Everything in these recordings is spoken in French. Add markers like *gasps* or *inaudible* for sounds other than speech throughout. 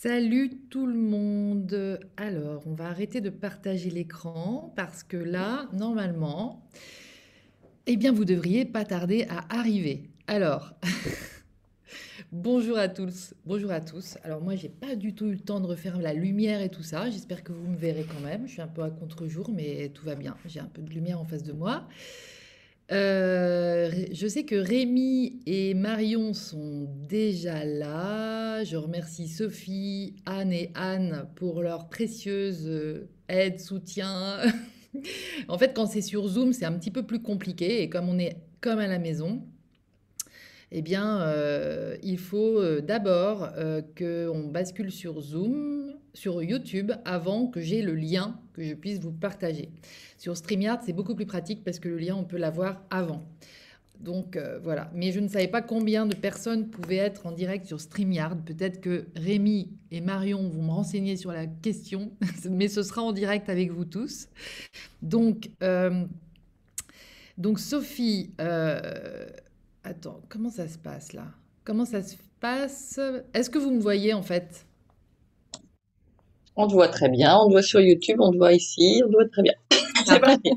Salut tout le monde. Alors, on va arrêter de partager l'écran parce que là, normalement, eh bien, vous devriez pas tarder à arriver. Alors, *laughs* bonjour à tous. Bonjour à tous. Alors, moi, j'ai pas du tout eu le temps de refaire la lumière et tout ça. J'espère que vous me verrez quand même. Je suis un peu à contre-jour, mais tout va bien. J'ai un peu de lumière en face de moi. Euh, je sais que Rémi et Marion sont déjà là. Je remercie Sophie, Anne et Anne pour leur précieuse euh, aide, soutien. *laughs* en fait, quand c'est sur Zoom, c'est un petit peu plus compliqué. Et comme on est comme à la maison, eh bien, euh, il faut euh, d'abord euh, qu'on bascule sur Zoom, sur YouTube, avant que j'ai le lien que je puisse vous partager. Sur StreamYard, c'est beaucoup plus pratique parce que le lien, on peut l'avoir avant. Donc voilà. Mais je ne savais pas combien de personnes pouvaient être en direct sur StreamYard. Peut-être que Rémi et Marion vont me renseigner sur la question, *laughs* mais ce sera en direct avec vous tous. Donc, donc Sophie, Attends, comment ça se passe là? Comment ça se passe? Est-ce que vous me voyez en fait? On te voit très bien, on te voit sur YouTube, on te voit ici, on te voit très bien. *laughs* C'est parti.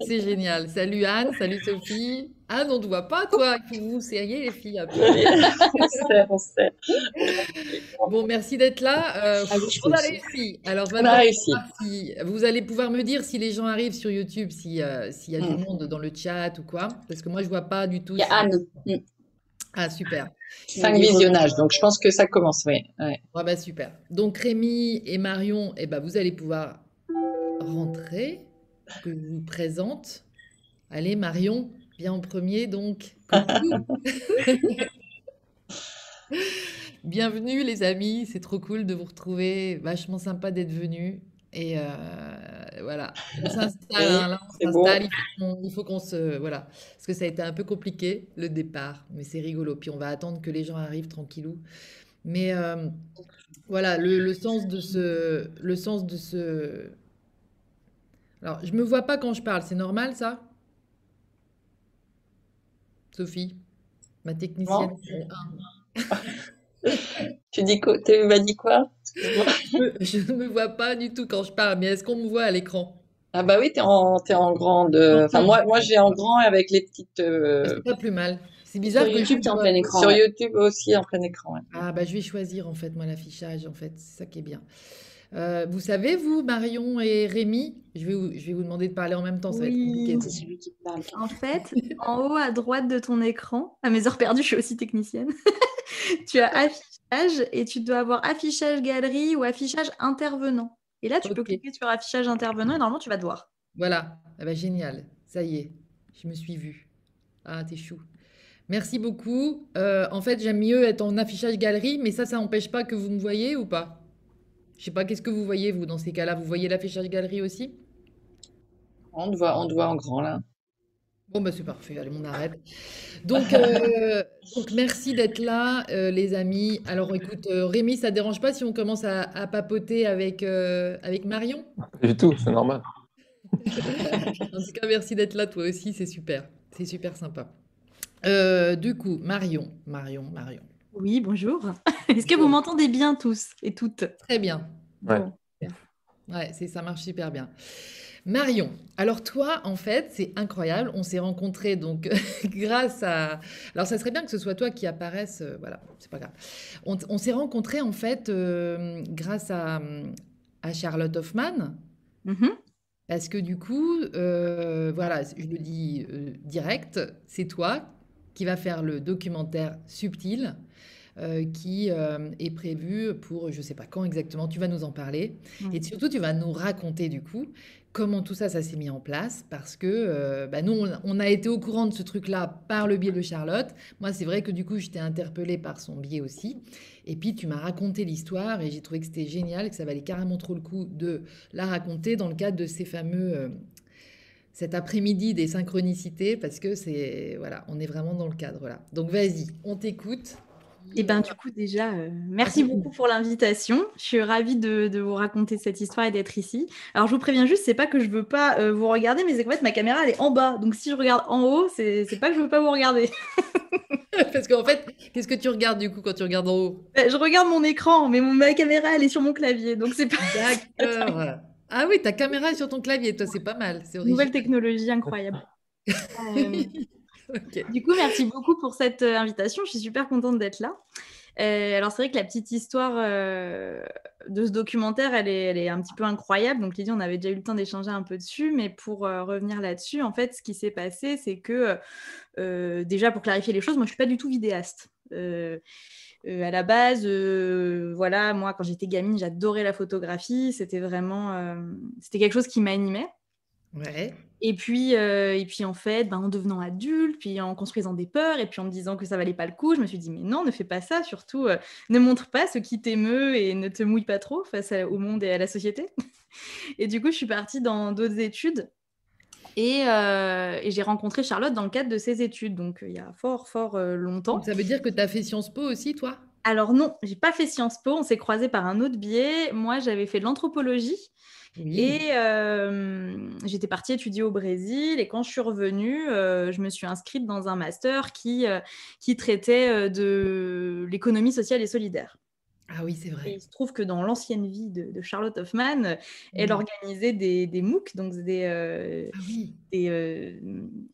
C'est génial. Salut Anne, salut Sophie. Anne, on ne te voit pas, toi. Il faut vous serriez, les filles. *laughs* On sait, on Bon, merci d'être là. Euh, on a réussi. Alors, on a réussi. vous allez pouvoir me dire si les gens arrivent sur YouTube, euh, s'il y a du mm. monde dans le chat ou quoi. Parce que moi, je ne vois pas du tout. Il y a Anne. Mm. Ah, super. Cinq visionnages, donc je pense que ça commence, oui. Ouais. bah, super. Donc, Rémi et Marion, eh ben, vous allez pouvoir rentrer que je vous présente. Allez, Marion, viens en premier, donc. *laughs* Bienvenue, les amis. C'est trop cool de vous retrouver. Vachement sympa d'être venu. Et euh, voilà, on s'installe, hein, on s'installe, il faut qu'on se... Voilà, parce que ça a été un peu compliqué, le départ, mais c'est rigolo. Puis on va attendre que les gens arrivent tranquillou. Mais euh, voilà, le, le, sens de ce, le sens de ce, alors, je me vois pas quand je parle, c'est normal ça? Sophie, ma technicienne. tu dis quoi? Tu m'as dit quoi? Je ne me vois pas du tout quand je parle, mais est-ce qu'on me voit à l'écran? Ah bah oui, tu es en, es en grande... Enfin, moi, moi j'ai en grand avec les petites... Euh, c'est pas plus mal. C'est bizarre Sur YouTube, tu en plein écran. Sur YouTube aussi, en plein écran. Ah bah je vais choisir en fait, moi, l'affichage, en fait. C'est ça qui est bien. Euh, vous savez, vous, Marion et Rémi, je vais, vous, je vais vous demander de parler en même temps, ça va être compliqué. C'est celui qui parle. En fait, en haut à droite de ton écran, à mes heures perdues, je suis aussi technicienne, *laughs* tu as affichage et tu dois avoir affichage galerie ou affichage intervenant. Et là, tu peux cliquer sur affichage intervenant et normalement, tu vas te voir. Voilà, ah bah, génial, ça y est, je me suis vue. Ah, t'es chou. Merci beaucoup. Euh, en fait, j'aime mieux être en affichage galerie, mais ça, ça n'empêche pas que vous me voyez ou pas? Je sais pas, qu'est-ce que vous voyez, vous, dans ces cas-là? Vous voyez l'affichage galerie aussi? On te voit, on te voit en grand, là. Bon, bah c'est parfait, allez, on arrête. Donc, euh, *laughs* donc merci d'être là, euh, les amis. Alors, écoute, euh, Rémi, ça ne dérange pas si on commence à, papoter avec, avec Marion? Pas du tout, c'est normal. *laughs* en tout cas, merci d'être là, toi aussi, c'est super. C'est super sympa. du coup, Marion, Marion, Marion. Oui, bonjour. *laughs* Est-ce que vous m'entendez bien tous et toutes? Très bien. Ouais. Ouais, c'est, ça marche super bien. Marion, alors toi, en fait, c'est incroyable. On s'est rencontrés donc *laughs* grâce à. Alors, ça serait bien que ce soit toi qui apparaisse. Euh, voilà, c'est pas grave. On, s'est rencontrés en fait euh, grâce à, à, Charlotte Hoffman. Mm-hmm. Parce que du coup, euh, voilà, je le dis direct, c'est toi qui va faire le documentaire Subtil euh, qui euh, est prévu pour je ne sais pas quand exactement, tu vas nous en parler. Et surtout, tu vas nous raconter du coup comment tout ça, ça s'est mis en place parce que euh, bah, nous, on, a été au courant de ce truc-là par le biais de Charlotte. Moi, c'est vrai que du coup, j'étais interpellée par son biais aussi. Et puis, tu m'as raconté l'histoire et j'ai trouvé que c'était génial, que ça valait carrément trop le coup de la raconter dans le cadre de ces fameux cet après-midi des synchronicités parce que c'est voilà, on est vraiment dans le cadre là. Donc vas-y, on t'écoute. Et eh ben du coup déjà, euh, merci beaucoup pour l'invitation. Je suis ravie de, vous raconter cette histoire et d'être ici. Alors je vous préviens juste, c'est pas que je veux pas euh, vous regarder, mais c'est qu'en fait ma caméra elle est en bas. Donc si je regarde en haut, c'est pas que je veux pas vous regarder. *laughs* Parce qu'en fait, qu'est-ce que tu regardes du coup quand tu regardes en haut? Bah, Je regarde mon écran, mais ma caméra, elle est sur mon clavier, donc c'est pas. *laughs* D'accord. Ah oui, ta caméra est sur ton clavier, toi, c'est pas mal. C'est Nouvelle technologie incroyable. *laughs* Euh, du coup, merci beaucoup pour cette euh, invitation. Je suis super contente d'être là. Euh, alors, c'est vrai que la petite histoire de ce documentaire, elle est, elle est, un petit peu incroyable. Donc, Lydie, on avait déjà eu le temps d'échanger un peu dessus. Mais pour revenir là-dessus, en fait, ce qui s'est passé, c'est que, déjà, pour clarifier les choses, moi, je ne suis pas du tout vidéaste. à la base, voilà, moi, quand j'étais gamine, j'adorais la photographie. C'était vraiment, c'était quelque chose qui m'animait. Ouais. Et puis, euh, et puis en fait, ben, en devenant adulte, puis en construisant des peurs, et puis en me disant que ça valait pas le coup, je me suis dit, mais non, ne fais pas ça, surtout euh, ne montre pas ce qui t'émeut et ne te mouille pas trop face au monde et à la société. *laughs* et du coup, je suis partie dans d'autres études. Et, euh, et j'ai rencontré Charlotte dans le cadre de ses études, donc il y a fort, fort longtemps. ça veut dire que tu as fait Sciences Po aussi, toi? Alors non, j'ai pas fait Sciences Po, on s'est croisés par un autre biais. Moi, j'avais fait de l'anthropologie. Et j'étais partie étudier au Brésil. Et quand je suis revenue, je me suis inscrite dans un master qui, qui traitait de l'économie sociale et solidaire. Ah oui, c'est vrai. il se trouve que dans l'ancienne vie de, Charlotte Hoffman, elle organisait des, des MOOC, donc des, ah oui. des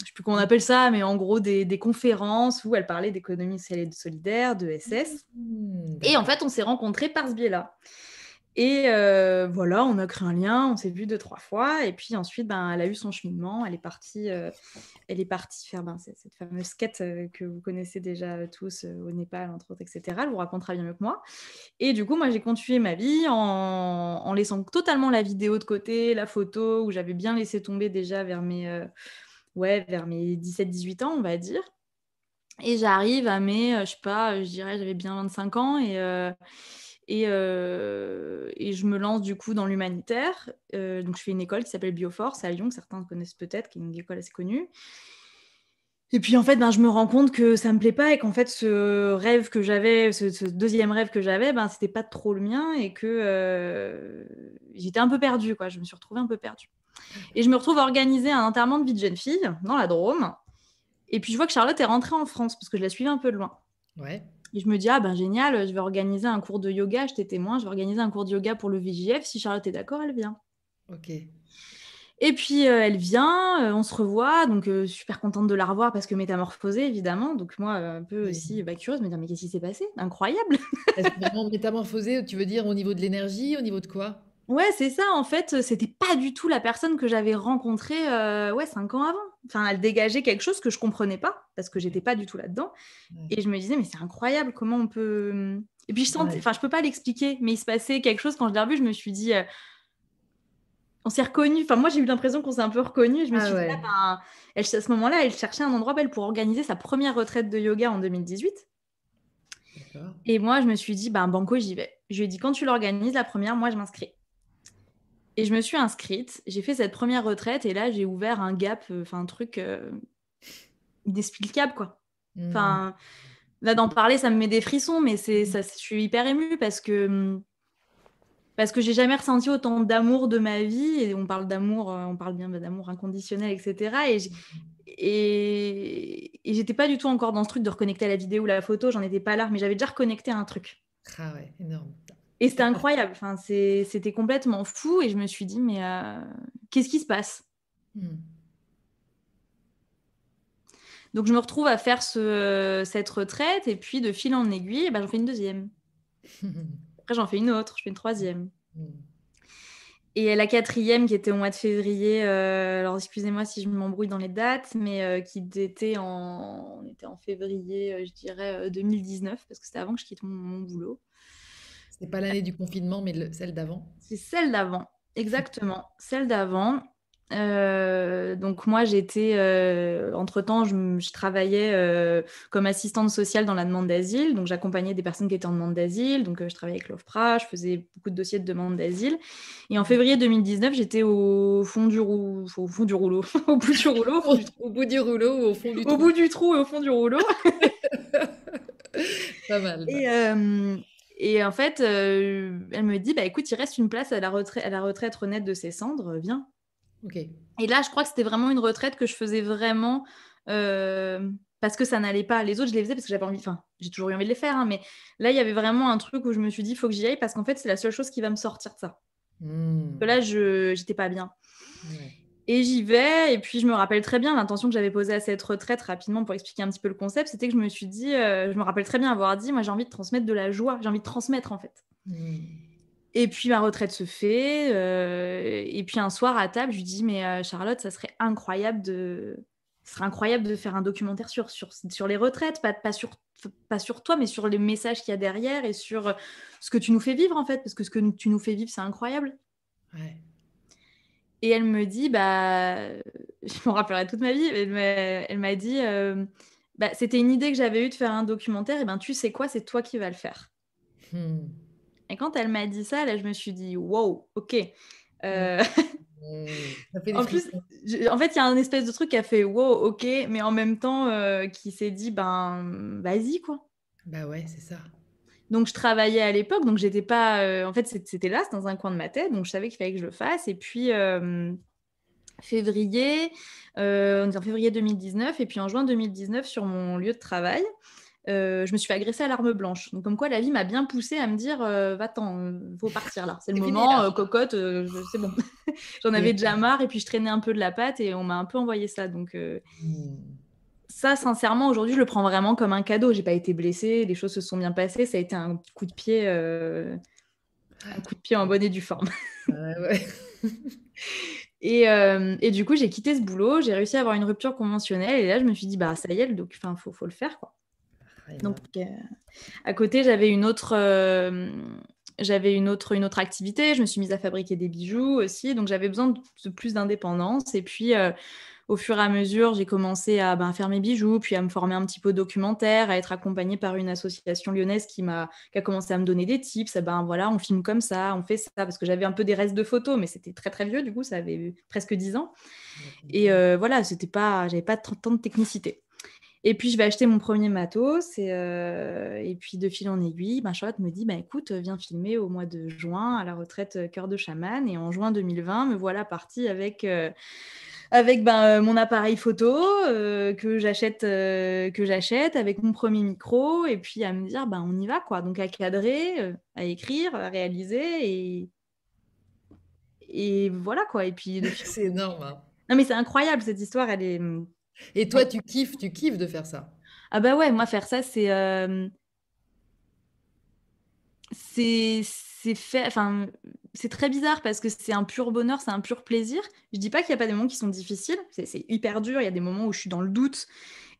je sais plus comment on appelle ça, mais en gros des, des conférences où elle parlait d'économie sociale et solidaire, de SS. Mmh, et en fait, on s'est rencontrés par ce biais-là. Et euh, voilà, on a créé un lien, on s'est vu deux, trois fois. Et puis ensuite, ben, elle a eu son cheminement. Elle est partie, euh, elle est partie faire ben, cette, fameuse quête euh, que vous connaissez déjà tous au Népal, entre autres, etc. Elle vous racontera bien mieux que moi. Et du coup, moi, j'ai continué ma vie en, en, laissant totalement la vidéo de côté, la photo, où j'avais bien laissé tomber déjà vers mes, ouais, mes 17-18 ans, on va dire. Et j'arrive à mes, je sais pas, je dirais, j'avais bien 25 ans. Et euh, et, je me lance du coup dans l'humanitaire. Euh, donc je fais une école qui s'appelle Bioforce à Lyon, que certains connaissent peut-être, qui est une école assez connue. Et puis en fait, ben, je me rends compte que ça me plaît pas et qu'en fait, ce rêve que j'avais, ce, deuxième rêve que j'avais, ben, c'était pas trop le mien et que euh, j'étais un peu perdue. Je me suis retrouvée un peu perdue. Et je me retrouve à organiser un enterrement de vie de jeune fille dans la Drôme. Et puis je vois que Charlotte est rentrée en France parce que je la suivais un peu loin. Ouais. Et je me dis, ah ben génial, je vais organiser un cours de yoga, je t'ai témoin, je vais organiser un cours de yoga pour le VJF. Si Charlotte est d'accord, elle vient. Ok. Et puis euh, elle vient, euh, on se revoit, donc euh, super contente de la revoir parce que métamorphosée évidemment. Donc moi un peu aussi bah, curieuse, me dire mais qu'est-ce qui s'est passé? Incroyable. *laughs* Est-ce métamorphosée, tu veux dire au niveau de l'énergie, au niveau de quoi? Ouais, c'est ça. En fait, c'était pas du tout la personne que j'avais rencontrée ouais, cinq ans avant. Enfin, elle dégageait quelque chose que je comprenais pas parce que j'étais pas du tout là-dedans. Et je me disais, mais c'est incroyable, comment on peut. Et puis je sentais, enfin, je peux pas l'expliquer, mais il se passait quelque chose quand je l'ai revue. Je me suis dit, euh, on s'est reconnus. Enfin, moi, j'ai eu l'impression qu'on s'est un peu reconnus. Je me ah suis dit, ah, ben, elle, à ce moment-là, elle cherchait un endroit belle pour organiser sa première retraite de yoga en 2018. Et moi, je me suis dit, ben, Banco, j'y vais. Je lui ai dit, quand tu l'organises, la première, moi, je m'inscris. Et je me suis inscrite, j'ai fait cette première retraite et là j'ai ouvert un gap, euh, enfin un truc euh, inexplicable quoi. Mmh. Enfin, là d'en parler ça me met des frissons, mais c'est mmh. ça, je suis hyper émue parce que parce que j'ai jamais ressenti autant d'amour de ma vie et on parle d'amour, euh, on parle bien d'amour inconditionnel, etc. Et et, et j'étais pas du tout encore dans ce truc de reconnecter à la vidéo ou la photo, j'en étais pas là, mais j'avais déjà reconnecté à un truc. Ah ouais, énorme. Et c'était incroyable. Enfin, c'était complètement fou. Et je me suis dit, mais euh, qu'est-ce qui se passe? Hmm. Donc, je me retrouve à faire ce, cette retraite. Et puis, de fil en aiguille, ben, j'en fais une deuxième. *laughs* Après, j'en fais une autre. Je fais une troisième. Hmm. Et la quatrième, qui était au mois de février, euh, alors excusez-moi si je m'embrouille dans les dates, mais euh, qui était en, on était en février, je dirais, 2019, parce que c'était avant que je quitte mon boulot. C'est pas l'année du confinement, mais celle d'avant. C'est celle d'avant, exactement. *laughs* Celle d'avant. Euh, donc moi j'étais euh, entre temps je, travaillais euh, comme assistante sociale dans la demande d'asile donc j'accompagnais des personnes qui étaient en demande d'asile donc je travaillais avec l'OFPRA je faisais beaucoup de dossiers de demande d'asile et en février 2019 j'étais au fond *laughs* du rouleau au fond du rouleau au bout du rouleau au, bout du rouleau ou au fond du trou au bout du trou et au fond du rouleau *laughs* pas mal et, et en fait, euh, elle me dit, bah écoute, il reste une place à la, retraite, à la retraite renaître de ses cendres, viens. Ok. Et là, je crois que c'était vraiment une retraite que je faisais vraiment euh, parce que ça n'allait pas. Les autres, je les faisais parce que j'avais envie, enfin, j'ai toujours eu envie de les faire, hein, mais là, il y avait vraiment un truc où je me suis dit, il faut que j'y aille parce qu'en fait, c'est la seule chose qui va me sortir de ça. Mmh. Que là, je n'étais pas bien. Et j'y vais, et puis je me rappelle très bien l'intention que j'avais posée à cette retraite rapidement pour expliquer un petit peu le concept, c'était que je me suis dit, euh, je me rappelle très bien avoir dit, moi j'ai envie de transmettre de la joie, j'ai envie de transmettre en fait. Mmh. Et puis ma retraite se fait, euh, et puis un soir à table, je lui dis, mais euh, Charlotte, ça serait incroyable de, ce serait incroyable de faire un documentaire sur, sur, sur les retraites, pas, pas, sur, pas sur toi, mais sur les messages qu'il y a derrière et sur ce que tu nous fais vivre en fait, parce que ce que tu nous fais vivre, c'est incroyable. Ouais. Et elle me dit, bah, *laughs* je m'en rappellerai toute ma vie, elle m'a dit, euh, bah, c'était une idée que j'avais eue de faire un documentaire, et ben tu sais quoi, c'est toi qui vas le faire. Hmm. Et quand elle m'a dit ça, là, je me suis dit, wow, ok. Euh, *laughs* en plus, en fait, il y a un espèce de truc qui a fait wow, ok, mais en même temps, euh, qui s'est dit, ben, vas-y, quoi. Bah ouais, c'est ça. Donc, je travaillais à l'époque, donc j'étais pas. euh, en fait, c'était là, dans un coin de ma tête, donc je savais qu'il fallait que je le fasse. Et puis, euh, février, euh, on est en février 2019, et puis en juin 2019, sur mon lieu de travail, je me suis fait agresser à l'arme blanche. Donc, comme quoi, la vie m'a bien poussé à me dire va-t'en, faut partir là. C'est le moment, cocotte, c'est bon. *laughs* J'en avais déjà marre, et puis je traînais un peu de la patte, et on m'a un peu envoyé ça. Donc, Hmm. Ça, sincèrement, aujourd'hui, je le prends vraiment comme un cadeau. J'ai pas été blessée, les choses se sont bien passées. Ça a été un coup de pied, euh, un coup de pied en bonne et due forme. Ouais, ouais. *laughs* Et, euh, et du coup, j'ai quitté ce boulot, j'ai réussi à avoir une rupture conventionnelle. Et là, je me suis dit, bah ça y est, doc, enfin, faut, faut le faire, quoi. Donc, euh, à côté, j'avais une autre, j'avais une autre, une autre activité. Je me suis mise à fabriquer des bijoux aussi. Donc, j'avais besoin de, de plus d'indépendance. Et puis, euh, au fur et à mesure, j'ai commencé à ben, faire mes bijoux, puis à me former un petit peu documentaire, à être accompagnée par une association lyonnaise qui m'a, qui a commencé à me donner des tips. Ah Ben voilà, on filme comme ça, on fait ça, parce que j'avais un peu des restes de photos, mais c'était très très vieux. Du coup, ça avait presque 10 ans. Et euh, voilà, c'était pas, j'avais pas tant de technicité. Et puis, je vais acheter mon premier matos. Et, euh, et puis, de fil en aiguille, ben, Charlotte me dit bah, écoute, viens filmer au mois de juin à la retraite euh, Cœur de Chaman. Et en juin 2020, me voilà partie avec. euh, avec ben, euh, mon appareil photo euh, que j'achète euh, que j'achète avec mon premier micro et puis à me dire ben on y va quoi donc à cadrer à écrire à réaliser et et voilà quoi et puis *laughs* C'est énorme. hein. non mais c'est incroyable cette histoire elle est Et toi, tu kiffes, tu kiffes de faire ça? Ah bah ouais, moi faire ça, c'est euh, c'est c'est fait, enfin c'est très bizarre parce que c'est un pur bonheur, c'est un pur plaisir. Je dis pas qu'il n'y a pas des moments qui sont difficiles, c'est hyper dur. Il y a des moments où je suis dans le doute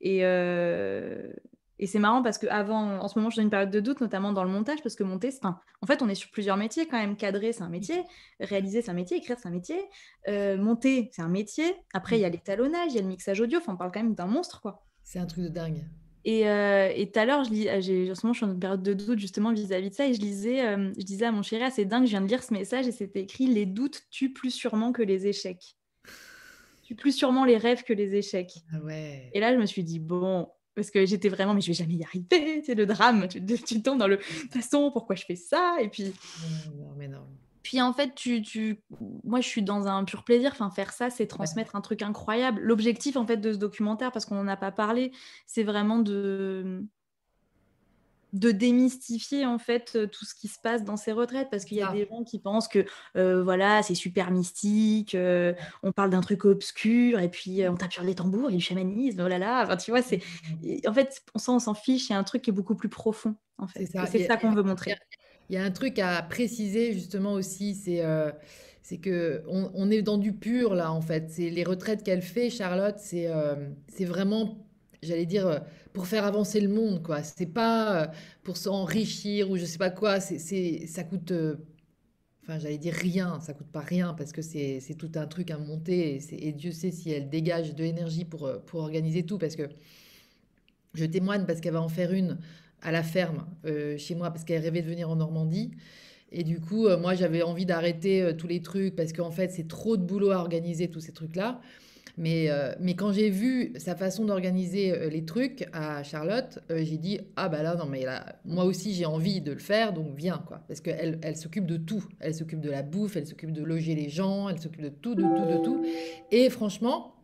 et euh, et c'est marrant parce que avant, en ce moment, je suis dans une période de doute, notamment dans le montage, parce que monter, c'est, enfin, en fait, on est sur plusieurs métiers quand même. Cadrer, c'est un métier. Réaliser, c'est un métier. Écrire, c'est un métier. Euh, monter, c'est un métier. Après, il y a l'étalonnage, il y a le mixage audio. Enfin, on parle quand même d'un monstre, quoi. C'est un truc de dingue. Et euh, et tout à l'heure, je lis, euh, j'ai- en ce moment, je suis une période de doute justement vis-à-vis de ça, et je lisais, euh, je disais à mon chéri, ah, c'est dingue, je viens de lire ce message, et c'était écrit Les doutes tuent plus sûrement que les échecs. Tuent plus sûrement les rêves que les échecs. Ah ouais. Et là, je me suis dit, bon, parce que j'étais vraiment, mais je vais jamais y arriver, *laughs* c'est le drame, tu, tu tombes dans le, de toute façon, pourquoi je fais ça Et puis, Énorme, énorme. Puis en fait, tu, tu... moi, je suis dans un pur plaisir. Enfin, faire ça, c'est transmettre un truc incroyable. L'objectif, en fait, de ce documentaire, parce qu'on n'en a pas parlé, c'est vraiment de de démystifier en fait euh, tout ce qui se passe dans ces retraites parce qu'il y a Ah. des gens qui pensent que euh, voilà c'est super mystique euh, on parle d'un truc obscur et puis euh, on tape sur les tambours il y a du chamanisme oh là là enfin tu vois c'est et en fait on s'en on s'en fiche il y a un truc qui est beaucoup plus profond en fait C'est. Et ça qu'on veut montrer Il y a un truc à préciser justement aussi, c'est euh, que on, est dans du pur là en fait. C'est les retraites qu'elle fait, Charlotte, c'est euh, vraiment, j'allais dire, euh, pour faire avancer le monde quoi. C'est pas euh, pour s'enrichir ou je sais pas quoi. C'est ça coûte, enfin j'allais dire rien, ça coûte pas rien parce que c'est tout un truc à monter et, Dieu sait si elle dégage de l'énergie pour organiser tout parce que je témoigne parce qu'elle va en faire une à la ferme euh, chez moi parce qu'elle rêvait de venir en Normandie. Et du coup, euh, moi, j'avais envie d'arrêter euh, tous les trucs parce qu'en fait, c'est trop de boulot à organiser tous ces trucs-là. Mais, mais quand j'ai vu sa façon d'organiser les trucs à Charlotte, j'ai dit Ah bah là, non, mais là, moi aussi, j'ai envie de le faire, donc viens, quoi. Parce qu'elle elle s'occupe de tout. Elle s'occupe de la bouffe, elle s'occupe de loger les gens, elle s'occupe de tout, de tout, de tout. Et franchement,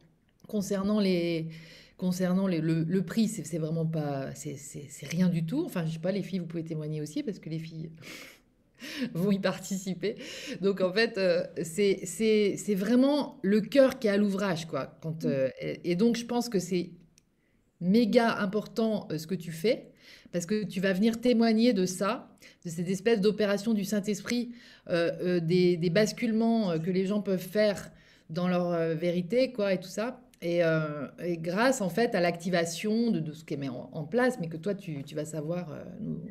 concernant les, concernant le, le prix, c'est vraiment pas, c'est rien du tout. Enfin, je sais pas, les filles, vous pouvez témoigner aussi parce que les filles *laughs* vont y participer. Donc en fait, euh, c'est vraiment le cœur qui est à l'ouvrage, quoi. Quand, euh, et, donc je pense que c'est méga important euh, ce que tu fais, parce que tu vas venir témoigner de ça, de cette espèce d'opération du Saint-Esprit, des, des, basculements que les gens peuvent faire dans leur vérité, quoi, et tout ça. Euh, et, grâce en fait à l'activation de, ce qui est mis en, place, mais que toi tu, vas savoir. Euh,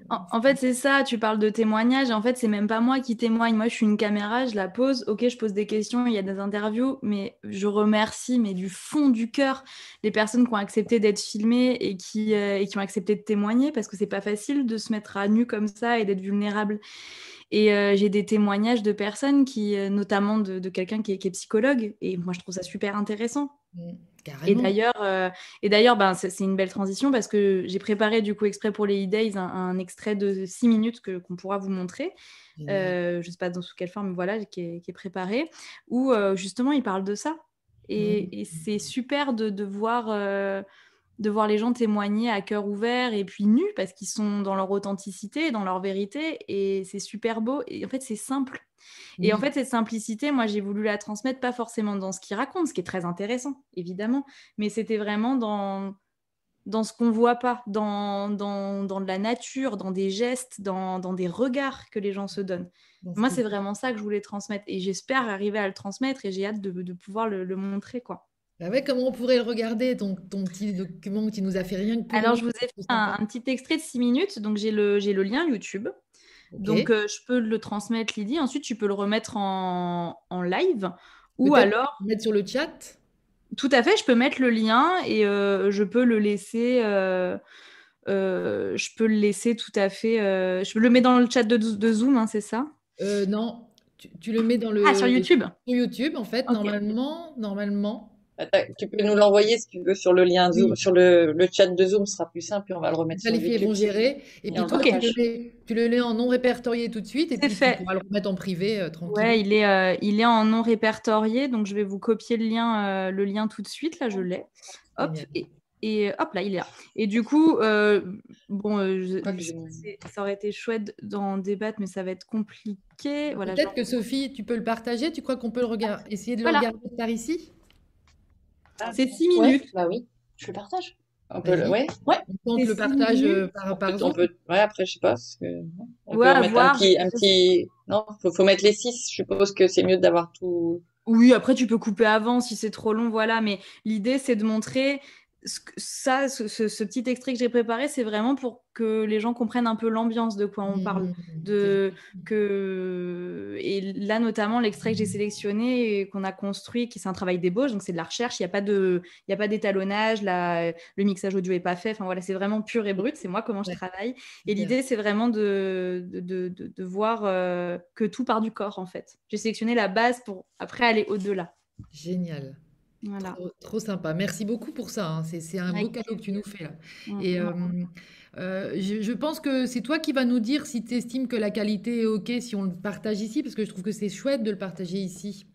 en, fait, c'est ça, tu parles de témoignage. En fait, c'est même pas moi qui témoigne. Moi, je suis une caméra, je la pose. Ok, je pose des questions, il y a des interviews, mais je remercie, mais du fond du cœur, les personnes qui ont accepté d'être filmées et qui, euh, et qui ont accepté de témoigner parce que c'est pas facile de se mettre à nu comme ça et d'être vulnérable. Et j'ai des témoignages de personnes qui, notamment de, quelqu'un qui, est psychologue, et moi je trouve ça super intéressant Mmh, et d'ailleurs, euh, et d'ailleurs, ben, c'est une belle transition parce que j'ai préparé du coup exprès pour les e-days un, extrait de 6 minutes que qu'on pourra vous montrer. Euh, je ne sais pas dans sous quelle forme, mais voilà, qui est, qui est préparé, où euh, justement il parle de ça. Et, mmh. et c'est super de, de voir, de voir les gens témoigner à cœur ouvert et puis nus parce qu'ils sont dans leur authenticité, dans leur vérité. Et c'est super beau. Et en fait, c'est simple. Et en fait, cette simplicité, moi, j'ai voulu la transmettre pas forcément dans ce qu'il raconte, ce qui est très intéressant, évidemment, mais c'était vraiment dans, dans ce qu'on voit pas, dans, dans, dans, de la nature, dans des gestes, dans, dans, des regards que les gens se donnent. Moi, c'est vraiment ça que je voulais transmettre et j'espère arriver à le transmettre et j'ai hâte de, de pouvoir le, le, montrer, quoi. Bah ouais, comment on pourrait le regarder, ton, ton petit document qui nous a fait rien que Alors, je vous ai fait un, un, petit extrait de 6 minutes, donc j'ai le, le lien YouTube. Donc, euh, je peux le transmettre, Lydie. Ensuite, tu peux le remettre en, live. Ou alors. Mettre sur le chat Tout à fait, je peux mettre le lien et euh, je peux le laisser. Euh, je peux le laisser tout à fait. je le mets dans le chat de, Zoom, hein, c'est ça? Non, tu, le mets dans le. Ah, sur YouTube Sur YouTube, en fait, normalement. Normalement tu peux nous l'envoyer si tu veux sur le lien Zoom, sur le, le, chat de Zoom, ce sera plus simple et on va le remettre sur les filles vont gérer. Et, puis toi, tu, le mets, en non répertorié tout de suite et puis fait. tu pourras le remettre en privé euh, tranquille. Ouais, il est, euh, il est en non répertorié, donc je vais vous copier le lien, euh, le lien tout de suite. Là, je l'ai. Hop, et, et, hop là, il est là. Et du coup, bon, ça aurait été chouette d'en débattre, mais ça va être compliqué. Voilà, Peut-être que Sophie, tu peux le partager. Tu crois qu'on peut le regarder, essayer de le regarder par ici? C'est 6 minutes. bah oui, je le partage. On peut le... Ouais, ouais. On le partage euh, par, par on peut... Ouais, après, je sais pas. Parce que... On ouais, peut mettre voir, un petit. Un petit... Non, faut, faut mettre les 6. Je suppose que c'est mieux d'avoir tout. Oui, après, tu peux couper avant si c'est trop long, voilà. Mais l'idée, c'est de montrer ça, ce, petit extrait que j'ai préparé, c'est vraiment pour que les gens comprennent un peu l'ambiance de quoi on parle. Mmh, de, que... Et là, notamment, l'extrait que j'ai sélectionné et qu'on a construit, qui c'est un travail d'ébauche, donc c'est de la recherche, il n'y a pas de, il a pas d'étalonnage, le mixage audio n'est pas fait, enfin voilà, c'est vraiment pur et brut, c'est moi comment je travaille. Et l'idée, c'est vraiment de, de, de, de voir euh, que tout part du corps, en fait. J'ai sélectionné la base pour après aller au-delà. Génial. Trop, sympa. Merci beaucoup pour ça. Hein. C'est, un beau cadeau que tu nous fais là. Et mmh. Euh, je, pense que c'est toi qui vas nous dire si tu estimes que la qualité est OK, si on le partage ici, parce que je trouve que c'est chouette de le partager ici.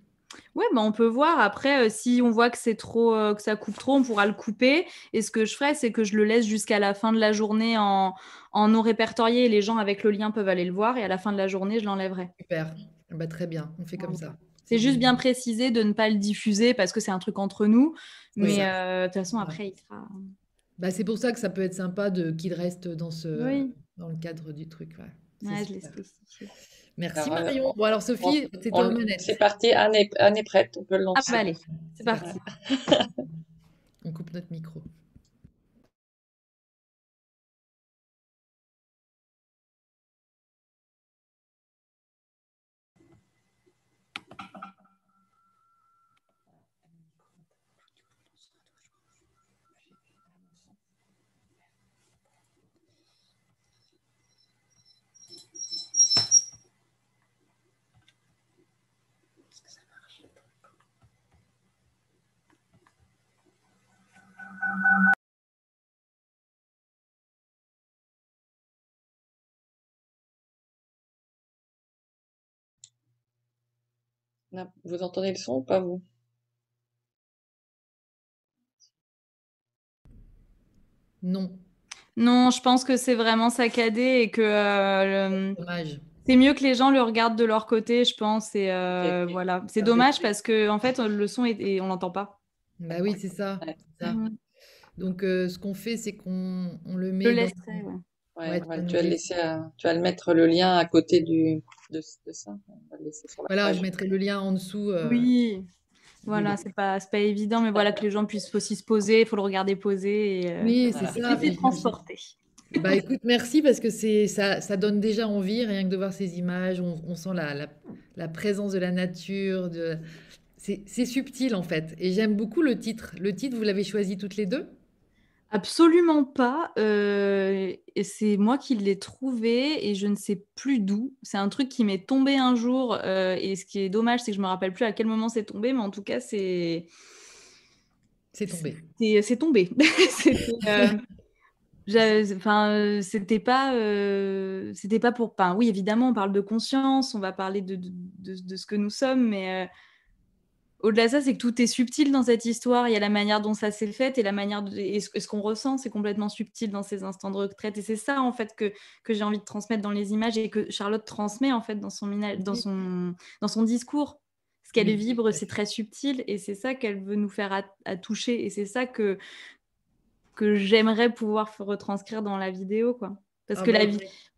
Ouais, bah on peut voir. Après, euh, si on voit que c'est trop, euh, que ça coupe trop, on pourra le couper. Et ce que je ferai, c'est que je le laisse jusqu'à la fin de la journée en, en non répertorié. les gens avec le lien peuvent aller le voir. Et à la fin de la journée, je l'enlèverai. Super. Bah, très bien. On fait comme ça. C'est juste bien précisé de ne pas le diffuser parce que c'est un truc entre nous. Mais euh, de toute façon, après, il sera. Bah, c'est pour ça que ça peut être sympa de qu'il reste dans ce dans le cadre du truc. Ouais, je laisse Merci Marion. Bon alors Sophie, c'est ton manette. C'est parti, Anne est, Anne est, prête, on peut le lancer. Ah bah allez, c'est parti. *laughs* on coupe notre micro. Vous entendez le son ou pas vous? Non. Non, je pense que c'est vraiment saccadé et que euh, c'est mieux que les gens le regardent de leur côté, je pense. Et euh, voilà, c'est dommage parce que en fait, le son et on l'entend pas. Bah oui, c'est ça. Donc, euh, ce qu'on fait, c'est qu'on le met. Je le ouais. Tu, vas laisser, tu vas le mettre le lien à côté du, de, ça. voilà, je mettrai le lien en dessous. Oui, voilà, c'est pas, pas évident, mais voilà, que les gens puissent aussi se poser, il faut le regarder poser. Et, euh, oui, c'est ça. Et transporter. Bah écoute, merci parce que c'est ça, ça donne déjà envie, rien que de voir ces images, on, sent la, la, la, présence de la nature, de... c'est subtil en fait. Et j'aime beaucoup le titre. Le titre, vous l'avez choisi toutes les deux? Absolument pas. Euh, et c'est moi qui l'ai trouvé et je ne sais plus d'où. C'est un truc qui m'est tombé un jour. Euh, et ce qui est dommage, c'est que je me rappelle plus à quel moment c'est tombé, mais en tout cas, c'est. C'est tombé. C'est tombé. *laughs* Euh, *laughs* enfin, c'était pas, c'était pas pour. Enfin, oui, évidemment, on parle de conscience, on va parler de, de, de ce que nous sommes, mais au-delà de ça, c'est que tout est subtil dans cette histoire. Il y a la manière dont ça s'est fait et la manière de... et ce, qu'on ressent, c'est complètement subtil dans ces instants de retraite. Et c'est ça, en fait, que, que j'ai envie de transmettre dans les images et que Charlotte transmet, en fait, dans son, dans son, dans son discours. Ce qu'elle vibre, c'est très subtil et c'est ça qu'elle veut nous faire à, toucher. Et c'est ça que, que j'aimerais pouvoir retranscrire dans la vidéo, quoi. Parce ah que bah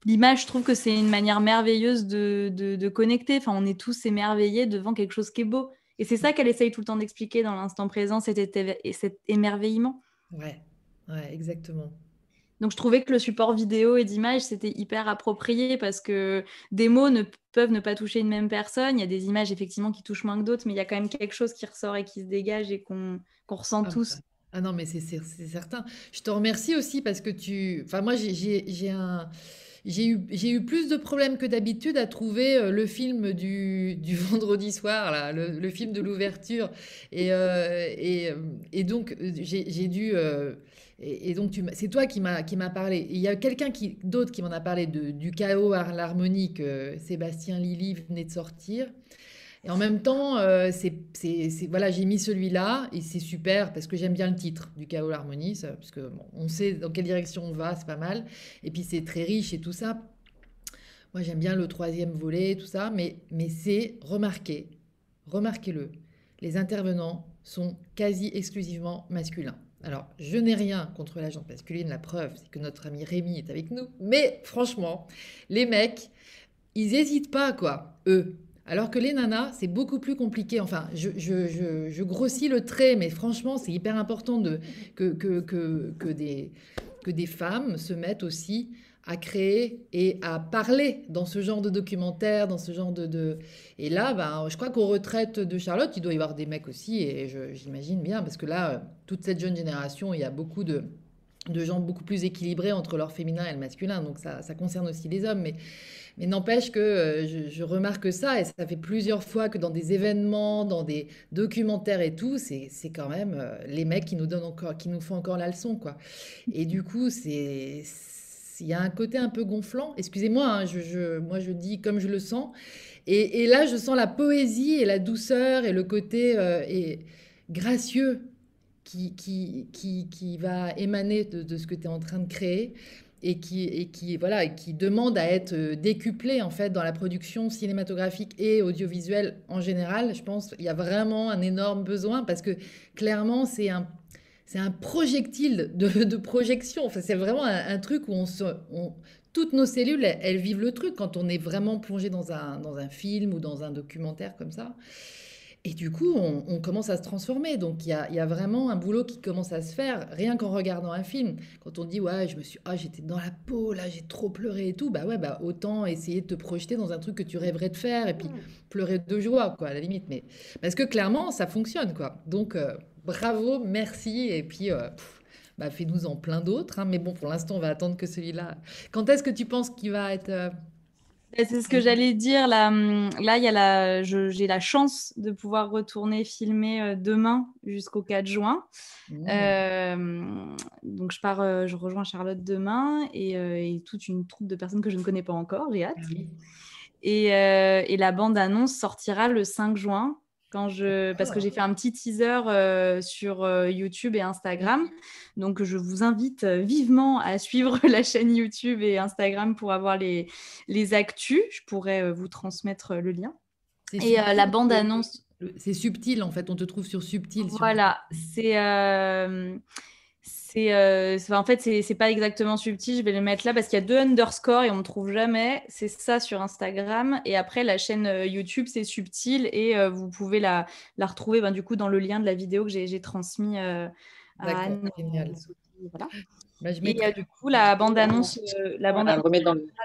l'image, je trouve que c'est une manière merveilleuse de, de, de, connecter. Enfin, on est tous émerveillés devant quelque chose qui est beau. Et c'est ça qu'elle essaye tout le temps d'expliquer dans l'instant présent, cet, cet émerveillement. Ouais, ouais, exactement. Donc je trouvais que le support vidéo et d'image, c'était hyper approprié parce que des mots ne peuvent ne pas toucher une même personne. Il y a des images effectivement qui touchent moins que d'autres, mais il y a quand même quelque chose qui ressort et qui se dégage et qu'on ressent ah, tous. Ah non, mais c'est certain. Je te remercie aussi parce que tu... Enfin, moi, j'ai un j'ai eu, eu plus de problèmes que d'habitude à trouver euh, le film du, du *laughs* vendredi soir, là, le, film de l'ouverture. Et, euh, et, euh, et, donc, j'ai, dû. et, donc, c'est toi qui m'as, parlé. Il y a quelqu'un d'autre qui m'en a parlé de, du chaos à l'harmonie que Sébastien Lilly venait de sortir. Et en même temps, euh, c'est, voilà, j'ai mis celui-là et c'est super parce que j'aime bien le titre du chaos l'harmonie, parce que on sait dans quelle direction on va, c'est pas mal. Et puis c'est très riche et tout ça. Moi, j'aime bien le troisième volet, tout ça, mais, mais c'est remarqué, remarquez-le, les intervenants sont quasi exclusivement masculins. Alors, je n'ai rien contre la gente masculine, la preuve, c'est que notre ami Rémi est avec nous, mais franchement, les mecs, ils n'hésitent pas, quoi, eux. Alors que les nanas, c'est beaucoup plus compliqué. Enfin, je, grossis le trait, mais franchement, c'est hyper important que, des, femmes se mettent aussi à créer et à parler dans ce genre de documentaire, dans ce genre de... Et là, ben, je crois qu'aux retraites de Charlotte, il doit y avoir des mecs aussi, et j'imagine bien, parce que là, toute cette jeune génération, il y a beaucoup de, de gens beaucoup plus équilibrés entre leur féminin et le masculin, donc ça, ça concerne aussi les hommes. Mais mais n'empêche que euh, je, remarque ça, et ça fait plusieurs fois que dans des événements, dans des documentaires et tout, c'est quand même euh, les mecs qui nous donnent encore, qui nous font encore la leçon, quoi. Et du coup, c'est il y a un côté un peu gonflant. Excusez-moi, hein, moi je dis comme je le sens. Et, là, je sens la poésie et la douceur et le côté euh, et gracieux qui, qui, qui, qui, va émaner de ce que tu es en train de créer et qui, et qui, voilà, qui demande à être euh, décuplé en fait dans la production cinématographique et audiovisuelle en général. Je pense qu'il y a vraiment un énorme besoin parce que clairement c'est un, c'est un projectile de, de projection. Enfin, c'est vraiment un, truc où on se, on, toutes nos cellules, elles, vivent le truc quand on est vraiment plongé dans un, dans un film ou dans un documentaire comme ça. Et du coup, on, commence à se transformer. Donc, il y a, vraiment un boulot qui commence à se faire, rien qu'en regardant un film. Quand on dit, ouais, je me suis, ah, j'étais dans la peau, là, j'ai trop pleuré et tout, bah ouais, bah autant essayer de te projeter dans un truc que tu rêverais de faire et puis pleurer de joie, quoi, à la limite. Mais parce que clairement, ça fonctionne, quoi. Donc, euh, bravo, merci. Et puis, euh, bah, fais-nous en plein d'autres. Hein. Mais bon, pour l'instant, on va attendre que celui-là. Quand est-ce que tu penses qu'il va être euh, c'est ce que j'allais dire. Là, hum, là y a la, j'ai la chance de pouvoir retourner filmer euh, demain jusqu'au 4 juin. Mmh. Euh, donc, je pars, euh, je rejoins Charlotte demain et, toute une troupe de personnes que je ne connais pas encore. J'ai hâte. Ah et, et, la bande-annonce sortira le 5 juin. Quand je parce que j'ai fait un petit teaser euh, sur euh, YouTube et Instagram. Donc je vous invite euh, vivement à suivre *laughs* la chaîne YouTube et Instagram pour avoir les les actus. Je pourrais vous transmettre le lien. Et la bande annonce. C'est subtil en fait. On te trouve sur subtil. Voilà, c'est euh, c'est, en fait, c'est, pas exactement subtil. Je vais le mettre là parce qu'il y a deux underscores et on ne trouve jamais. C'est ça sur Instagram. Et après, la chaîne euh, YouTube, c'est subtil et euh, vous pouvez la, la retrouver ben, du coup dans le lien de la vidéo que j'ai, transmis à Anne. Génial. Voilà. Bah, je et du coup, la bande-annonce, la bande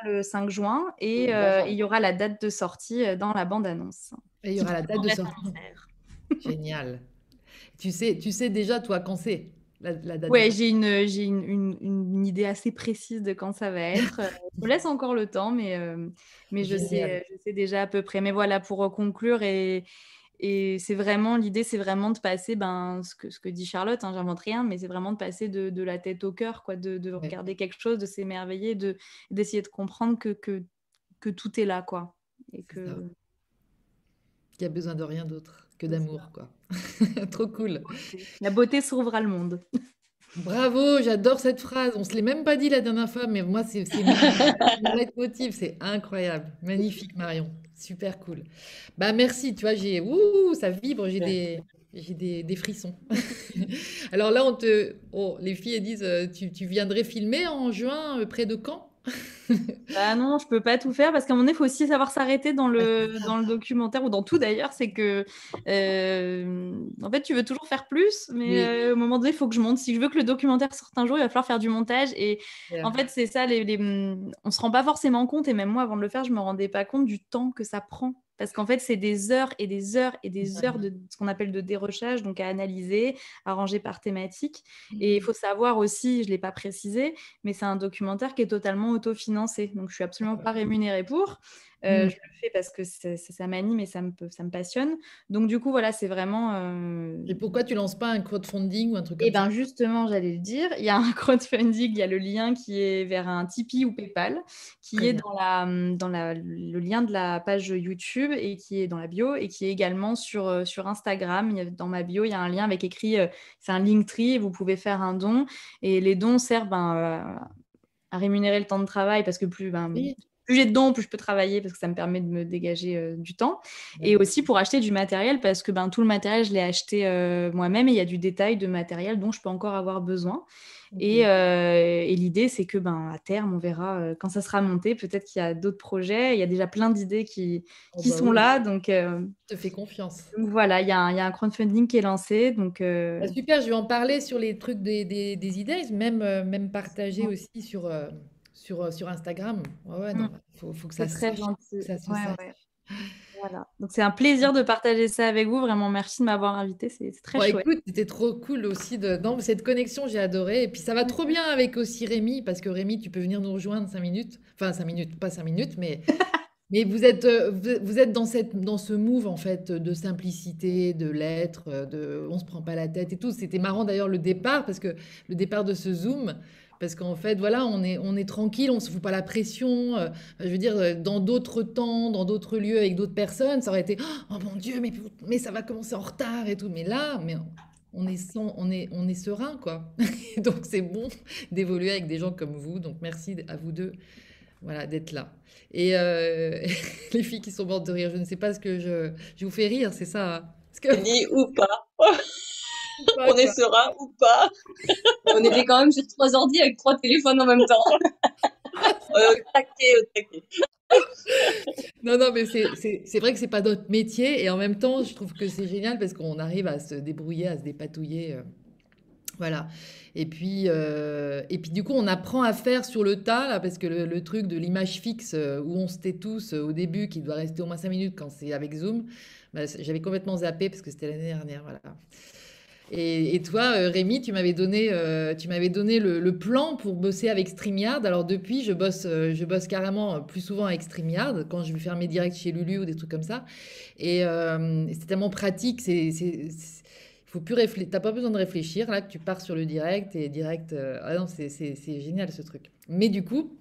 le... 5 juin et il y aura la date de sortie dans la bande-annonce. Et il y aura la date de sortie. *laughs* Génial. Tu sais, tu sais déjà, toi, quand c'est? Ouais, j'ai une, j'ai une, une, idée assez précise de quand ça va être. *laughs* je me laisse encore le temps, mais, euh, mais je, sais, je sais déjà à peu près. Mais voilà, pour conclure, et, et c'est vraiment l'idée, c'est vraiment de passer, ben, ce, que, ce que dit Charlotte, hein, j'invente rien, mais c'est vraiment de passer de, de, la tête au cœur, quoi, de, de regarder quelque chose, de s'émerveiller, de, d'essayer de comprendre que, que, que tout est là, quoi. Et que... Il y a besoin de rien d'autre que d'amour, quoi. *laughs* Trop cool. La beauté sauvera le monde. Bravo, j'adore cette phrase. On se l'est même pas dit la dernière fois, mais moi, c'est mon *laughs* motif. C'est incroyable. Magnifique, Marion. Super cool. Bah, merci. Tu vois, j'ai. Ouh, ça vibre. J'ai des. J'ai des, des, frissons. *laughs* Alors là, on te, oh, les filles elles disent, euh, tu, tu viendrais filmer en juin euh, près de Caen bah non, je peux pas tout faire parce qu'à un moment donné, il faut aussi savoir s'arrêter dans le, dans le documentaire ou dans tout d'ailleurs. C'est que, euh, en fait, tu veux toujours faire plus, mais euh, au moment donné, il faut que je monte. Si je veux que le documentaire sorte un jour, il va falloir faire du montage. Et en fait, c'est ça, les, les... on se rend pas forcément compte. Et même moi, avant de le faire, je me rendais pas compte du temps que ça prend parce qu'en fait, c'est des heures et des heures et des heures de ce qu'on appelle de dérochage, donc à analyser, à ranger par thématique. Et il mmh. faut savoir aussi, je ne l'ai pas précisé, mais c'est un documentaire qui est totalement autofinancé. Donc, je ne suis absolument pas rémunérée pour. Euh, mmh. Je le fais parce que ça m'anime et ça me, ça me passionne. Donc, du coup, voilà, c'est vraiment. Euh, et pourquoi tu lances pas un crowdfunding ou un truc comme Eh bien, justement, j'allais le dire. Il y a un *laughs* crowdfunding, il y a le lien qui est vers un Tipeee ou PayPal, qui est dans, la, dans la, le lien de la page YouTube et qui est dans la bio et qui est également sur, euh, sur Instagram. dans ma bio, il y a un lien avec écrit c'est un Linktree, vous pouvez faire un don. Et les dons servent ben, à rémunérer le temps de travail parce que plus. Ben, plus j'ai de dons, plus je peux travailler parce que ça me permet de me dégager euh, du temps. Et aussi pour acheter du matériel parce que ben, tout le matériel, je l'ai acheté euh, moi-même et il y a du détail de matériel dont je peux encore avoir besoin. Et, euh, et l'idée, c'est que ben, à terme, on verra quand ça sera monté. Peut-être qu'il y a d'autres projets. Il y a déjà plein d'idées qui, oh bah sont là. Donc, je te fais confiance. voilà, il y, a un, il y, a un crowdfunding qui est lancé. Donc, bah, super, je vais en parler sur les trucs des, des, des idées, même, même partager aussi sur sur, euh, sur Instagram. Ouais, ouais, non, mmh. faut, que ça se très gentil. Ça se Voilà. Donc c'est un plaisir de partager ça avec vous. Vraiment, merci de m'avoir invité. C'est très ouais, chouette. Écoute, c'était trop cool aussi de non, cette connexion. J'ai adoré. Et puis ça va trop bien avec aussi Rémi parce que Rémi, tu peux venir nous rejoindre cinq minutes. Enfin cinq minutes, pas cinq minutes, mais *laughs* mais vous êtes euh, vous êtes dans cette dans ce move en fait de simplicité, de l'être, de on se prend pas la tête et tout. C'était marrant d'ailleurs le départ parce que le départ de ce zoom. Parce qu'en fait, voilà, on est, on est tranquille, on ne se fout pas la pression. Euh, je veux dire, euh, dans d'autres temps, dans d'autres lieux, avec d'autres personnes, ça aurait été Oh mon Dieu, mais, mais ça va commencer en retard et tout. Mais là, mais on est, sans, on est, on est serein, quoi. *laughs* donc, c'est bon d'évoluer avec des gens comme vous. Donc, merci à vous deux voilà, d'être là. Et euh, *laughs* les filles qui sont mortes de rire, je ne sais pas ce que je, je vous fais rire, c'est ça hein? Que... Ni ou pas *laughs* on est serein ou pas? on était quand même sur trois ordi avec trois téléphones en même temps. *laughs* *laughs* non, non, mais c'est vrai que c'est pas notre métier et en même temps, je trouve que c'est génial parce qu'on arrive à se débrouiller, à se dépatouiller. Euh, voilà. Et puis, euh, et puis, du coup, on apprend à faire sur le tas, là, parce que le, truc de l'image fixe euh, où on se tait tous au début, qui doit rester au moins 5 minutes quand c'est avec Zoom, bah, j'avais complètement zappé parce que c'était l'année dernière. Voilà. Et, toi, euh, Rémi, tu m'avais donné, euh, tu m'avais donné le, plan pour bosser avec StreamYard. Alors depuis, je bosse, euh, je bosse carrément plus souvent avec StreamYard quand je vais faire mes directs chez Lulu ou des trucs comme ça. Et c'est tellement pratique. C'est, faut plus pas besoin de réfléchir là, que tu pars sur le direct et direct. ah non, c'est, c'est génial ce truc. Mais du coup,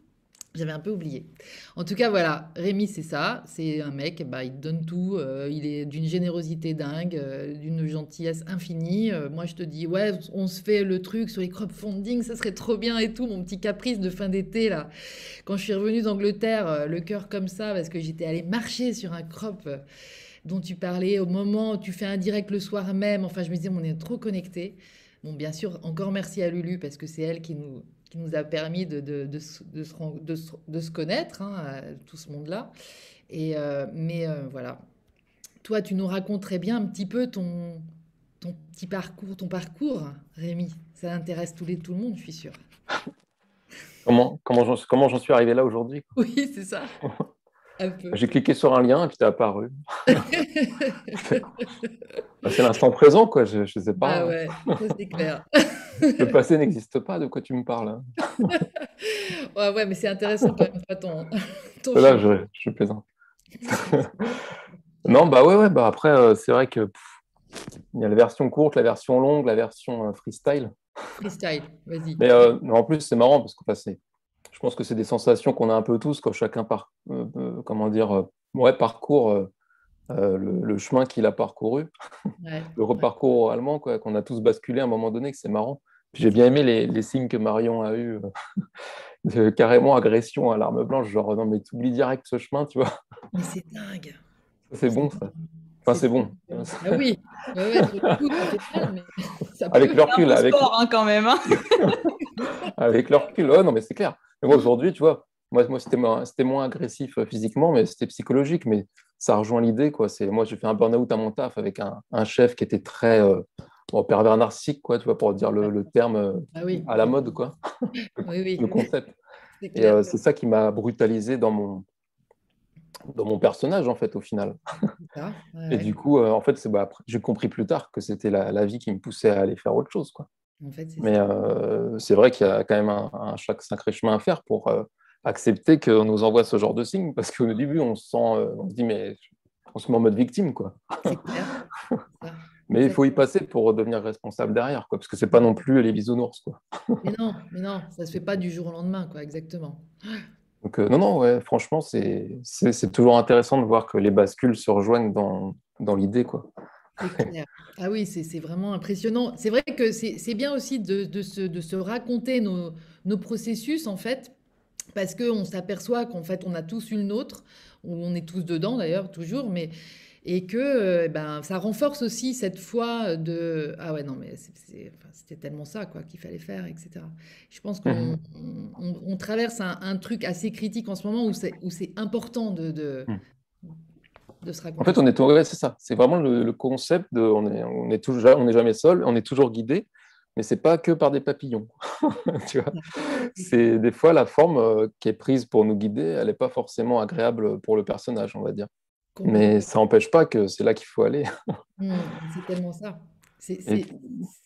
J'avais un peu oublié. En tout cas, voilà, Rémi, c'est ça. C'est un mec, bah, il donne tout. Euh, il est d'une générosité dingue, euh, d'une gentillesse infinie. Euh, moi, je te dis, ouais, on se fait le truc sur les crowdfunding, ça serait trop bien et tout. Mon petit caprice de fin d'été, là. Quand je suis revenue d'Angleterre, le cœur comme ça, parce que j'étais allée marcher sur un crop dont tu parlais au moment où tu fais un direct le soir même. Enfin, je me disais, on est trop connectés. Bon, bien sûr, encore merci à Lulu, parce que c'est elle qui nous qui nous a permis de, de, de, de se, se, connaître, hein, tout ce monde-là. Et, euh, mais euh, voilà, toi, tu nous raconterais bien un petit peu ton, ton petit parcours, ton parcours, Rémi. Ça intéresse les, tout le monde, je suis sûre. Comment, comment j'en suis arrivé là aujourd'hui? Oui, c'est ça. *laughs* J'ai cliqué sur un lien et puis t'es apparu. *laughs* Bah, c'est l'instant présent, quoi. Je, ne sais pas. Ah ouais, c'est *laughs* clair. Le passé n'existe pas, de quoi tu me parles hein *laughs* Ouais, ouais, mais c'est intéressant quand même, pas ton. ton Là, je, je plaisante. non, bah ouais, ouais, bah après, euh, c'est vrai que il y a la version courte, la version longue, la version euh, freestyle. Freestyle, vas-y. Mais, euh, mais, en plus, c'est marrant parce que c'est je pense que c'est des sensations qu'on a un peu tous quand chacun par, euh, euh, comment dire, euh, ouais, parcourt le, chemin qu'il a parcouru, *laughs* le reparcours allemand, quoi, qu'on a tous basculé à un moment donné, que c'est marrant. J'ai bien aimé les, les, signes que Marion a eu, *laughs* carrément agression à l'arme blanche, genre non mais tu oublies direct ce chemin, tu vois. Mais c'est dingue. C'est bon ça. Enfin, c'est bon. Ah oui, ouais, avec le recul, avec hein, quand même. Hein. *laughs* avec le recul, oh, non mais c'est clair moi, aujourd'hui, tu vois, moi, moi c'était moins, moins, agressif euh, physiquement, mais c'était psychologique. Mais ça rejoint l'idée, quoi. C'est moi, j'ai fait un burn-out à mon taf avec un, un chef qui était très euh, pervers narcissique, quoi, tu vois, pour dire le, terme euh, ah à la mode, quoi. *laughs* oui, oui. le concept. *laughs* Et euh, c'est ça qui m'a brutalisé dans mon dans mon personnage en fait au final. *laughs* et du coup, en fait, c'est bah, j'ai compris plus tard que c'était la, la, vie qui me poussait à aller faire autre chose, quoi. Mais euh, c'est vrai qu'il y a quand même un, un, chaque sacré chemin à faire pour euh, accepter qu'on nous envoie ce genre de signes, parce qu'au début, on se sent, euh, on se dit, mais on se met en mode victime, quoi. *laughs* mais il faut y passer pour devenir responsable derrière, quoi, parce que c'est pas non plus les bisounours, quoi. mais non, mais non, ça se fait pas du jour au lendemain, quoi, exactement. Donc non, non, ouais, franchement, c'est toujours intéressant de voir que les bascules se rejoignent dans, dans l'idée, quoi. Ah oui, c'est vraiment impressionnant. C'est vrai que c'est bien aussi de, de, se, de, se, raconter nos, nos, processus, en fait, parce qu'on s'aperçoit qu'en fait, on a tous une nôtre, ou on est tous dedans d'ailleurs, toujours, mais et que euh, ben, ça renforce aussi cette foi de ah ouais non mais c'était tellement ça quoi qu'il fallait faire etc je pense qu'on mmh on, traverse un, un, truc assez critique en ce moment où c'est important de, de, En fait, on est, c'est ça. C'est vraiment le, concept de, on est, on est toujours, on n'est jamais seul, on est toujours guidé, mais c'est pas que par des papillons. *laughs* tu vois c'est des fois la forme euh, qui est prise pour nous guider, elle n'est pas forcément agréable pour le personnage, on va dire. Mais ça n'empêche pas que c'est là qu'il faut aller. Mmh, c'est tellement ça. De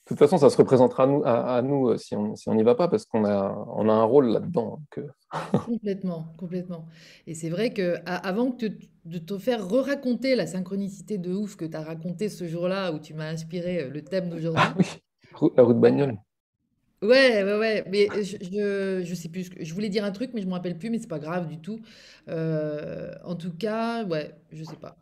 toute façon, ça se représentera à nous, à, nous euh, si on si n'y va pas, parce qu'on a, on a un rôle là-dedans. *laughs* complètement, complètement. Et c'est vrai que avant que de te faire re-raconter la synchronicité de ouf que tu as raconté ce jour-là, où tu m'as inspiré euh, le thème d'aujourd'hui. Ah oui, la route bagnole. Ouais, ouais, ouais. Mais je, je, sais plus. Je voulais dire un truc, mais je ne me rappelle plus, mais c'est pas grave du tout. Euh, en tout cas, ouais, je sais pas.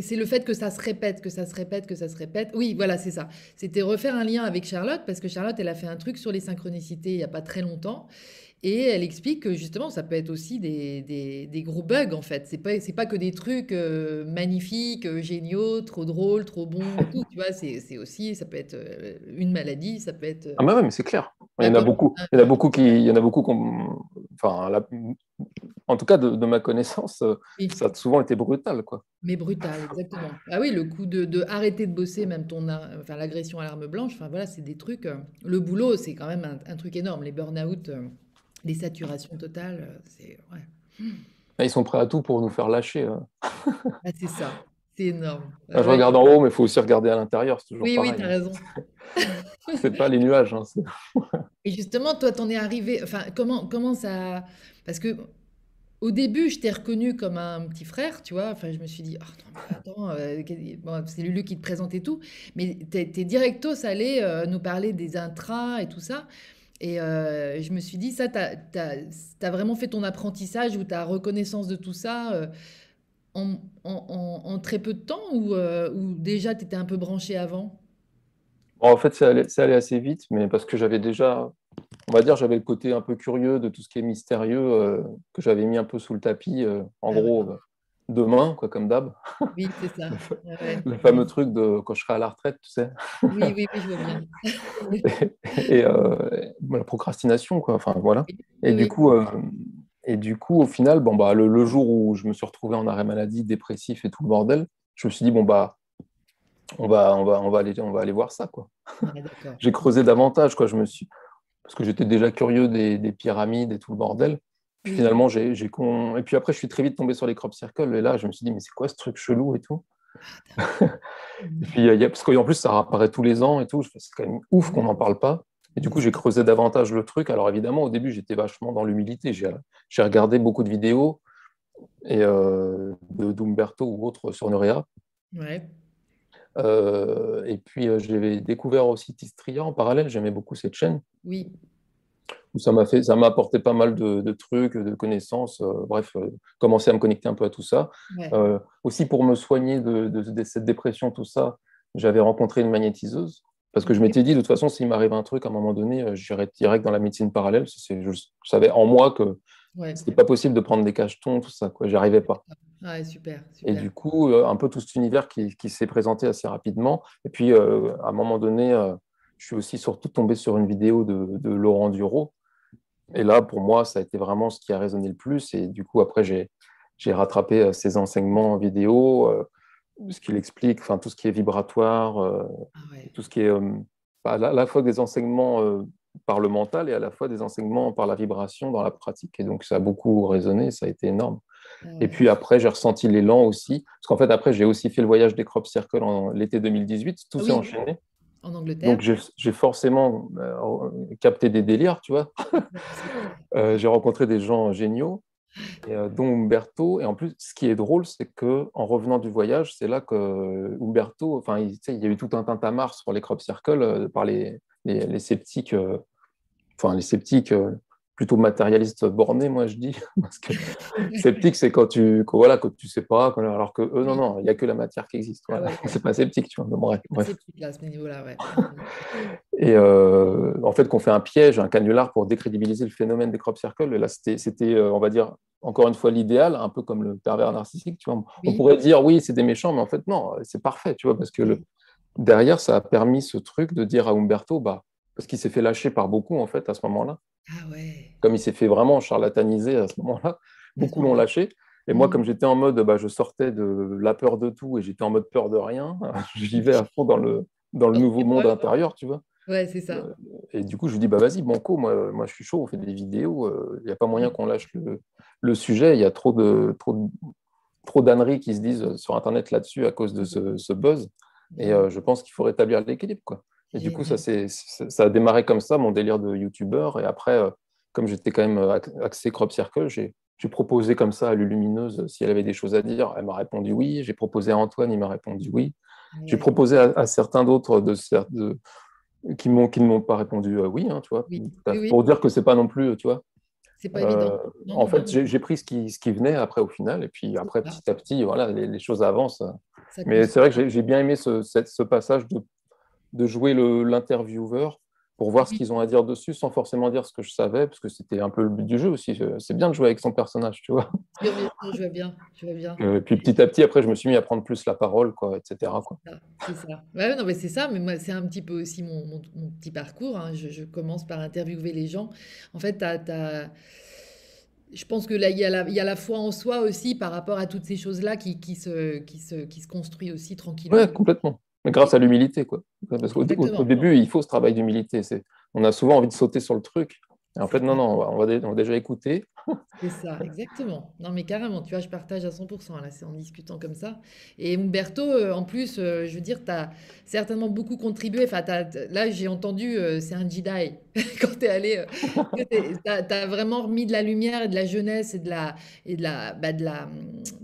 C'est le fait que ça se répète, que ça se répète, que ça se répète. Oui, voilà, c'est ça. C'était refaire un lien avec Charlotte, parce que Charlotte, elle a fait un truc sur les synchronicités il n'y a pas très longtemps. Et elle explique que justement, ça peut être aussi des, des, gros bugs, en fait. C'est pas, pas que des trucs euh, magnifiques, euh, géniaux, trop drôles, trop bons, tout. Tu vois, c'est aussi, ça peut être euh, une maladie, ça peut être... Ah bah mais c'est clair. Il y en a beaucoup. Il y en a beaucoup qui... Il y en a beaucoup Enfin, en tout cas, de, ma connaissance, ça a souvent été brutal, quoi. Mais brutal, exactement. Ah oui, le coup de, de arrêter de bosser, même ton, enfin, l'agression à l'arme blanche, enfin voilà, c'est des trucs... le boulot, c'est quand même un, un, truc énorme. Les burn-out les saturations totales, euh, c'est. Ouais. Ah, ils sont prêts à tout pour nous faire lâcher. Hein. Ah, c'est ça, c'est énorme. Je regarde en haut, mais il faut aussi regarder à l'intérieur. C'est toujours oui, pareil. oui, tu as raison. *laughs* c'est pas les nuages. Hein, Et justement, toi, t'en es arrivé. Enfin, comment, comment ça. Parce que. Au début, je t'ai reconnu comme un petit frère, tu vois. Enfin, je me suis dit, oh, attends, euh, c'est Lulu qui te présente et tout. Mais t'es es directos allé euh, nous parler des intras et tout ça. Et je me suis dit, ça, tu as, vraiment fait ton apprentissage ou ta reconnaissance de tout ça en, très peu de temps ou, ou déjà tu étais un peu branché avant? En fait, c'est allé, allé, assez vite, mais parce que j'avais déjà, on va dire, j'avais le côté un peu curieux de tout ce qui est mystérieux que j'avais mis un peu sous le tapis. en ah, gros, demain, quoi, comme d'hab. Oui, c'est ça. le fameux truc de quand je serai à la retraite, tu sais. Oui, oui, oui, je vois bien. *laughs* et, euh, la procrastination, quoi. Enfin, voilà. Et du coup, euh, et du coup, au final, bon, bah, le, jour où je me suis retrouvé en arrêt maladie, dépressif et tout le bordel, je me suis dit, bon, bah, on va, on va, on va, aller, on va aller voir ça, quoi. *laughs* J'ai creusé davantage, quoi. Je me suis... Parce que j'étais déjà curieux des, des pyramides et tout le bordel. Puis finalement, j'ai, con... Et puis après, je suis très vite tombé sur les crop circles. Et là, je me suis dit, mais c'est quoi ce truc chelou et tout? *laughs* Et puis, y a... parce qu'en plus, ça apparaît tous les ans et tout. C'est quand même ouf qu'on n'en parle pas. Et du coup, j'ai creusé davantage le truc. Alors évidemment, au début, j'étais vachement dans l'humilité. J'ai, j'ai regardé beaucoup de vidéos et, euh, de d'Umberto ou autres sur. Ouais. Euh, et puis, euh, j'avais découvert aussi Tistria en parallèle. J'aimais beaucoup cette chaîne. Oui ça m'a fait, ça m'a apporté pas mal de, trucs, de connaissances. Euh, bref, euh, commencer à me connecter un peu à tout ça. Euh, aussi pour me soigner de, cette dépression, tout ça, j'avais rencontré une magnétiseuse parce que je m'étais dit de toute façon, s'il m'arrive un truc à un moment donné, j'irais direct dans la médecine parallèle. Je, je savais en moi que ce c'était pas possible de prendre des cachetons, tout ça. Quoi, j'y arrivais pas. Ah, super, Et du coup, un peu tout cet univers qui, qui s'est présenté assez rapidement. Et puis, à un moment donné, je suis aussi surtout tombé sur une vidéo de, de Laurent Duro et là, pour moi, ça a été vraiment ce qui a résonné le plus. Et du coup, après, j'ai, rattrapé ses euh, enseignements vidéo, euh, ce qu'il explique, enfin, tout ce qui est vibratoire, euh, ah tout ce qui est à la, fois des enseignements par le mental et à la fois des enseignements par la vibration dans la pratique. Et donc, ça a beaucoup résonné, ça a été énorme. Ah et puis après, j'ai ressenti l'élan aussi. Parce qu'en fait, après, j'ai aussi fait le voyage des Crop Circle en l'été 2018. Tout s'est enchaîné en Angleterre. Donc j'ai forcément euh, capté des délires, tu vois. *laughs* Euh, j'ai rencontré des gens géniaux, euh, dont Umberto. Et en plus, ce qui est drôle, c'est que en revenant du voyage, c'est là que Umberto, enfin, il, il, y a eu tout un tintamarre sur les crop circles par les, les, les sceptiques, enfin les sceptiques plutôt matérialiste borné, moi je dis. *laughs* Parce que sceptique, c'est quand tu, que, voilà, quand tu sais pas, alors que eux, non, non, il n'y a que la matière qui existe. Voilà. Ah *laughs* c'est pas sceptique, tu vois. bref, Sceptique là, à ce niveau-là, ouais. *laughs* Et euh, en fait, qu'on fait un piège, un canular pour décrédibiliser le phénomène des crop circles. Et là, c'était, euh, on va dire, encore une fois, l'idéal, un peu comme le pervers narcissique. Tu vois. On pourrait dire, oui, c'est des méchants, mais en fait, non, c'est parfait, tu vois, parce que le, derrière, ça a permis ce truc de dire à Umberto, bah, parce qu'il s'est fait lâcher par beaucoup, en fait, à ce moment-là. Ah ouais. Comme il s'est fait vraiment charlataniser à ce moment-là, *laughs* beaucoup l'ont lâché. Et moi, mm. comme j'étais en mode, bah, je sortais de la peur de tout et j'étais en mode peur de rien, *laughs* j'y vais à fond dans le, dans le nouveau monde intérieur, tu vois. Ouais, c'est ça. Euh, et du coup, je lui dis, bah vas-y, Banco, moi, moi je suis chaud, on fait des vidéos, il euh, n'y a pas moyen mm. qu'on lâche le, le, sujet, il y a trop de trop, trop d'âneries qui se disent sur Internet là-dessus à cause de ce, ce buzz. Et euh, je pense qu'il faut rétablir l'équilibre, quoi. Et du coup, ça, ça a démarré comme ça, mon délire de youtubeur. Et après, euh, comme j'étais quand même euh, axé crop circle, j'ai proposé comme ça à Lulumineuse si elle avait des choses à dire. Elle m'a répondu oui. J'ai proposé à Antoine, il m'a répondu oui. J'ai proposé à, certains d'autres de, de, qui m'ont qui ne m'ont pas répondu euh, oui, hein, tu vois, pour dire que c'est pas non plus, tu vois. C'est pas évident. en fait, j'ai pris ce qui, ce qui venait après au final, et puis après, petit à petit, voilà, les, choses avancent. Mais c'est vrai que j'ai bien aimé ce, ce passage de de jouer l'intervieweur pour voir ce qu'ils ont à dire dessus sans forcément dire ce que je savais, parce que c'était un peu le but du jeu aussi. C'est bien de jouer avec son personnage, tu vois. *laughs* Je vois bien, je vois bien. Euh, puis petit à petit, après, je me suis mis à prendre plus la parole, quoi, etc. C'est ça. Ouais, non, mais c'est ça, mais moi, c'est un petit peu aussi mon, mon, petit parcours. Hein. Je, commence par interviewer les gens. En fait, tu as, je pense que là, il y, a la, il y, a la foi en soi aussi par rapport à toutes ces choses-là qui, qui, se, qui, se, qui se construit aussi tranquillement. Ouais, complètement. Mais grâce à l'humilité, quoi. Parce qu'au au, début, il faut ce travail d'humilité. On a souvent envie de sauter sur le truc. Et en fait, non, non, on va, on va, déjà écouter. *laughs* C'est ça, exactement. Non, mais carrément, tu vois, je partage à 100%, là, c'est en discutant comme ça. Et Umberto, euh, en plus, euh, je veux dire, tu as certainement beaucoup contribué. Enfin, là, j'ai entendu, euh, c'est un Jedi. *laughs* quand tu es allé, tu as, vraiment remis de la lumière et de la jeunesse et de la, et de la, bah, de la,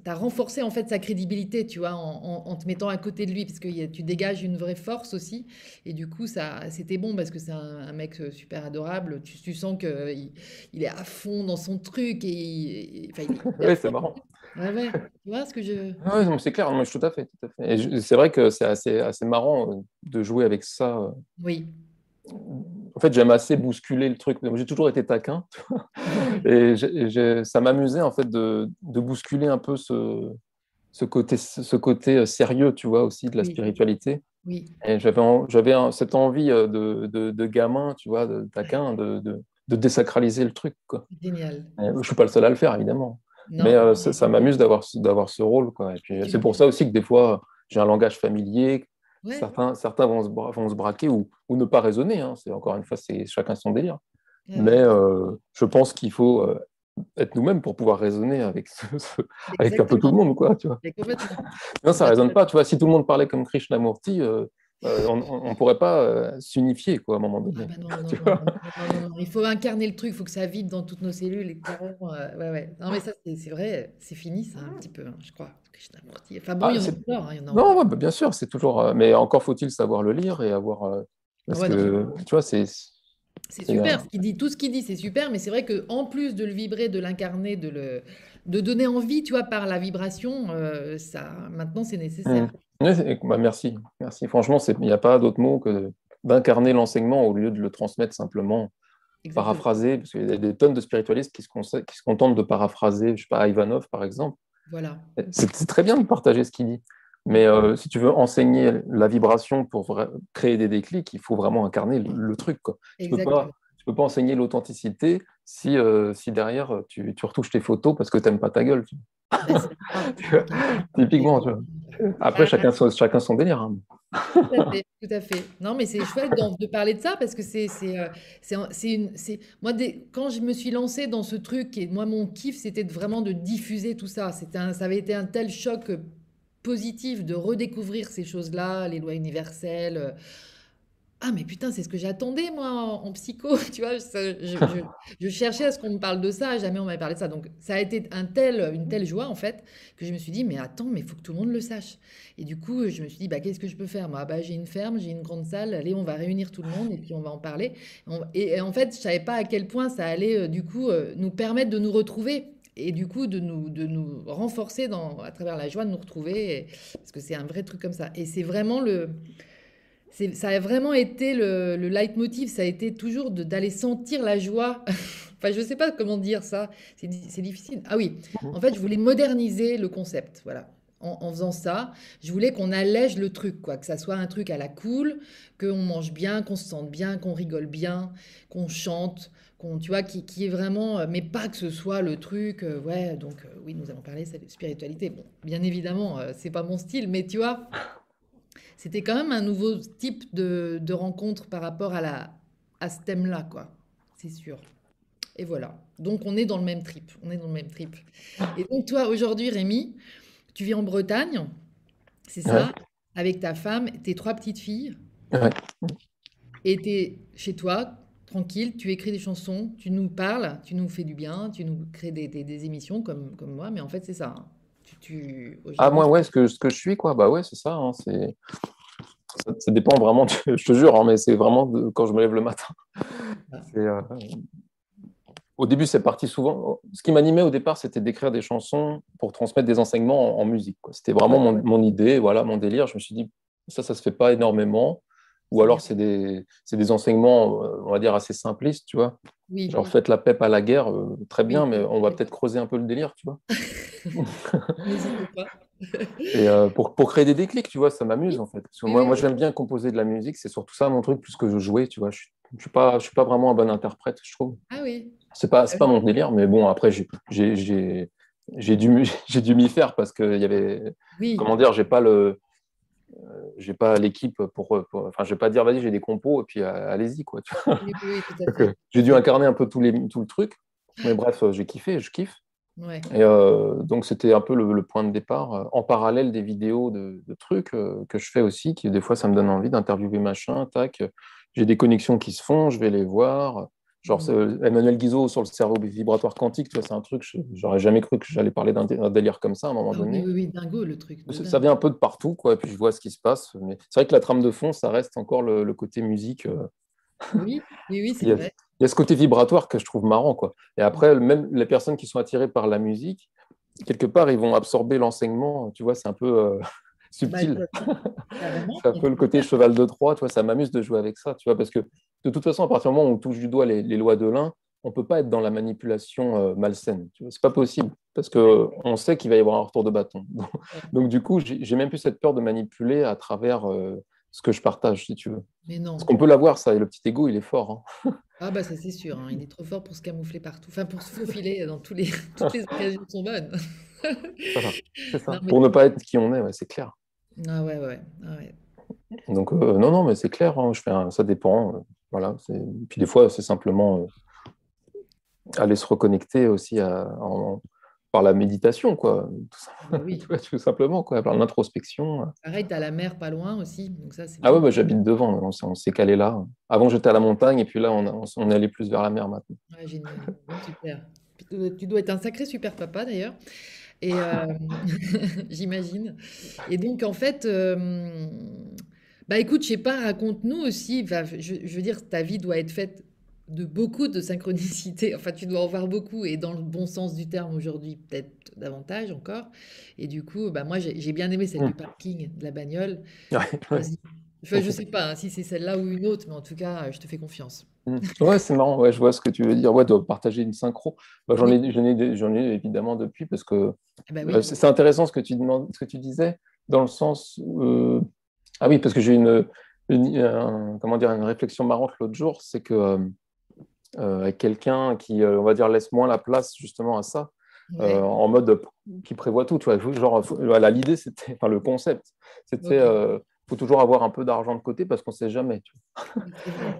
as renforcé en fait sa crédibilité, tu vois, en, te mettant à côté de lui, parce que tu dégages une vraie force aussi. Et du coup, ça, c'était bon parce que c'est un, mec super adorable. Tu, tu sens qu'il il est à fond dans son truc et, *laughs* ouais, c'est marrant. Ouais, ouais. Tu vois ce que je. Oui, c'est clair, moi, je, tout à fait. Tout à fait. Et c'est vrai que c'est assez, assez marrant euh, de jouer avec ça. Euh. Oui en fait, j'aime assez bousculer le truc. J'ai toujours été taquin. *laughs* et ça m'amusait, en fait, de, bousculer un peu ce, ce, côté, ce côté euh, sérieux, tu vois, aussi de la spiritualité. Oui. Et j'avais, j'avais cette envie euh, de, de, gamin, tu vois, de taquin, de, désacraliser le truc. Quoi. Génial. je ne suis pas le seul à le faire, évidemment. mais euh, ça, m'amuse d'avoir, d'avoir ce rôle. Quoi. Et puis, c'est pour ça aussi que des fois, j'ai un langage familier Certains, certains vont, se, vont se braquer ou, ou ne pas raisonner. Hein. C'est encore une fois, c'est chacun son délire. Mais euh, je pense qu'il faut euh, être nous-mêmes pour pouvoir raisonner avec, avec un peu tout le monde, quoi. Tu vois. non, ça résonne pas. Tu vois, si tout le monde parlait comme Krishnamurti, euh, on ne pourrait pas s'unifier, quoi, à un moment donné. Il faut incarner le truc, il faut que ça vibre dans toutes nos cellules. Et ouais, ouais. Non, mais ça, c'est vrai, c'est fini, ça, un petit peu, hein, je crois. Enfin bon, ah, il y en a encore. Hein, non, bah, bien sûr, c'est toujours. Euh, mais encore faut-il savoir le lire et avoir. Euh, parce que, tu vois, c'est. C'est super, ce dit, tout ce qu'il dit, c'est super, mais c'est vrai qu'en plus de le vibrer, de l'incarner, de le de donner envie, tu vois, par la vibration, euh, ça, maintenant, c'est nécessaire. Mmh. Bah, merci, merci. Franchement, il n'y a pas d'autre mot que d'incarner l'enseignement au lieu de le transmettre simplement, paraphraser, parce qu'il y a des tonnes de spiritualistes qui se, qui se contentent de paraphraser, je sais pas, Ivanov, par exemple, voilà. C'est très bien de partager ce qu'il dit. Mais euh, si tu veux enseigner la vibration pour créer des déclics, il faut vraiment incarner le, truc. Tu ne peux, peux, pas enseigner l'authenticité si, euh, si derrière tu, tu, retouches tes photos parce que tu n'aimes pas ta gueule. *laughs* Typiquement. Tu vois. Après, chacun, chacun son délire. Hein. Tout à fait, Non, mais c'est chouette de parler de ça parce que c'est c'est euh, une c'est moi quand je me suis lancée dans ce truc et moi mon kiff c'était vraiment de diffuser tout ça. C'était ça avait été un tel choc positif de redécouvrir ces choses-là, les lois universelles. Euh, ah, mais putain, c'est ce que j'attendais, moi, en, psycho, *laughs* tu vois. *laughs* Je, cherchais à ce qu'on me parle de ça, jamais on m'avait parlé de ça. Donc, ça a été un tel, une telle joie, en fait, que je me suis dit, mais attends, mais il faut que tout le monde le sache. Et du coup, je me suis dit, bah, qu'est-ce que je peux faire Moi, bah, j'ai une ferme, j'ai une grande salle, allez, on va réunir tout le monde et puis on va en parler. Et, en fait, je savais pas à quel point ça allait, euh, du coup, euh, nous permettre de nous retrouver et du coup de nous, de nous renforcer dans, à travers la joie de nous retrouver, parce que c'est un vrai truc comme ça. Et c'est vraiment le ça a vraiment été le, le leitmotiv, ça a été toujours d'aller sentir la joie. *laughs* enfin, je ne sais pas comment dire ça, c'est difficile. Ah oui, en fait, je voulais moderniser le concept, voilà. En, faisant ça, je voulais qu'on allège le truc, quoi, que ça soit un truc à la cool, qu'on mange bien, qu'on se sente bien, qu'on rigole bien, qu'on chante, qu'on, tu vois, qui, qui, est vraiment, mais pas que ce soit le truc, euh, ouais, donc euh, oui, nous allons parler de spiritualité. Bon, bien évidemment, euh, c'est pas mon style, mais tu vois, c'était quand même un nouveau type de, rencontre par rapport à, la, à ce thème-là, quoi. C'est sûr. Et voilà. Donc, on est dans le même trip. On est dans le même trip. Et donc, toi, aujourd'hui, Rémi, tu vis en Bretagne, c'est ça? Avec ta femme, tes trois petites filles? Ouais. Et tu es chez toi, tranquille, tu écris des chansons, tu nous parles, tu nous fais du bien, tu nous crées des, des, émissions comme, comme moi, mais en fait, c'est ça. Hein ah, moi, ouais, ce que, ce que je suis, quoi, bah ouais, c'est ça, hein, c'est... Ça, dépend vraiment, *laughs* je te jure, hein, mais c'est vraiment quand je me lève le matin. Euh, au début, c'est parti souvent. Ce qui m'animait au départ, c'était d'écrire des chansons pour transmettre des enseignements en, musique. C'était vraiment mon, mon, idée, voilà, mon délire. Je me suis dit, ça, ça se fait pas énormément. Ou alors, c'est des, des, enseignements, euh, on va dire, assez simplistes, tu vois. Oui, Genre, faites la PEP à la guerre, euh, très bien, mais on va peut-être creuser un peu le délire, tu vois. *laughs* *laughs* Et euh, pour, pour, créer des déclics, tu vois, ça m'amuse, en fait. Parce que moi, moi j'aime bien composer de la musique, c'est surtout ça mon truc, plus que je jouais, tu vois. Je ne suis, pas, je suis pas vraiment un bon interprète, je trouve. Ah oui. C'est pas, pas mon délire, mais bon, après, j'ai dû, dû m'y faire parce que y avait. Oui. Comment dire, j'ai pas le j'ai pas l'équipe pour, enfin, je vais pas dire vas-y, j'ai des compos et puis euh, allez-y quoi. j'ai dû incarner un peu tout, les, tout le truc, mais bref, j'ai kiffé, je kiffe. Et euh, donc, c'était un peu le, point de départ, euh, en parallèle des vidéos de, trucs euh, que je fais aussi, qui des fois, ça me donne envie d'interviewer machin, tac. J'ai des connexions qui se font, je vais les voir. Genre, mmh. Emmanuel Guizot sur le cerveau vibratoire quantique, tu vois, c'est un truc, j'aurais jamais cru que j'allais parler d'un délire comme ça à un moment ah donné. Oui, oui, dingo le truc. Ça, vient un peu de partout, quoi, et puis je vois ce qui se passe. Mais c'est vrai que la trame de fond, ça reste encore le, côté musique. Oui, oui, oui c'est vrai il y a ce côté vibratoire que je trouve marrant. Quoi. Et après, même les personnes qui sont attirées par la musique, quelque part, ils vont absorber l'enseignement. Tu vois, c'est un peu euh, subtil. Bah, *laughs* c'est un peu le côté cheval de Troie. Tu vois, ça m'amuse de jouer avec ça. Tu vois, parce que de toute façon, à partir du moment où on touche du doigt les, lois de l'un, on ne peut pas être dans la manipulation euh, malsaine. Ce n'est pas possible. Parce qu'on sait qu'il va y avoir un retour de bâton. *laughs* Donc, du coup, j'ai même plus cette peur de manipuler à travers. Euh, ce que je partage, si tu veux. Mais non. Parce qu'on peut l'avoir, ça, et le petit ego, il est fort. Hein. *laughs* Ah bah ça c'est sûr, hein. il est trop fort pour se camoufler partout, enfin pour se faufiler dans tous les... toutes les occasions sont bonnes. ça, pour ne pas être qui on est, ouais, c'est clair. Ah ouais, ouais. Ah ouais. Donc euh, non, non, mais c'est clair, hein, je fais ça dépend. Euh, voilà, puis des fois c'est simplement euh, aller se reconnecter aussi à, en, par la méditation, quoi. Tout, oui. *laughs* tout simplement, quoi, par l'introspection. Pareil, tu as la mer pas loin aussi. Donc ça, ah ouais, bah, j'habite devant, on, s'est calé là. Avant, j'étais à la montagne, et puis là, on, on, est allé plus vers la mer maintenant. Ouais, génial, *laughs* super. Tu dois être un sacré super papa, d'ailleurs. Et euh, *laughs* j'imagine. Et donc, en fait, euh, bah écoute, je sais pas, raconte-nous aussi. je, je veux dire, ta vie doit être faite de beaucoup de synchronicité. *laughs* Enfin, tu dois en voir beaucoup et dans le bon sens du terme aujourd'hui, peut-être davantage encore. Et du coup, bah, moi, j'ai bien aimé celle du mm. parking de la bagnole. Enfin, je sais pas hein, si c'est celle-là ou une autre, mais en tout cas, je te fais confiance. Mm. Ouais, c'est marrant. Ouais, je vois ce que tu veux dire. Ouais, de partager une synchro. Bah, j'en ai, ai, ai, évidemment depuis parce que ah bah euh, c'est intéressant ce que tu demandes, ce que tu disais dans le sens. Euh, ah oui, parce que j'ai une, comment dire, une réflexion marrante l'autre jour, c'est que euh, quelqu'un qui, on va dire, laisse moins la place justement à ça, en mode qui prévoit tout. Tu vois, genre, voilà, l'idée, c'était, enfin, le concept, c'était, faut toujours avoir un peu d'argent de côté parce qu'on ne sait jamais. Tu vois.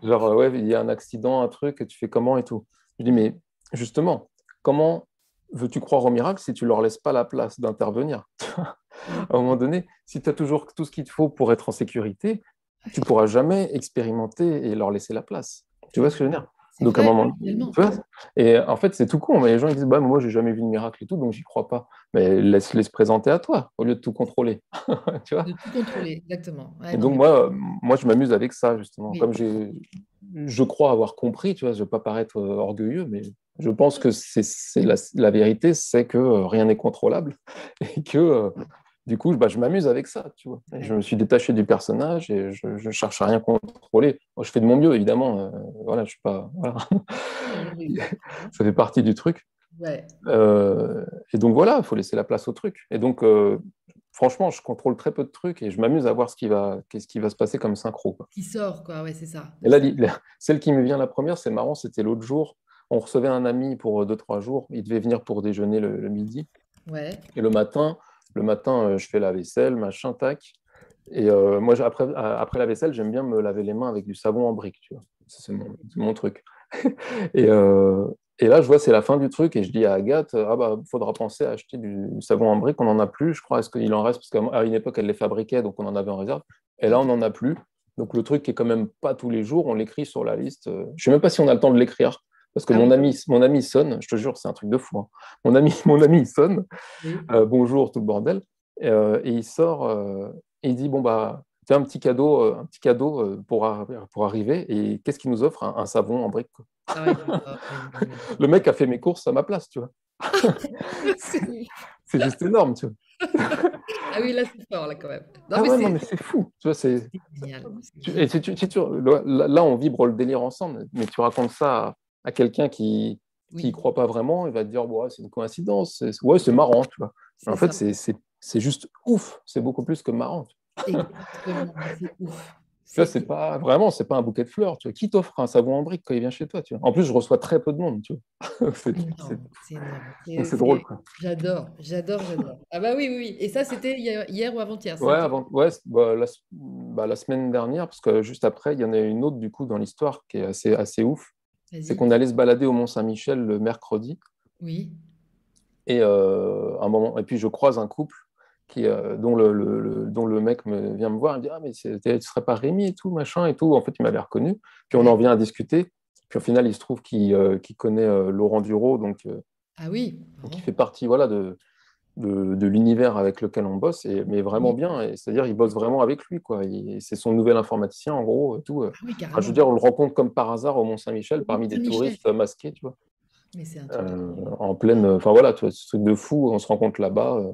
genre, ouais, il y a un accident, un truc, et tu fais comment et tout. Je dis, mais justement, comment veux-tu croire au miracle si tu leur laisses pas la place d'intervenir À un moment donné, si tu as toujours tout ce qu'il te faut pour être en sécurité, tu pourras jamais expérimenter et leur laisser la place. Tu vois ce que je veux dire? Donc à un moment, et en fait c'est tout con. Mais les gens ils disent bah moi j'ai jamais vu de miracle et tout, donc j'y crois pas. Mais laisse-les se présenter à toi au lieu de tout contrôler. *laughs* tu vois de tout contrôler, exactement. et donc moi, moi je m'amuse avec ça justement. Comme j'ai, je crois avoir compris, tu vois, je vais pas paraître euh, orgueilleux, mais je pense que c'est la, la, vérité, c'est que euh, rien n'est contrôlable *laughs* et que euh, du coup, bah, je m'amuse avec ça, tu vois. Je me suis détaché du personnage et je, ne cherche à rien contrôler. Moi, je fais de mon mieux, évidemment. Euh, voilà, je suis pas. *laughs* ça fait partie du truc. Euh, et donc voilà, il faut laisser la place au truc. Et donc, euh, franchement, je contrôle très peu de trucs et je m'amuse à voir ce qui va, qu'est-ce qui va se passer comme synchro. Quoi. Qui sort, quoi. Ouais, c'est ça. Et là, *laughs* celle qui me vient la première, c'est marrant. C'était l'autre jour. On recevait un ami pour deux trois jours. Il devait venir pour déjeuner le, le midi. Ouais. Et le matin, le matin, euh, je fais la vaisselle, machin, tac. Et euh, moi, après, la vaisselle, j'aime bien me laver les mains avec du savon en brique, tu vois. C'est mon, truc. *laughs* et, euh, et, là, je vois, c'est la fin du truc, et je dis à Agathe, ah bah, faudra penser à acheter du, savon en brique, on n'en a plus, je crois. Est-ce qu'il en reste Parce qu'à une époque, elle les fabriquait, donc on en avait en réserve. Et là, on n'en a plus. Donc le truc qui est quand même pas tous les jours, on l'écrit sur la liste. Je ne sais même pas si on a le temps de l'écrire. Parce que ah mon, ami, mon ami sonne, je te jure, c'est un truc de fou. Hein. Mon, ami, mon ami sonne, bonjour, tout le bordel. Euh, et il sort euh, et il dit bon bah as un petit cadeau, euh, un petit cadeau pour, pour arriver. Et qu'est-ce qu'il nous offre un, savon en brique. Ah le mec a fait mes courses à ma place, tu vois. c'est juste énorme, tu vois. ah oui, là c'est fort là quand même. Non, ah mais ouais, non mais c'est fou, tu vois, c'est. Et tu, tu, là, on vibre le délire ensemble, mais tu racontes ça à, quelqu'un qui qui croit pas vraiment, il va te dire ouais, c'est une coïncidence, ouais c'est marrant, tu vois. En fait, c'est c'est juste ouf. C'est beaucoup plus que marrant. Exactement, c'est ouf. *laughs* Ça, c'est pas vraiment, c'est pas un bouquet de fleurs. Tu vois. Qui t'offre un savon en brique quand il vient chez toi tu vois? En plus, je reçois très peu de monde. Tu vois. *laughs* c'est drôle. J'adore, j'adore, j'adore. Ah bah oui, oui, oui. Et ça, c'était hier ou avant-hier Ouais, avant, ouais bah, la, bah, la, semaine dernière, parce que juste après, il y en a une autre du coup dans l'histoire qui est assez, assez ouf. C'est qu'on allait se balader au Mont Saint-Michel le mercredi. Oui. Et un moment, et puis je croise un couple qui, dont, le, dont le mec me, vient me voir et me dit Ah, mais tu ne serais pas Rémi et tout, machin et tout. En fait, il m'avait reconnu. Puis on en vient à discuter. Puis au final, il se trouve qu'il connaît Laurent Duro, donc, ah oui. donc il fait partie voilà, de, de, l'univers avec lequel on bosse, et, mais vraiment bien. C'est-à-dire, il bosse vraiment avec lui. quoi. C'est son nouvel informaticien, en gros. tout. Ah je veux dire, on le rencontre comme par hasard au Mont-Saint-Michel, parmi des touristes masqués, tu vois. Mais euh, en pleine. Enfin voilà, tu vois, ce truc de fou, on se rencontre là-bas euh,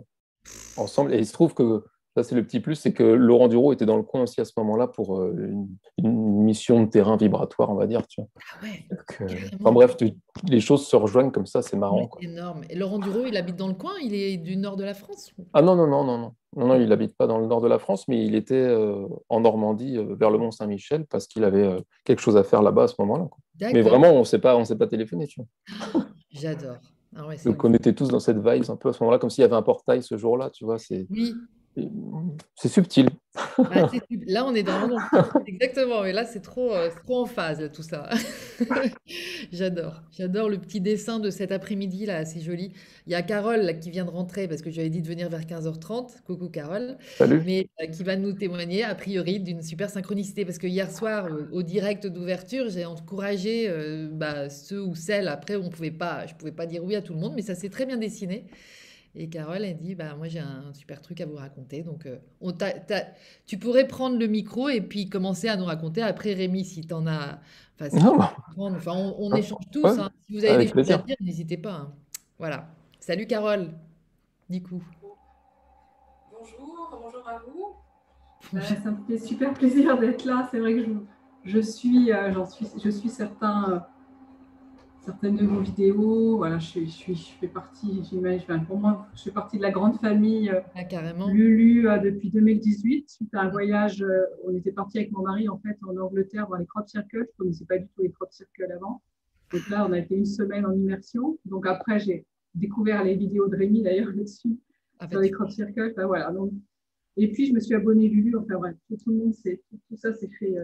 ensemble. Et il se trouve que ça, c'est le petit plus, c'est que Laurent Duro était dans le coin aussi à ce moment-là pour euh, une, mission de terrain vibratoire, on va dire. Tu vois. Ah ouais, euh, enfin bref, les choses se rejoignent comme ça, c'est marrant. Énorme. Et Laurent Duro, il habite dans le coin Il est du nord de la France Ah non, non, non, non, non. Non, non, il n'habite pas dans le nord de la France, mais il était euh, en Normandie, vers le Mont-Saint-Michel, parce qu'il avait quelque chose à faire là-bas à ce moment-là. Mais vraiment, on ne s'est pas, pas téléphoné. Tu vois. J'adore. Ah Donc on était tous dans cette vibe un peu à ce moment-là, comme s'il y avait un portail ce jour-là, tu vois. Oui, c'est subtil. Ah, *laughs* là, on est dans Exactement, mais là, c'est trop, euh, trop en phase, tout ça. *laughs* J'adore. J'adore le petit dessin de cet après-midi, là, c'est joli. Il y a Carole là, qui vient de rentrer parce que j'avais dit de venir vers 15h30. Coucou Carole. Salut. Mais euh, qui va nous témoigner, a priori, d'une super synchronicité. Parce que hier soir, au, direct d'ouverture, j'ai encouragé euh, bah, ceux ou celles. Après, on pouvait pas, je ne pouvais pas dire oui à tout le monde, mais ça s'est très bien dessiné. Et Carole, elle dit, bah, moi j'ai un super truc à vous raconter. Donc, euh, on tu pourrais prendre le micro et puis commencer à nous raconter. Après, Rémi, si tu en as... Enfin, on, ah, échange tous. Hein. Si vous avez des choses à dire, n'hésitez pas. Hein. Voilà. Salut Carole, du coup. Bonjour, bonjour à vous. Euh, ça me fait super plaisir d'être là. C'est vrai que je, je suis, euh, j'en suis, je suis certain certaines de vos vidéos. Voilà, je, suis, je fais partie, j'imagine, pour moi, je fais partie de la grande famille euh, ah, Lulu euh, depuis 2018, suite à un voyage. Euh, on était parti avec mon mari en fait en Angleterre voir les crop circles. Je ne connaissais pas du tout les crop circles avant. Donc là, on a été une semaine en immersion. Donc après, j'ai découvert les vidéos de Rémi d'ailleurs *laughs* là-dessus, ah, sur bah, les crop circles. voilà, donc, et puis, je me suis abonnée Lulu. Enfin, bref, tout, le monde sait. Tout, ça, c'est fait.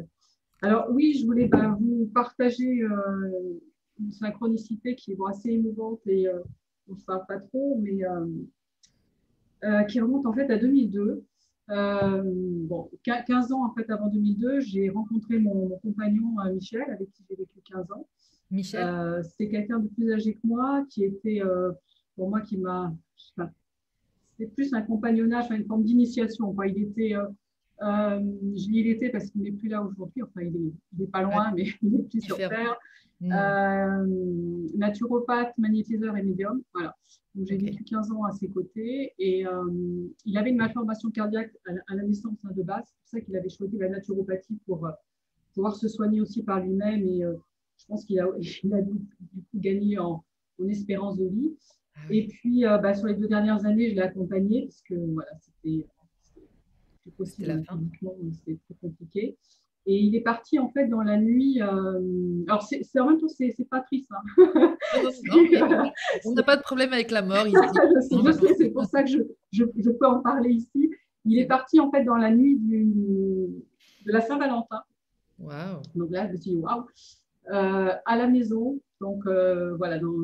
Alors, oui, je voulais bah, vous partager une synchronicité qui est assez émouvante et euh, on ne sait pas trop, mais euh, euh, qui remonte en fait à 2002. bon, 15 ans en fait avant 2002, j'ai rencontré mon, compagnon Michel, avec qui j'ai vécu 15 ans. Michel. c'est quelqu'un de plus âgé que moi, qui était pour moi qui m'a. C'était plus un compagnonnage, une forme d'initiation. Il était euh, il était parce qu'il n'est plus là aujourd'hui. Enfin, il n'est pas loin, mais *laughs* il n'est plus sur Terre. Mm. Euh, naturopathe, magnétiseur et médium. Voilà. Donc, j'ai vécu 15 ans à ses côtés et euh, il avait une malformation cardiaque à, la naissance hein, de base. C'est pour ça qu'il avait choisi la naturopathie pour euh, pouvoir se soigner aussi par lui-même. Et je pense qu'il a, *laughs* il a, du coup gagné en, en espérance de vie. Ah et puis, bah, sur les deux dernières années, je l'ai accompagné parce que voilà, c'était c'était la fin. C'était très compliqué. Et il est parti en fait dans la nuit. Euh... Alors c'est en même temps c'est pas triste. Hein. *laughs* on n'a pas de problème avec la mort ici. *laughs* c'est pour ça que je, je, je, peux en parler ici. Il est parti en fait dans la nuit du, de la Saint-Valentin. Wow. Donc là je me suis dit waouh. Euh, à la maison. Donc euh, voilà dans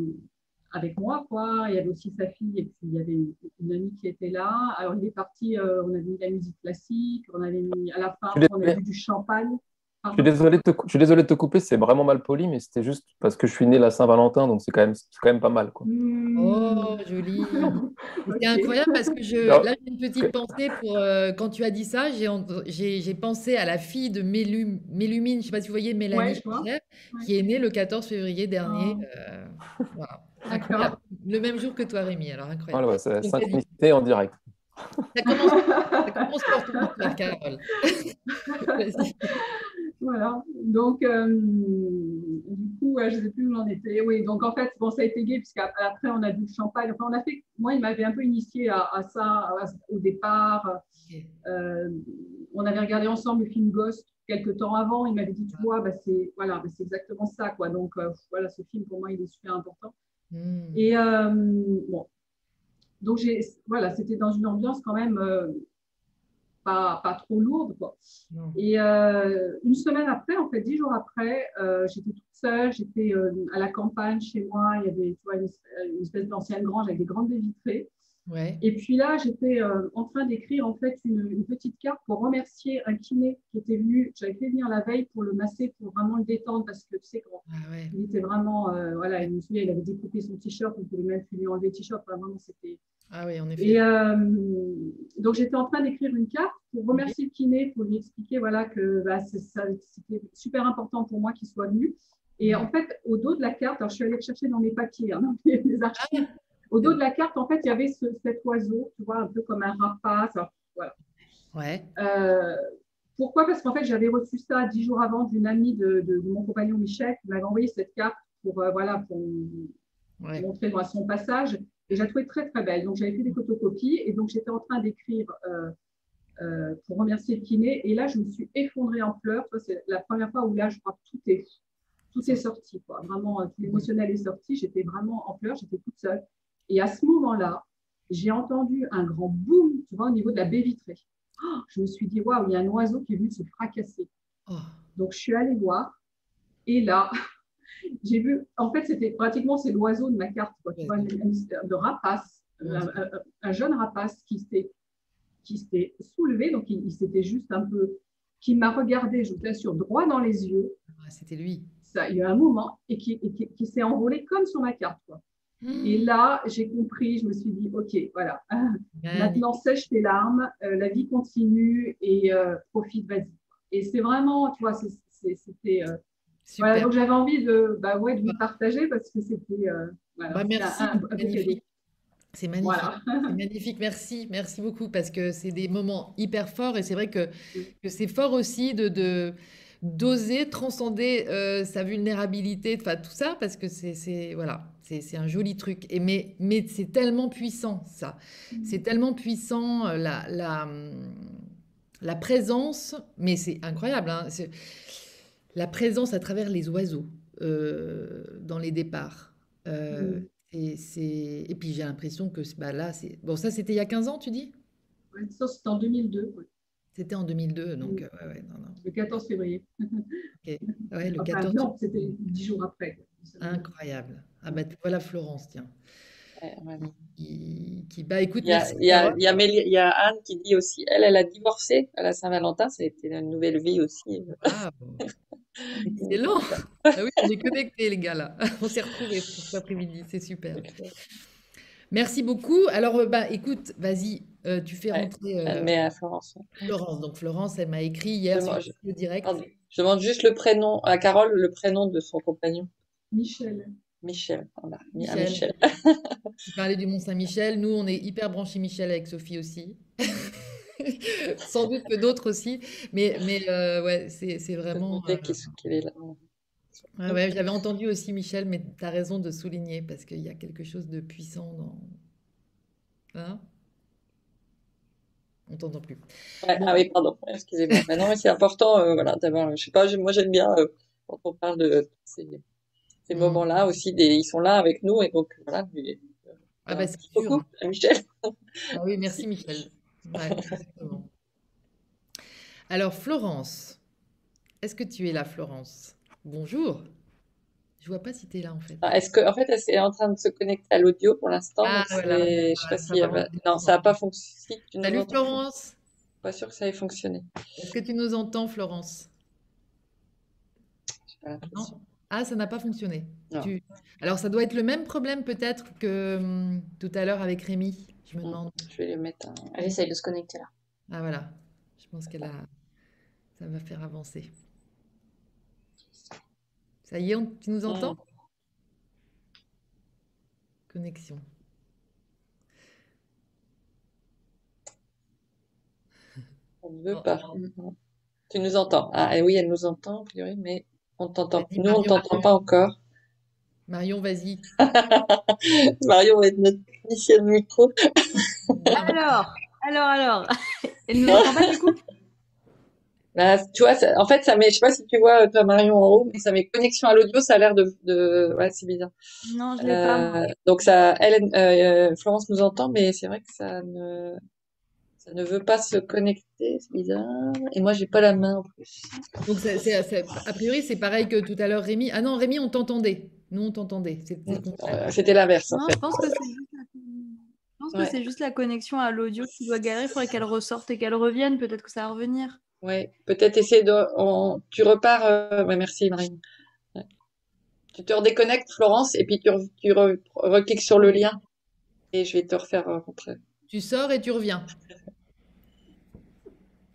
avec moi, quoi. Il y avait aussi sa fille et puis il y avait une, amie qui était là. Alors il est parti, euh, on avait mis de la musique classique, on avait mis à la fin, on avait du champagne. Je suis, désolé de te, je suis désolé de te couper, c'est vraiment mal poli, mais c'était juste parce que je suis né la Saint-Valentin, donc c'est quand, même, quand même pas mal. Quoi. Mmh. Oh, joli. *laughs* C'est incroyable parce que je, là, j'ai une petite pensée pour euh, quand tu as dit ça, j'ai pensé à la fille de Mélumine, je ne sais pas si vous voyez, Mélanie, qui est née le 14 février dernier. Oh. Euh. Le même jour que toi, Rémi. Alors, incroyable. Voilà, c'est synchronicité en direct. Ça commence, ça commence par tout Carole. *laughs* voilà. Donc, euh, du coup, je ne sais plus où j'en étais. Oui, donc en fait, bon, ça a été gay, puisqu'après, on a bu le champagne. Enfin, on a fait, moi, il m'avait un peu initié à, ça au départ. Euh, on avait regardé ensemble le film Ghost quelques temps avant. Il m'avait dit, tu vois, bah, c'est voilà, bah, exactement ça. Quoi. Donc, euh, voilà, ce film, pour moi, il est super important. Hmm. Et bon, donc voilà, c'était dans une ambiance quand même pas, pas trop lourde. Quoi. Et euh, une semaine après, en fait, dix jours après, euh, j'étais toute seule, j'étais à la campagne chez moi, il y avait tu vois, une, espèce d'ancienne grange avec des grandes baies vitrées. Et puis là, j'étais euh, en train d'écrire en fait une, petite carte pour remercier un kiné qui était venu. J'avais fait venir la veille pour le masser, pour vraiment le détendre parce que tu sais, quand ah il était vraiment, euh, voilà, il me souvient, il avait découpé son t-shirt, on pouvait même lui enlever le t-shirt. vraiment, c'était. Ah oui, en effet. Et euh, donc j'étais en train d'écrire une carte pour remercier le kiné, pour lui expliquer voilà que bah, c'était super important pour moi qu'il soit venu. Et en fait, au dos de la carte, alors je suis allée chercher dans mes papiers, hein, les archives. Ah au dos de la carte, en fait, il y avait cet oiseau, tu vois, un peu comme un rapace. Voilà. Ouais. Euh, pourquoi? Parce qu'en fait, j'avais reçu ça dix jours avant d'une amie de, mon compagnon Michel qui m'avait envoyé cette carte pour, euh, voilà, pour montrer moi, son passage. Et j'ai trouvé très, très belle. Donc, j'avais fait des photocopies et donc j'étais en train d'écrire euh, pour remercier le kiné. Et là, je me suis effondrée en pleurs. C'est la première fois où là, je crois que tout est, tout est sorti. Quoi. Vraiment, tout l'émotionnel est sorti. J'étais vraiment en pleurs. J'étais toute seule. Et à ce moment-là, j'ai entendu un grand boom, tu vois, au niveau de la baie vitrée. Oh, je me suis dit, waouh, il y a un oiseau qui est venu se fracasser. Oh. Donc, je suis allée voir. Et là, *laughs* j'ai vu, en fait, c'était pratiquement c'est l'oiseau de ma carte, quoi, tu vois, de rapace, un, jeune rapace qui s'était qui s'était soulevé, donc il, s'était juste un peu, qui m'a regardé, je vous assure, droit dans les yeux. Ah, c'était lui. Ça, il y a un moment et qui, qui s'est envolé comme sur ma carte. Quoi. Et *gasps* là, j'ai compris, je me suis dit, OK, voilà, maintenant sèche tes larmes, euh, la vie continue et euh, profite, vas-y. Et c'est vraiment, tu vois, c'était. Euh, voilà, donc j'avais envie de, bah ouais, de vous partager parce que c'était. Voilà, bah, merci, magnifique. C'est magnifique. C'est magnifique, merci, merci beaucoup parce que c'est des moments hyper forts et c'est vrai que, que c'est fort aussi de, de d'oser transcender sa vulnérabilité, enfin tout ça, parce que c'est voilà, c'est un joli truc. Et mais mais c'est tellement puissant ça, mmh. c'est tellement puissant la la, la présence, mais c'est incroyable, hein, la présence à travers les oiseaux dans les départs. Mmh. Et, et puis j'ai l'impression que bah là, c'est bon, ça c'était il y a 15 ans, tu dis? Oui, ça c'était en 2002. C'était en 2002, donc ouais, ouais, non, non. Le 14 février. *laughs* Ouais, le 14... non, c'était dix jours après. Incroyable. Ah bah voilà Florence, tiens. Qui, qui, bah écoute, il y, a, il, y a, il, y a il y a Anne qui dit aussi, elle, elle a divorcé à la Saint-Valentin, ça a été une nouvelle vie aussi. Ah, excellent. *laughs* ah oui, on est connectés les gars là. *laughs* On s'est retrouvés pour cet après-midi, c'est super. Merci beaucoup. Alors, euh, bah, écoute, vas-y, euh, tu fais rentrer euh, mais à Florence. Florence. Donc, Florence, elle m'a écrit hier sur le direct. je demande juste le prénom à Carole, le prénom de son compagnon. Michel. Michel. Michel. Michel. *laughs* tu parlais du Mont-Saint-Michel. Nous, on est hyper branchés Michel avec Sophie aussi. *laughs* Sans doute que d'autres aussi. Mais, mais ouais, c'est vraiment. qu'il est là. Ouais, j'avais entendu aussi Michel, mais tu as raison de souligner parce qu'il y a quelque chose de puissant dans. Hein? On t'entend plus. Ah oui, pardon, excusez-moi. non, mais c'est important, euh, voilà, d'avoir. Je sais pas, moi j'aime bien euh, quand on parle de ces, ces mmh. moments-là aussi, des, ils sont là avec nous et donc voilà. ah bah beaucoup, Michel. Ah oui, merci *laughs* Michel. Alors Florence, est-ce que tu es là, Florence? Bonjour. Je vois pas si tu es là en fait. Ah, est-ce que en fait elle est en train de se connecter à l'audio pour l'instant ah, voilà. Je sais pas si non ça n'a pas fonctionné. Salut Florence. Pas sûr que ça ait fonctionné. Est-ce que tu nous entends Florence? Ah ça n'a pas fonctionné. Alors ça doit être le même problème peut-être que hum, tout à l'heure avec Rémi. Je me mm. demande. Je vais lui mettre. Un... Elle essaye de se connecter là. Ah voilà. Je pense qu'elle a. Ça va faire avancer. Ça y est, tu nous entends? Connexion. On ne veut pas. Tu nous entends. Ah oui, elle nous entend, a priori, mais on t'entend. Nous, on ne t'entend pas encore. Marion, vas-y. *laughs* Marion va être notre technicienne micro. alors, alors, alors. *laughs* Elle nous entend pas du coup bah, tu vois, en fait, ça met, je sais pas si tu vois, toi, Marion, en haut, mais ça met connexion à l'audio, ça a l'air de, de, ouais, c'est bizarre. Non, je l'ai pas. Euh, donc ça, elle, euh, Florence nous entend, mais c'est vrai que ça ne, Ça ne veut pas se connecter, c'est bizarre. Et moi, j'ai pas la main en plus. Donc, a priori, c'est pareil que tout à l'heure, Rémi. Ah non, Rémi, on t'entendait. Nous, on t'entendait. C'était l'inverse. En fait. Je pense que c'est juste, la connexion à l'audio qui doit galérer. Il faudrait qu'elle ressorte et qu'elle revienne. Peut-être que ça va revenir. Oui, peut-être essayer de. Tu repars. Euh, merci, Marine. Tu te redéconnectes, Florence, et puis tu, tu recliques sur le lien. Et je vais te refaire rentrer. Tu sors et tu reviens.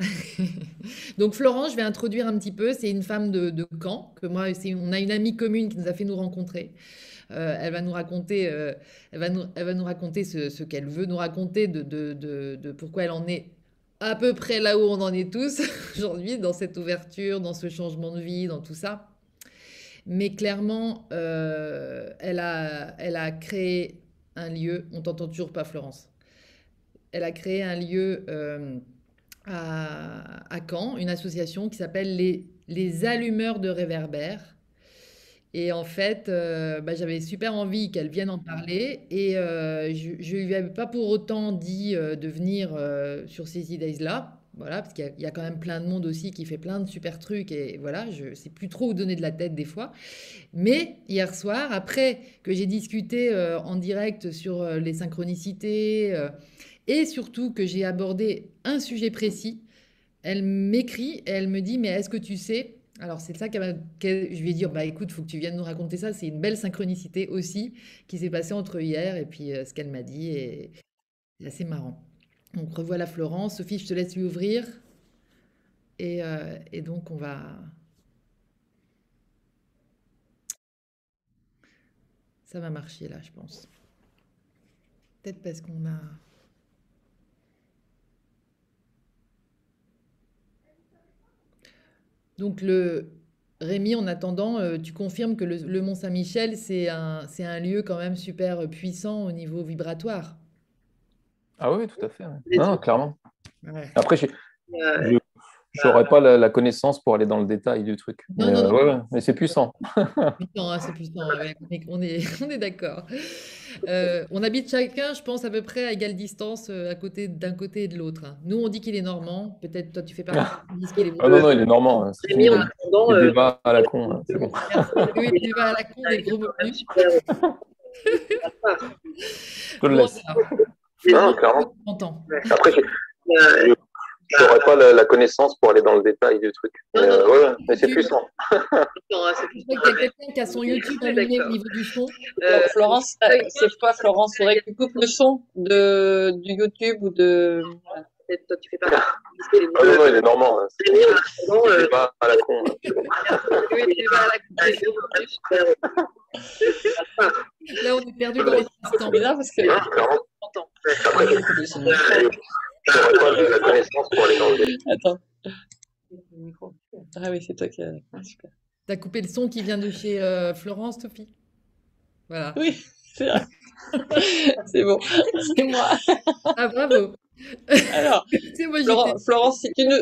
*laughs* Donc Florence, je vais introduire un petit peu. C'est une femme de, Caen que moi, on a une amie commune qui nous a fait nous rencontrer. Euh, elle va nous raconter, euh, elle va nous, raconter ce, qu'elle veut nous raconter de, pourquoi elle en est à peu près là où on en est tous *laughs* aujourd'hui, dans cette ouverture, dans ce changement de vie, dans tout ça. Mais clairement, euh, elle, a, elle a créé un lieu. On t'entend toujours pas, Florence. Elle a créé un lieu à, Caen, une association qui s'appelle les, les Allumeurs de réverbères. Et en fait, euh, bah, j'avais super envie qu'elle vienne en parler. Et euh, je ne lui avais pas pour autant dit euh, de venir sur ces idées-là. Voilà, parce qu'il y, a quand même plein de monde aussi qui fait plein de super trucs. Et voilà, je ne sais plus trop où donner de la tête des fois. Mais hier soir, après que j'ai discuté en direct sur les synchronicités et surtout que j'ai abordé un sujet précis, elle m'écrit et elle me dit Mais est-ce que tu sais? Alors c'est ça que je lui ai dit, bah écoute, faut que tu viennes nous raconter ça. C'est une belle synchronicité aussi qui s'est passée entre hier et puis euh, ce qu'elle m'a dit. Et c'est assez marrant. Donc revoilà Florence. Sophie, je te laisse lui ouvrir. Euh, et donc on va... Ça va marcher là, je pense. Peut-être parce qu'on a... Donc, le, Rémi, en attendant, euh, tu confirmes que le, Mont Saint-Michel, c'est un, c'est un lieu quand même super puissant au niveau vibratoire. Ah oui, tout à fait. Non, clairement. Après, je n'aurais pas la, connaissance pour aller dans le détail du truc. mais, euh, mais c'est puissant. Hein, c'est puissant, on est, on est d'accord. Euh, on habite chacun, je pense, à peu près à égale distance euh, à côté d'un côté et de l'autre. Hein. Nous, on dit qu'il est normand. Peut-être toi, tu fais pas qu'il est Ah non, non, il est normand. Hein. C'est en attendant. Il débat à la con. Hein, c'est bon. oui, il débat à la con des gros mots. Je le laisse. Non, clairement. Après, je n'aurais pas la, connaissance pour aller dans le détail du truc. mais, euh, mais c'est puissant. *laughs* c'est Il y a quelqu'un qui a son YouTube allumé au niveau du son. Euh, Florence, euh, c'est quoi, Florence? Il faudrait que tu coupes le son de, du YouTube ou de. Toi, tu fais pas. Ah non, non, il est normand. Hein. C'est bon. Euh... pas à la con. Hein. Oui, il pas à la con. Là, on est perdu dans les instants. là, parce que. Après, La connaissance pour Attends. Ah oui, c'est toi qui as. Ah, super. T'as coupé le son qui vient de chez euh, Florence, Sophie? Voilà. Oui, c'est vrai. *laughs* c'est bon, c'est moi. Ah, bravo. Alors, *laughs* moi, Florence, si tu nous...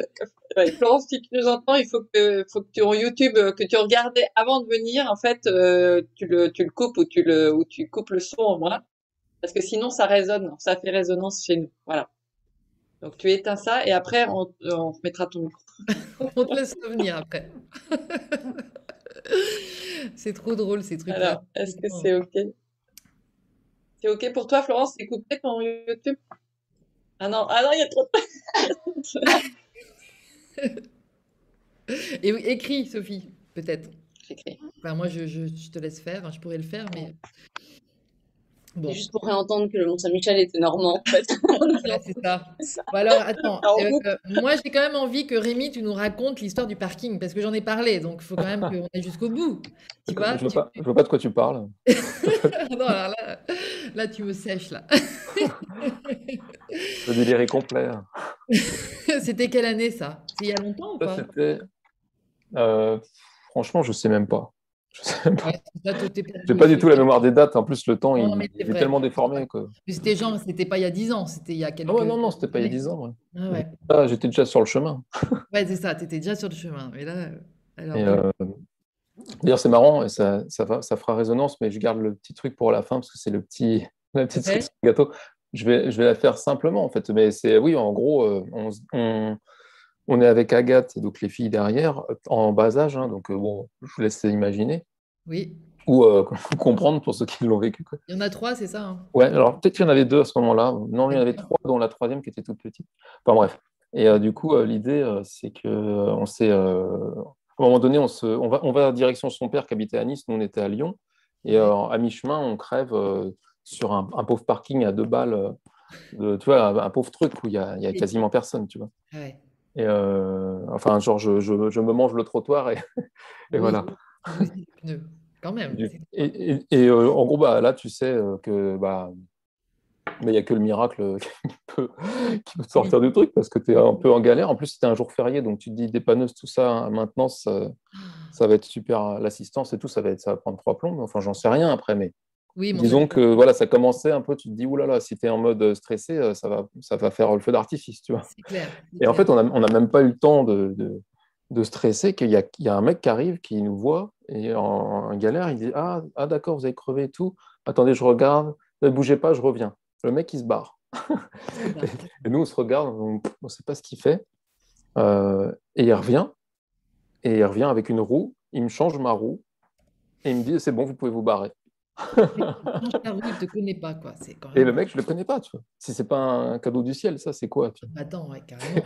Florence, si tu nous entends, il faut que, faut que tu en YouTube, euh, que tu regardais avant de venir, en fait, euh, tu, le, tu le coupes ou tu, le, ou tu coupes le son en moi. Parce que sinon, ça résonne, ça fait résonance chez nous. Voilà. Donc tu éteins ça et après on, on remettra ton *laughs* on te laisse revenir après. *laughs* c'est trop drôle ces trucs. Alors, est-ce que c'est OK? C'est OK pour toi, Florence? C'est coupé ton YouTube? Ah non, ah non, il y a trop de. *laughs* et écris, Sophie, peut-être. J'écris. Enfin, moi, je, je, je, te laisse faire. Je pourrais le faire, mais Juste pour réentendre que le Mont-Saint-Michel était normand, en fait. *laughs* c'est ça. Bon, alors, attends. Euh, euh, moi, j'ai quand même envie que Rémi, tu nous racontes l'histoire du parking, parce que j'en ai parlé, donc il faut quand même qu'on aille jusqu'au bout. Tu vois, je ne vois, vois, pas de quoi tu parles. *laughs* non, alors là, là, tu me sèches, là. *laughs* Le délire est complet. C'était quelle année, ça? C'est il y a longtemps ou pas? C'était... Euh, franchement, je ne sais même pas. Je n'ai pas du tout la mémoire des dates. En plus, le temps, il, est tellement déformé. C'était genre, c'était pas il y a 10 ans, c'était il y a quelques... Oh, non, non, c'était pas il y a 10 ans. Ah, J'étais déjà sur le chemin. *laughs* ouais, c'est ça, tu étais déjà sur le chemin. Mais là, euh, D'ailleurs, c'est marrant, et ça, ça, ça, fera résonance, mais je garde le petit truc pour la fin, parce que c'est le petit, *laughs* la petite gâteau. je, vais, je vais la faire simplement, en fait. Mais c'est, oui, en gros, on, on, est avec Agathe, donc les filles derrière, en bas âge. Hein, donc, bon, je vous laisse imaginer. Oui. *laughs* Ou comprendre pour ceux qui l'ont vécu. Il y en a trois, c'est ça hein Ouais, alors peut-être qu'il y en avait deux à ce moment-là. Non, il y en avait trois, dont la troisième qui était toute petite. Enfin bref. Et du coup, l'idée, c'est que on s'est à un moment donné, on, se, on, va, on va direction son père qui habitait à Nice, nous on était à Lyon. Et euh, à mi-chemin, on crève euh, sur un, pauvre parking à deux balles, euh, de, tu vois, un, pauvre truc où il n'y a, y a, quasiment personne, tu vois. Et enfin, genre, je, je, je, me mange le trottoir et, *laughs* et voilà. Quand même. Et, et en gros, bah, là, tu sais que bah, mais il n'y a que le miracle *laughs* qui peut, qui peut sortir du truc parce que tu es un peu en galère. En plus, c'était un jour férié, donc tu te dis dépanneuse, tout ça, hein, maintenant, ça, ça, va être super. L'assistance et tout, ça va, être, ça va prendre trois plombs. Enfin, j'en sais rien après, mais oui, disons que voilà, ça commençait un peu. Tu te dis, oulala, si tu es en mode stressé, euh, ça va, ça va faire le feu d'artifice, tu vois. Clair, et en fait, on n'a on a même pas eu le temps de, de, de stresser qu'il y, y, a un mec qui arrive, qui nous voit et en, en galère, il dit Ah, ah d'accord, vous avez crevé et tout. Attendez, je regarde. Ne bougez pas, je reviens. Le mec, il se barre. et nous, on se regarde, on ne sait pas ce qu'il fait. Euh, et il revient. Et il revient avec une roue. Il me change ma roue. Et il me dit, c'est bon, vous pouvez vous barrer. *laughs* il ne te connaît pas, quoi. Quand Et le mec, je ne le connais pas, tu vois. Si c'est pas un cadeau du ciel, ça, c'est quoi Attends, ouais, carrément.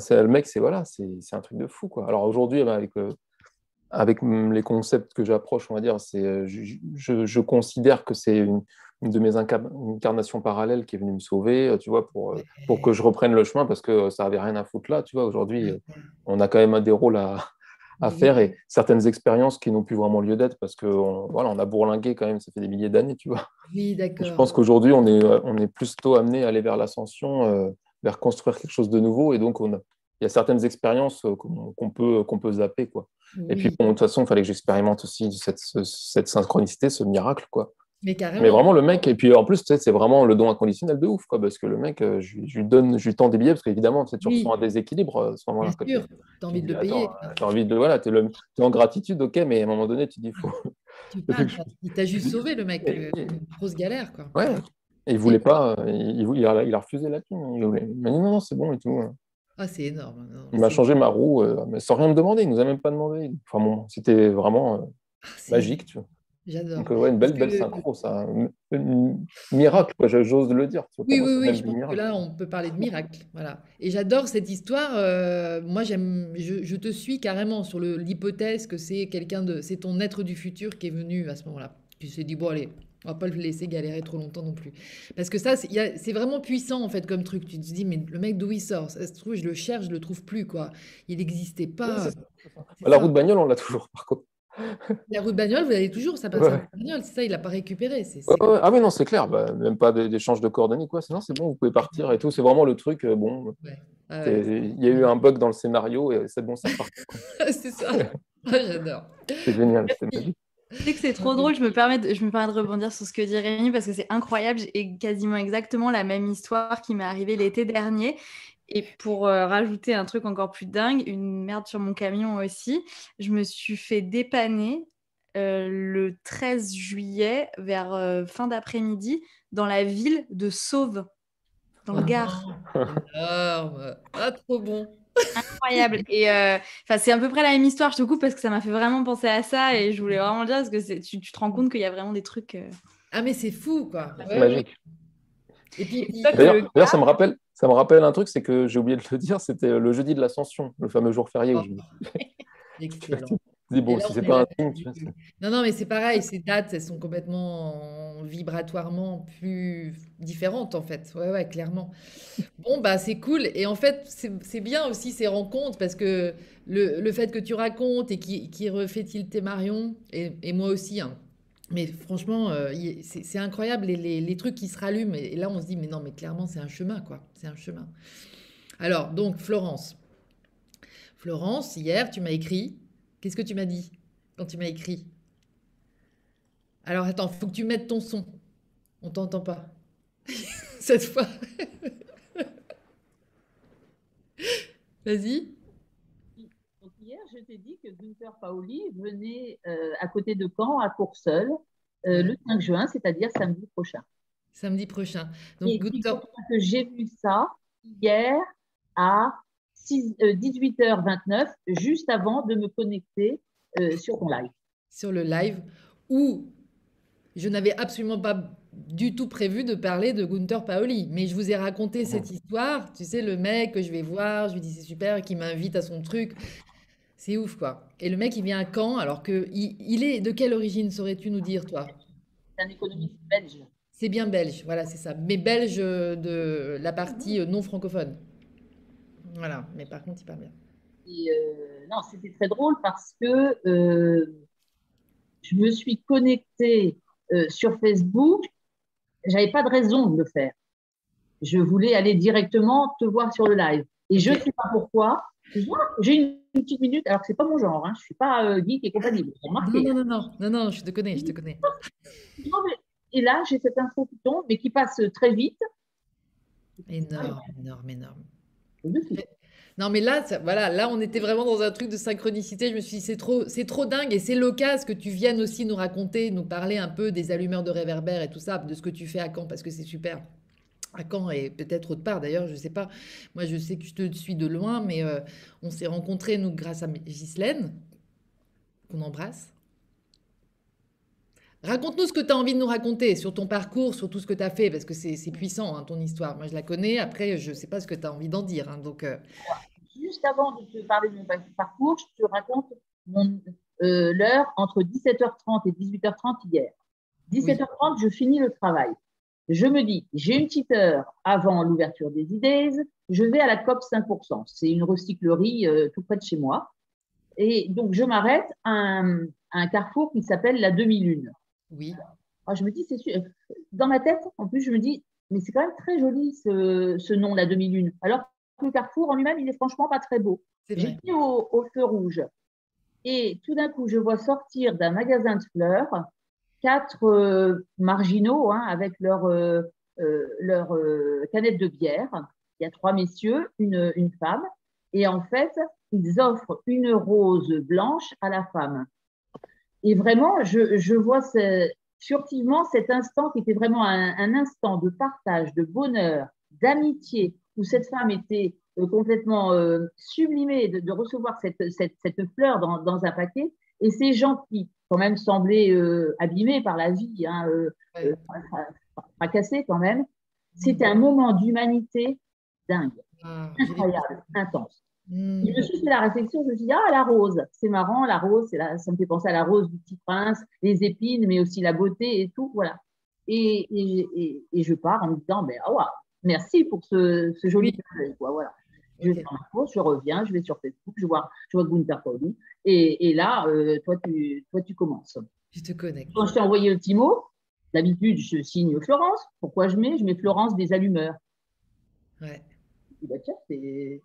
C'est le mec, c'est voilà, c'est un truc de fou, quoi. Alors aujourd'hui, avec euh, avec les concepts que j'approche, on va dire, c'est, euh, je, je, considère que c'est une, de mes incarnations parallèles qui est venue me sauver, euh, tu vois, pour, pour que je reprenne le chemin parce que ça avait rien à foutre là, tu vois. Aujourd'hui, on a quand même des rôles à, à faire et certaines expériences qui n'ont plus vraiment lieu d'être parce que voilà, on a bourlingué quand même, ça fait des milliers d'années, tu vois. Oui, d'accord. Je pense qu'aujourd'hui, on est, on est plutôt amené à aller vers l'ascension, vers construire quelque chose de nouveau et donc on a, il y a certaines expériences qu'on peut, qu'on peut zapper, quoi. Et puis, de toute façon, il fallait que j'expérimente aussi cette, cette, synchronicité, ce miracle, quoi. Mais, carrément. Mais vraiment, le mec, et puis en plus, c'est vraiment le don inconditionnel de ouf, quoi, parce que le mec, euh, je, lui donne, je lui tends des billets, parce qu'évidemment, tu ressens un déséquilibre euh, à ce moment-là. Bien sûr, tu as envie de le payer. Tu as envie de, voilà, tu es, en gratitude, ok, mais à un moment donné, tu dis, faut. *laughs* il t'a juste sauvé, le mec, une grosse galère, quoi. Ouais, et il voulait pas, euh, il, il, a, il a refusé la thune. Il m'a dit non, non, c'est bon et tout. Hein. Ah, c'est énorme. il m'a changé ma roue, euh, mais sans rien me demander. Il nous a même pas demandé. Enfin bon, c'était vraiment euh, ah, magique, tu vois. J'adore. Donc, ouais, une belle, belle synchro, ça. Un miracle, j'ose le dire. oui, oui, oui. Je pense que là, on peut parler de miracle. Voilà. Et j'adore cette histoire. Euh, moi, j'aime, je, je, te suis carrément sur l'hypothèse que c'est quelqu'un de. C'est ton être du futur qui est venu à ce moment-là. Tu t'es dit, bon, allez, on va pas le laisser galérer trop longtemps non plus. Parce que ça, c'est vraiment puissant en fait comme truc. Tu te dis, mais le mec d'où il sort? Ça se trouve, je le cherche, je le trouve plus quoi. Il n'existait pas. la route bagnole, on l'a toujours par contre. *laughs* La route bagnole, vous avez toujours, ça passe ouais. bagnole, c'est ça, il n'a pas récupéré. Ah oui, non, c'est clair, bah, même pas d'échange de coordonnées, quoi. Sinon, c'est bon, vous pouvez partir et tout. C'est vraiment le truc, euh, bon. Il y a eu un bug dans le scénario et c'est bon, ça part. *laughs* c'est ça. *laughs* Ah, j'adore. C'est génial, c'est magique. Tu sais que c'est trop drôle, je me, permets de, je me permets de rebondir sur ce que dit Rémi parce que c'est incroyable et quasiment exactement la même histoire qui m'est arrivée l'été dernier. Et pour euh, rajouter un truc encore plus dingue, une merde sur mon camion aussi, je me suis fait dépanner euh, le 13 juillet vers euh, fin d'après-midi dans la ville de Sauve, dans le Gard. *laughs* Ah, trop bon Incroyable. Et euh, c'est à peu près la même histoire, je te coupe parce que ça m'a fait vraiment penser à ça et je voulais vraiment le dire parce que tu, tu, te rends compte qu'il y a vraiment des trucs. Euh, ah, mais c'est fou, quoi. C'est magique. Et puis, d'ailleurs, ça me rappelle, ça me rappelle un truc, c'est que j'ai oublié de le dire, c'était le jeudi de l'Ascension, le fameux jour férié. Oh. *laughs* Excellent. Bon, si c'est pas un signe, Non, non, mais c'est pareil, ces dates, elles sont complètement vibratoirement plus différentes, en fait. Ouais, ouais, clairement. Bon, bah, c'est cool. Et en fait, c'est bien aussi ces rencontres parce que le, le fait que tu racontes et qui, qui refait-il tes Marion, et, et, moi aussi, hein. Mais franchement, euh, c'est incroyable les, les, les, trucs qui se rallument. Et là, on se dit, mais non, mais clairement, c'est un chemin, quoi. C'est un chemin. Alors, donc, Florence. Florence, hier, tu m'as écrit Qu'est-ce que tu m'as dit quand tu m'as écrit? Alors attends, faut que tu mettes ton son. On t'entend pas. *laughs* Cette fois. *laughs* Vas-y. hier, je t'ai dit que Gunther Paoli venait euh, à côté de Caen, à Courseul, euh, le 5 juin, c'est-à-dire samedi prochain. Samedi prochain. Donc, que j'ai vu ça hier à 18h29, euh, juste avant de me connecter euh, sur ton live. Sur le live où je n'avais absolument pas du tout prévu de parler de Gunther Paoli, mais je vous ai raconté cette histoire. Tu sais, le mec que je vais voir, je lui dis c'est super, qui m'invite à son truc. C'est ouf, quoi. Et le mec, il vient à Caen, alors que il, est de quelle origine saurais-tu nous dire, toi? C'est un économiste belge. C'est bien belge, voilà, c'est ça. Mais belge de la partie non francophone. Voilà, mais par contre, il parle bien. Euh, non, c'était très drôle parce que euh, je me suis connectée euh, sur Facebook. J'avais pas de raison de le faire. Je voulais aller directement te voir sur le live. Et je ne sais pas pourquoi. J'ai une petite minute, alors que c'est pas mon genre. Hein. Je suis pas geek et compagnie. Non, non, non, non, non, je te connais, je te connais. et là, j'ai cette info qui tombe, mais qui passe très vite. Énorme, énorme, énorme. Non, mais là, voilà, là, on était vraiment dans un truc de synchronicité. Je me suis dit, c'est trop, c'est trop dingue et c'est l'occasion que tu viennes aussi nous raconter, nous parler un peu des allumeurs de réverbères et tout ça, de ce que tu fais à Caen, parce que c'est super. À Caen et peut-être autre part d'ailleurs, je sais pas. Moi, je sais que je te suis de loin, mais euh, on s'est rencontrés, nous, grâce à Ghislaine, qu'on embrasse. Raconte-nous ce que tu as envie de nous raconter sur ton parcours, sur tout ce que tu as fait, parce que c'est puissant, hein, ton histoire. Moi, je la connais. Après, je ne sais pas ce que tu as envie d'en dire. Hein, donc, euh. Juste avant de te parler de mon parcours, je te raconte euh, l'heure entre 17h30 et 18h30 hier. 17h30, je finis le travail. Je me dis, j'ai une petite heure avant l'ouverture des idées, je vais à la COP 5%. C'est une recyclerie euh, tout près de chez moi. Et donc, je m'arrête à un, à un carrefour qui s'appelle la demi-lune. Oui. Ah, je me dis, c'est sûr. Dans ma tête, en plus, je me dis, mais c'est quand même très joli ce, nom, la demi-lune. Alors que le carrefour en lui-même, il est franchement pas très beau. J'ai mis au, feu rouge. Et tout d'un coup, je vois sortir d'un magasin de fleurs quatre euh, marginaux hein, avec leur, euh, euh, leur canette de bière. Il y a trois messieurs, une, une femme. Et en fait, ils offrent une rose blanche à la femme. Et vraiment, je, vois furtivement cet instant qui était vraiment un, instant de partage, de bonheur, d'amitié, où cette femme était euh, complètement euh, sublimée de, recevoir cette, fleur dans, un paquet. Et ces gens qui, quand même, semblaient euh, abîmés par la vie, hein, fracassés quand même, c'était un moment d'humanité dingue, ah, incroyable, intense. Je me suis fait la réflexion, je me suis dit, ah, la rose, c'est marrant, la rose, ça me fait penser à la rose du petit prince, les épines, mais aussi la beauté et tout, voilà. Et, et, et, je pars en me disant, ben, oh, merci pour ce, ce joli oui. quoi, voilà. Je ma course, je reviens, je vais sur Facebook, je vois, je vois Gunther Pauli, et, et là, euh, toi, tu, toi, tu commences. Je te connais. Quand je t'ai envoyé le petit mot, d'habitude, je signe Florence. Pourquoi je mets Je mets Florence des allumeurs. Ouais. Bah, tiens, c'est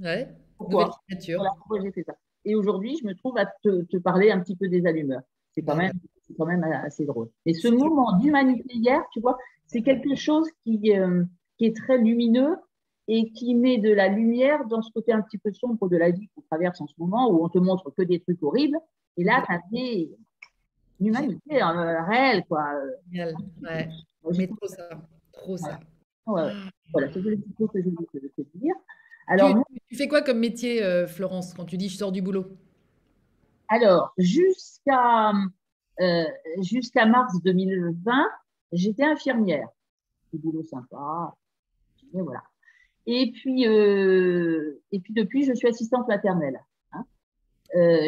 Ouais. Pourquoi pourquoi j'ai fait ça. Et aujourd'hui, je me trouve à te, parler un petit peu des allumeurs. C'est quand, même, quand même assez drôle. Et ce moment d'humanité hier, tu vois, c'est quelque chose qui, euh, qui est très lumineux et qui met de la lumière dans ce côté un petit peu sombre de la vie qu'on traverse en ce moment, où on te montre que des trucs horribles. Et là, tu as une humanité euh, réelle, quoi. Ouais. Mais trop ça. Trop ça. Voilà, c'est le petit peu que je voulais te dire. Alors, tu, fais quoi comme métier, euh, Florence, quand tu dis je sors du boulot? Alors, jusqu'à euh, mars 2020, j'étais infirmière. Du boulot sympa. Et puis, euh, et puis depuis, je suis assistante maternelle. Hein.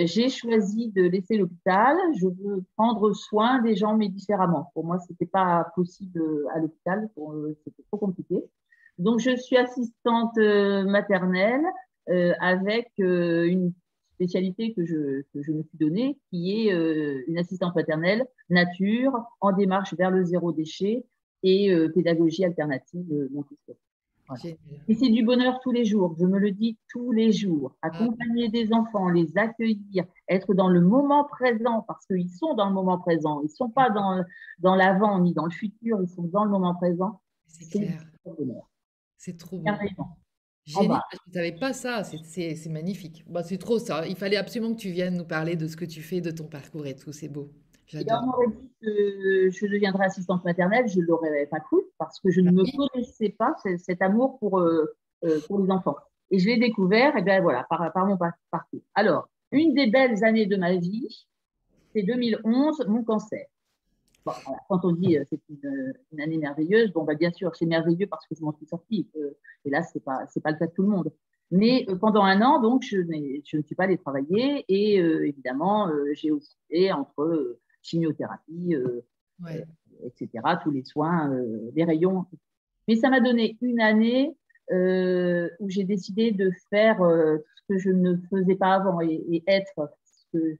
j'ai choisi de laisser l'hôpital. Je veux prendre soin des gens, mais différemment. Pour moi, ce n'était pas possible à l'hôpital. C'était trop compliqué. Donc, je suis assistante euh, maternelle euh, avec euh, une spécialité que je, je, me suis donnée, qui est une assistante maternelle nature en démarche vers le zéro déchet et pédagogie alternative Et c'est du bonheur tous les jours, je me le dis tous les jours. Ah. Accompagner des enfants, les accueillir, être dans le moment présent, parce qu'ils sont dans le moment présent. Ils ne sont pas dans, dans l'avant ni dans le futur, ils sont dans le moment présent. C'est clair. bonheur. C'est trop beau. Génial, je ne savais pas ça, c'est magnifique. Bah, c'est trop ça. Il fallait absolument que tu viennes nous parler de ce que tu fais, de ton parcours et tout, c'est beau. on m'aurait dit que je deviendrais assistante maternelle, je ne l'aurais pas cru parce que je ne me connaissais pas cet amour pour, euh, euh, pour les enfants. Et je l'ai découvert et bien, voilà, par, par mon parcours. Alors, une des belles années de ma vie, c'est 2011, mon cancer. Quand on dit euh, c'est une, année merveilleuse, bon, bah, bien sûr, c'est merveilleux parce que je m'en suis sortie. et là, ce n'est pas, pas le cas de tout le monde. Mais euh, pendant un an, donc, je, je, ne suis pas allée travailler et euh, évidemment, euh, j'ai aussi fait entre chimiothérapie, etc., tous les soins, les rayons. Mais ça m'a donné une année où j'ai décidé de faire ce que je ne faisais pas avant et, être ce que,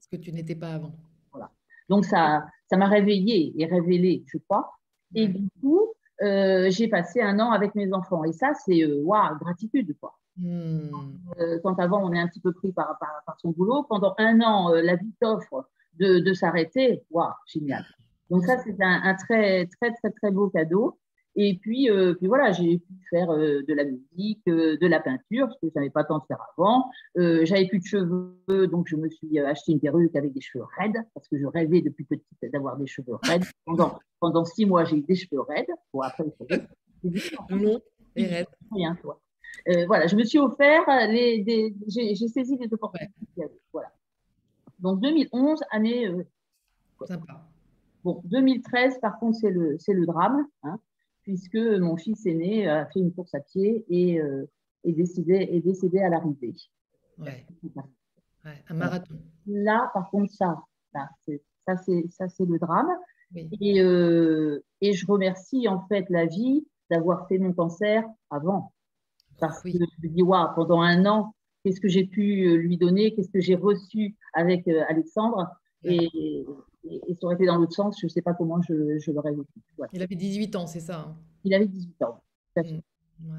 ce que tu n'étais pas avant. Voilà. Donc, ça ça m'a réveillée et révélée, je crois? Et du coup, euh, j'ai passé un an avec mes enfants. Et ça, c'est euh, waouh, gratitude. Quoi. Euh, quand avant, on est un petit peu pris par, par, son boulot, pendant un an, la vie t'offre de, de s'arrêter. Waouh, génial. Donc, ça, c'est un, un, très, très, très, très beau cadeau. Et puis, euh, puis voilà, j'ai pu faire euh, de la musique, euh, de la peinture, ce que je n'avais pas tant de faire avant. j'avais plus de cheveux, donc je me suis acheté une perruque avec des cheveux raides, parce que je rêvais depuis petite d'avoir des cheveux raides. Pendant, pendant six mois, j'ai eu des cheveux raides. Bon, après, long et raides. Rien, toi. voilà, je me suis offert, les, des, j'ai, saisi des opportunités. Voilà. Donc 2011, année. Sympa. Bon, 2013, par contre, c'est le, c'est le drame. Hein puisque mon fils aîné a fait une course à pied et euh, est, décédé à l'arrivée. Ouais. un marathon. Là, par contre, ça, ça c'est le drame. Et, euh, et, je remercie en fait la vie d'avoir fait mon cancer avant. Parce que je me dis, waouh, pendant un an, qu'est-ce que j'ai pu euh, lui donner, qu'est-ce que j'ai reçu avec Alexandre? Et, et, ça aurait été dans l'autre sens, je ne sais pas comment je, je l'aurais vécu. Il avait 18 ans, c'est ça hein? Il avait 18 ans, tout à fait. Mmh,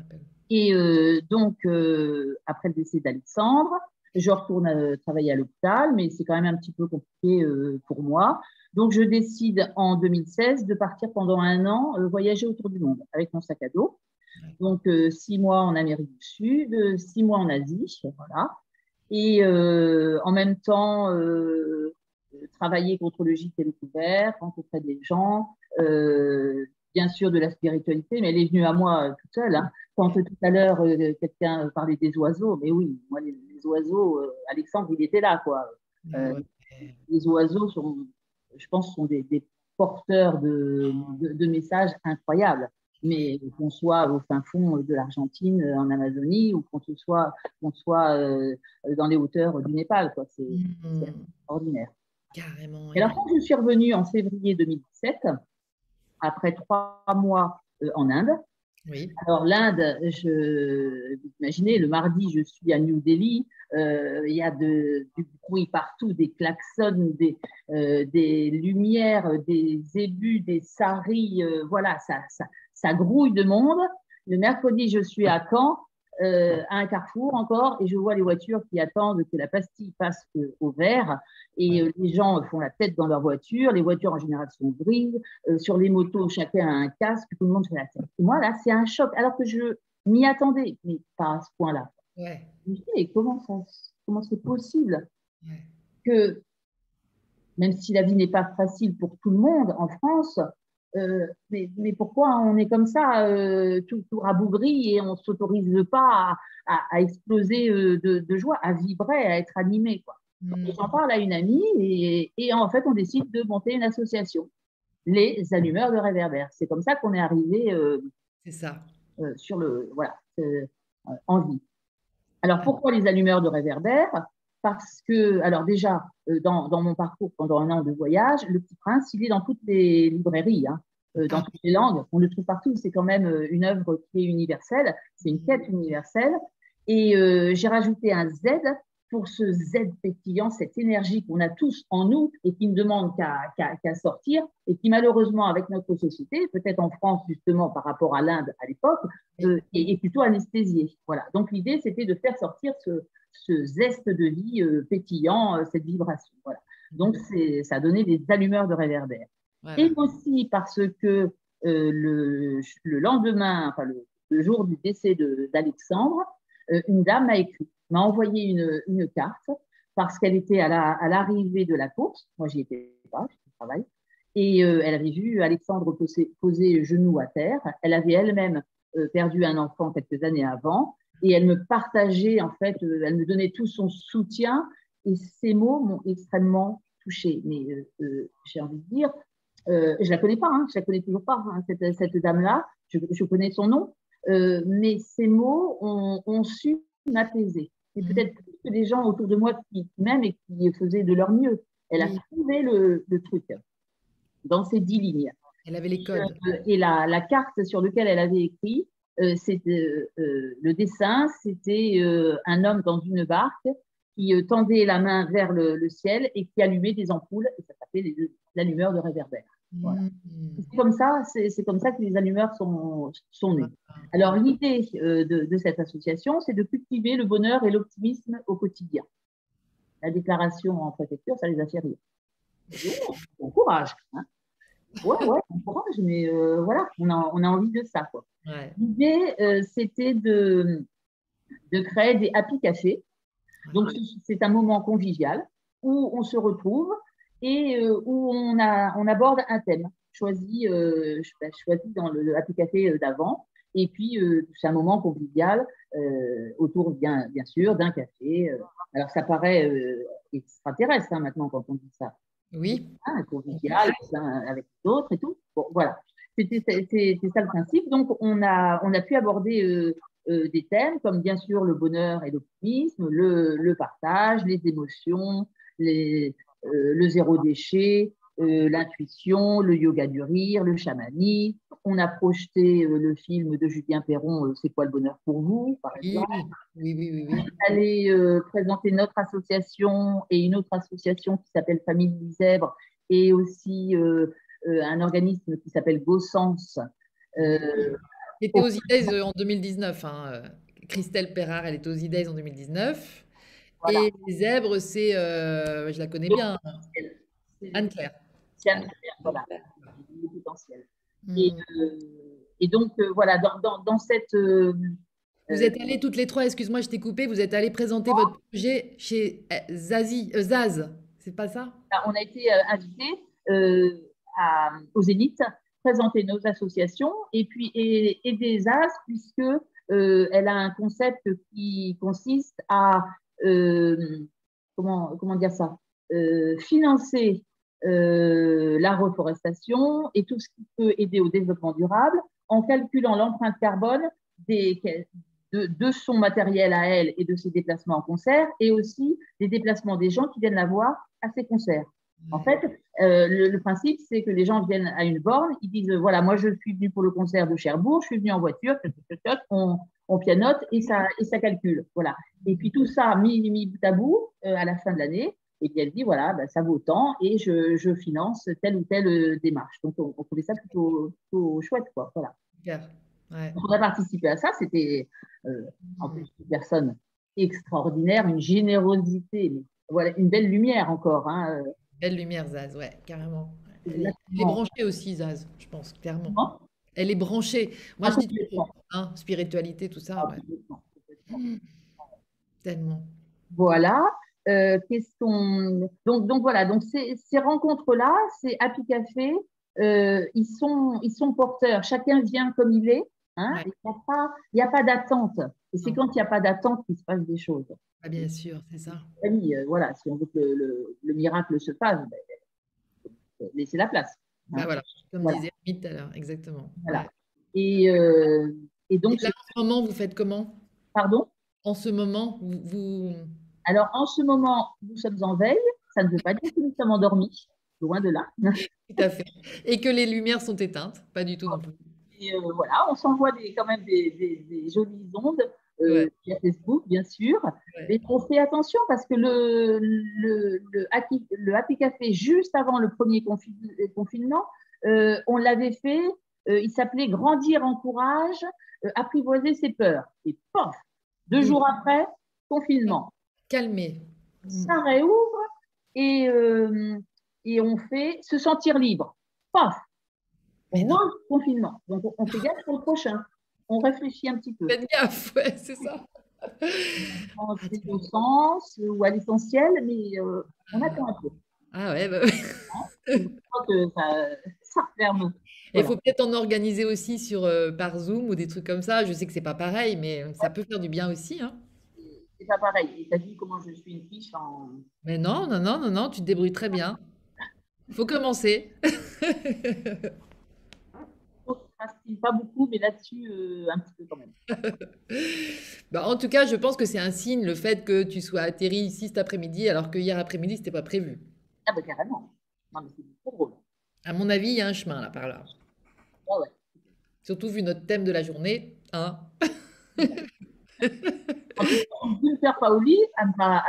et euh, donc, euh, après le décès d'Alexandre, je retourne euh, travailler à l'hôpital, mais c'est quand même un petit peu compliqué pour moi. Donc, je décide en 2016 de partir pendant un an voyager autour du monde avec mon sac à dos. Donc, six mois en Amérique du Sud, six mois en Asie, voilà. Et en même temps, travailler contre le gîte et le couvert, rencontrer des gens, euh, bien sûr de la spiritualité, mais elle est venue à moi toute seule. Hein. Quand tout à l'heure, euh, quelqu'un parlait des oiseaux, mais oui, moi, les, oiseaux, euh, Alexandre, il était là, quoi. Les oiseaux, sont, je pense, sont des, porteurs de, de, messages incroyables mais qu'on soit au fin fond de l'Argentine, en Amazonie, ou qu'on soit, qu'on soit dans les hauteurs du Népal. C'est mmh. extraordinaire. Carrément. Et alors, quand je suis revenue en février 2017, après trois mois euh, en Inde, oui. Alors l'Inde, je, vous imaginez, le mardi, je suis à New Delhi, euh, il y a de, du bruit partout, des klaxons, des, euh, des lumières, des ébus, des saris, voilà, ça, ça, ça, grouille de monde. Le mercredi, je suis à Caen, euh, à un carrefour encore et je vois les voitures qui attendent que la pastille passe euh, au vert et euh, les gens font la tête dans leur voiture. Les voitures en général sont grises. sur les motos, chacun a un casque, tout le monde fait la tête. Et moi, là, c'est un choc alors que je m'y attendais, mais pas à ce point-là. Ouais. Je me dis, comment, ça, comment c'est possible que, même si la vie n'est pas facile pour tout le monde en France, euh, mais, pourquoi on est comme ça, euh, tout, rabougri, et on ne s'autorise pas à, exploser euh, de, joie, à vibrer, à être animé quoi. Hmm. J'en parle à une amie et, en fait, on décide de monter une association, les allumeurs de réverbères. C'est comme ça qu'on est arrivé ça. sur le, voilà, en vie. Alors, pourquoi les allumeurs de réverbères parce que, alors déjà, euh, dans, mon parcours pendant un an de voyage, Le Petit Prince, il est dans toutes les librairies, hein, euh, dans toutes les langues. On le trouve partout. C'est quand même euh, une œuvre qui est universelle. C'est une quête universelle. Et j'ai rajouté un Z pour ce Z pétillant, cette énergie qu'on a tous en nous et qui ne demande qu'à sortir et qui malheureusement avec notre société, peut-être en France justement par rapport à l'Inde à l'époque, est, plutôt anesthésiée. Voilà. Donc l'idée c'était de faire sortir ce, ce zeste de vie euh, pétillant, euh, cette vibration. Voilà. Donc, ça a donné des allumeurs de réverbères. Et aussi parce que euh, le, le, lendemain, enfin le, jour du décès d'Alexandre, une dame m'a écrit, m'a envoyé une, carte parce qu'elle était à l'arrivée de la course. Moi, j'y étais pas, je travaille. Et elle avait vu Alexandre poser, poser genoux à terre. Elle avait elle-même perdu un enfant quelques années avant et elle me partageait, en fait, elle me donnait tout son soutien et ces mots m'ont extrêmement touchée. Mais j'ai envie de dire, euh, je la connais pas, hein, je la connais toujours pas, hein, cette, cette dame-là. Je, connais son nom, euh, mais ces mots ont su m'apaiser. C'est mmh. peut-être plus que des gens autour de moi qui m'aiment et qui faisaient de leur mieux. Elle a trouvé le, le, truc dans ces dix lignes. Elle avait les codes. Euh, et la, la, carte sur laquelle elle avait écrit, euh, euh, le dessin, c'était un homme dans une barque qui tendait la main vers le, le, ciel et qui allumait des ampoules, et ça s'appelait l'allumeur de réverbère. Mmh. C'est comme ça, c'est comme ça que les allumeurs sont, sont nés. Alors l'idée euh, de, de, cette association, c'est de cultiver le bonheur et l'optimisme au quotidien. La déclaration en préfecture, ça les a fait rire. Bon, courage. Hein ouais, ouais, bon courage, mais euh, voilà, on a, on a, envie de ça. Ouais. L'idée, euh, c'était de, de créer des happy cafés. Donc, c'est un moment convivial où on se retrouve et euh, où on, a, on aborde un thème choisi, bah, choisi dans le Happy Café d'avant. Et puis, c'est un moment convivial autour, bien, bien sûr, d'un café. alors, ça paraît extraterrestre hein, maintenant quand on dit ça. Oui. Hein, convivial, avec d'autres et tout. Bon, voilà. C'était ça le principe. Donc, on a, on a pu aborder des thèmes comme bien sûr le bonheur et l'optimisme, le, le, partage, les émotions, les, euh, le zéro déchet, euh, l'intuition, le yoga du rire, le chamanisme. On a projeté euh, le film de Julien Perron, C'est quoi le bonheur pour vous, par exemple. Oui, oui, oui. oui. Allé présenter notre association et une autre association qui s'appelle Famille Zèbre et aussi un organisme qui s'appelle Beau Sens. était aux IDES en 2019. Hein. Christelle Perrard, elle était aux IDES en 2019. Et les zèbres, c'est, euh, je la connais bien, Anne-Claire. C'est Anne-Claire, voilà. Potentiel. Et, euh, et, donc, euh, voilà, dans, dans, dans cette. vous êtes allées toutes les trois, excuse-moi, je t'ai coupé, vous êtes allées présenter votre projet chez Zazie, Zaz, c'est pas ça? On a été invités au Zénith présenter nos associations et puis aider Zaz puisque elle a un concept qui consiste à euh, comment, comment dire ça, euh, financer euh, la reforestation et tout ce qui peut aider au développement durable en calculant l'empreinte carbone de, son matériel à elle et de ses déplacements en concert et aussi des déplacements des gens qui viennent la voir à ses concerts. En fait, euh, le, principe, c'est que les gens viennent à une borne, ils disent voilà, moi je suis venu pour le concert de Cherbourg, je suis venu en voiture, on, on pianote et ça, et ça calcule. Voilà. Et puis tout ça mis, mis bout à bout euh, à la fin de l'année, et puis elle dit voilà, ben, ça vaut tant et je, je, finance telle ou telle euh, démarche. Donc on, trouvait ça plutôt, plutôt, chouette. Quoi. Voilà. Ouais. on a participé à ça, c'était en plus une personne extraordinaire, une générosité, mais voilà, une belle lumière encore. Hein, Belle lumière, Zaz, ouais, carrément. Elle, est branchée aussi, Zaz, je pense, clairement. Elle est branchée. Moi, je dis hein, spiritualité, tout ça. Tellement. Voilà. Euh, qu'est-ce qu'on... Donc, donc voilà, donc ces, ces rencontres-là, ces Happy Café, euh, ils, sont, ils sont porteurs. Chacun vient comme il est. Hein, il n'y a pas, d'attente. Et c'est quand il n'y a pas d'attente qu'il se passe des choses. Ah, bien sûr, c'est ça. Oui, euh, voilà, si on veut que le, le, miracle se passe, ben, laissez la place. Hein. Bah, voilà, comme voilà. disait tout à l'heure, exactement. Voilà. Et, et, donc. Et là, en ce moment, vous faites comment? Pardon? En ce moment, vous, Alors, en ce moment, nous sommes en veille. Ça ne veut pas dire que nous sommes endormis. Loin de là. *laughs* Tout à fait. Et que les lumières sont éteintes Pas du tout. Et euh, voilà, on s'envoie quand même des, des, des, jolies ondes euh, via Facebook, bien sûr. Ouais. Mais on fait attention parce que le, le, le, happy, le happy Café, juste avant le premier confi confinement, euh, on l'avait fait. Euh, il s'appelait Grandir en courage, euh, apprivoiser ses peurs. Et pof, deux jours après, confinement. Calmer. Ça réouvre et, euh, et on fait se sentir libre. Pof, moins confinement. Donc, on fait gaffe pour le prochain. On réfléchit un petit peu. Faites gaffe, ouais, c'est ça. au sens ou à l'essentiel, mais on attend un peu. Ah ouais, bah, Je crois que ça, ça referme. Il faut peut-être en organiser aussi sur, par Zoom ou des trucs comme ça. Je sais que c'est pas pareil, mais ça peut faire du bien aussi. Hein. C'est pas pareil. Et t'as vu comment je suis une fiche en. Mais non, non, non, non, non, tu te débrouilles très bien. Il faut commencer. *laughs* pas beaucoup, mais là-dessus, euh, un petit peu quand même. *laughs* bah, en tout cas, je pense que c'est un signe le fait que tu sois atterri ici cet après-midi, alors que hier après-midi, c'était pas prévu. Ah, bah carrément. Non, mais c'est trop drôle. À mon avis, il y a un chemin là par là. Ah ouais. Surtout vu notre thème de la journée. Hein *laughs* Gunther Paoli à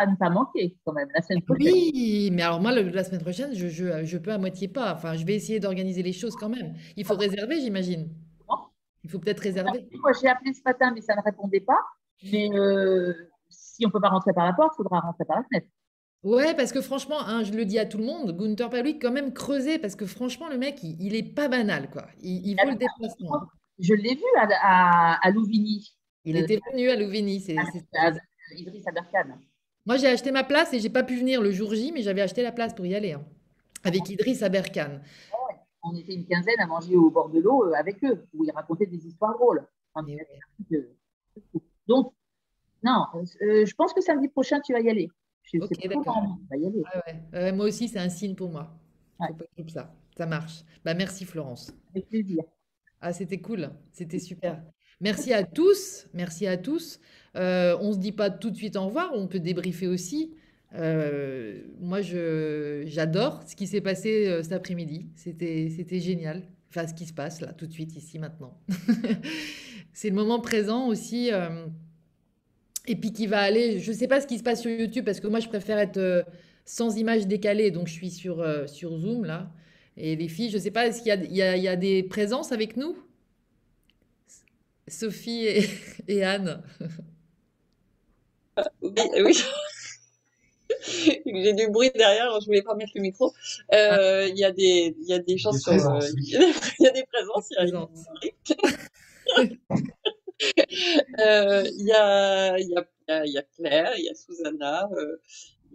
ne, pas, manquer quand même la semaine prochaine. Oui, mais alors moi, la semaine prochaine, je, je, je, peux à moitié pas. Enfin, je vais essayer d'organiser les choses quand même. Il faut réserver, j'imagine. Il faut peut-être réserver. Moi, j'ai appelé ce matin, mais ça ne répondait pas. Mais euh, si on ne peut pas rentrer par la porte, il faudra rentrer par la fenêtre. Ouais, parce que franchement, hein, je le dis à tout le monde, Gunther Paoli, quand même creuser, parce que franchement, le mec, il, il est pas banal, quoi. Il, il vaut le déplacement. Je l'ai vu à, à, à Louvigny. Il était venu à Louvigny. C'est, ah, Idriss Aberkan. Moi, j'ai acheté ma place et j'ai pas pu venir le jour J, mais j'avais acheté la place pour y aller. Hein, avec Idriss Aberkan. on était une quinzaine à manger au bord de l'eau euh, avec eux, où ils racontaient des histoires drôles. Donc, non, euh, je pense que samedi prochain, tu vas y aller. Je okay, d'accord. y aller. moi aussi, c'est un signe pour moi. ça. Ça marche. Bah, merci, Florence. Avec plaisir. Ah, c'était cool. C'était super. Merci à tous. Merci à tous. Euh, on ne se dit pas tout de suite au revoir. On peut débriefer aussi. Euh, moi, j'adore ce qui s'est passé euh, cet après-midi. C'était génial. Enfin, ce qui se passe là, tout de suite, ici, maintenant. *laughs* C'est le moment présent aussi. et puis qui va aller. Je ne sais pas ce qui se passe sur YouTube parce que moi, je préfère être sans image décalée. Donc, je suis sur, Zoom là. Et les filles, je ne sais pas, est-ce qu'il y, a des présences avec nous? Sophie et, *laughs* Anne. oui, *laughs* oui. J'ai du bruit derrière, je voulais pas mettre le micro. Euh, il y a des, il y a des chansons, euh, *laughs* il y, a des présences, il y a euh, il y, a, il, y a, y a Claire, il y a Susanna,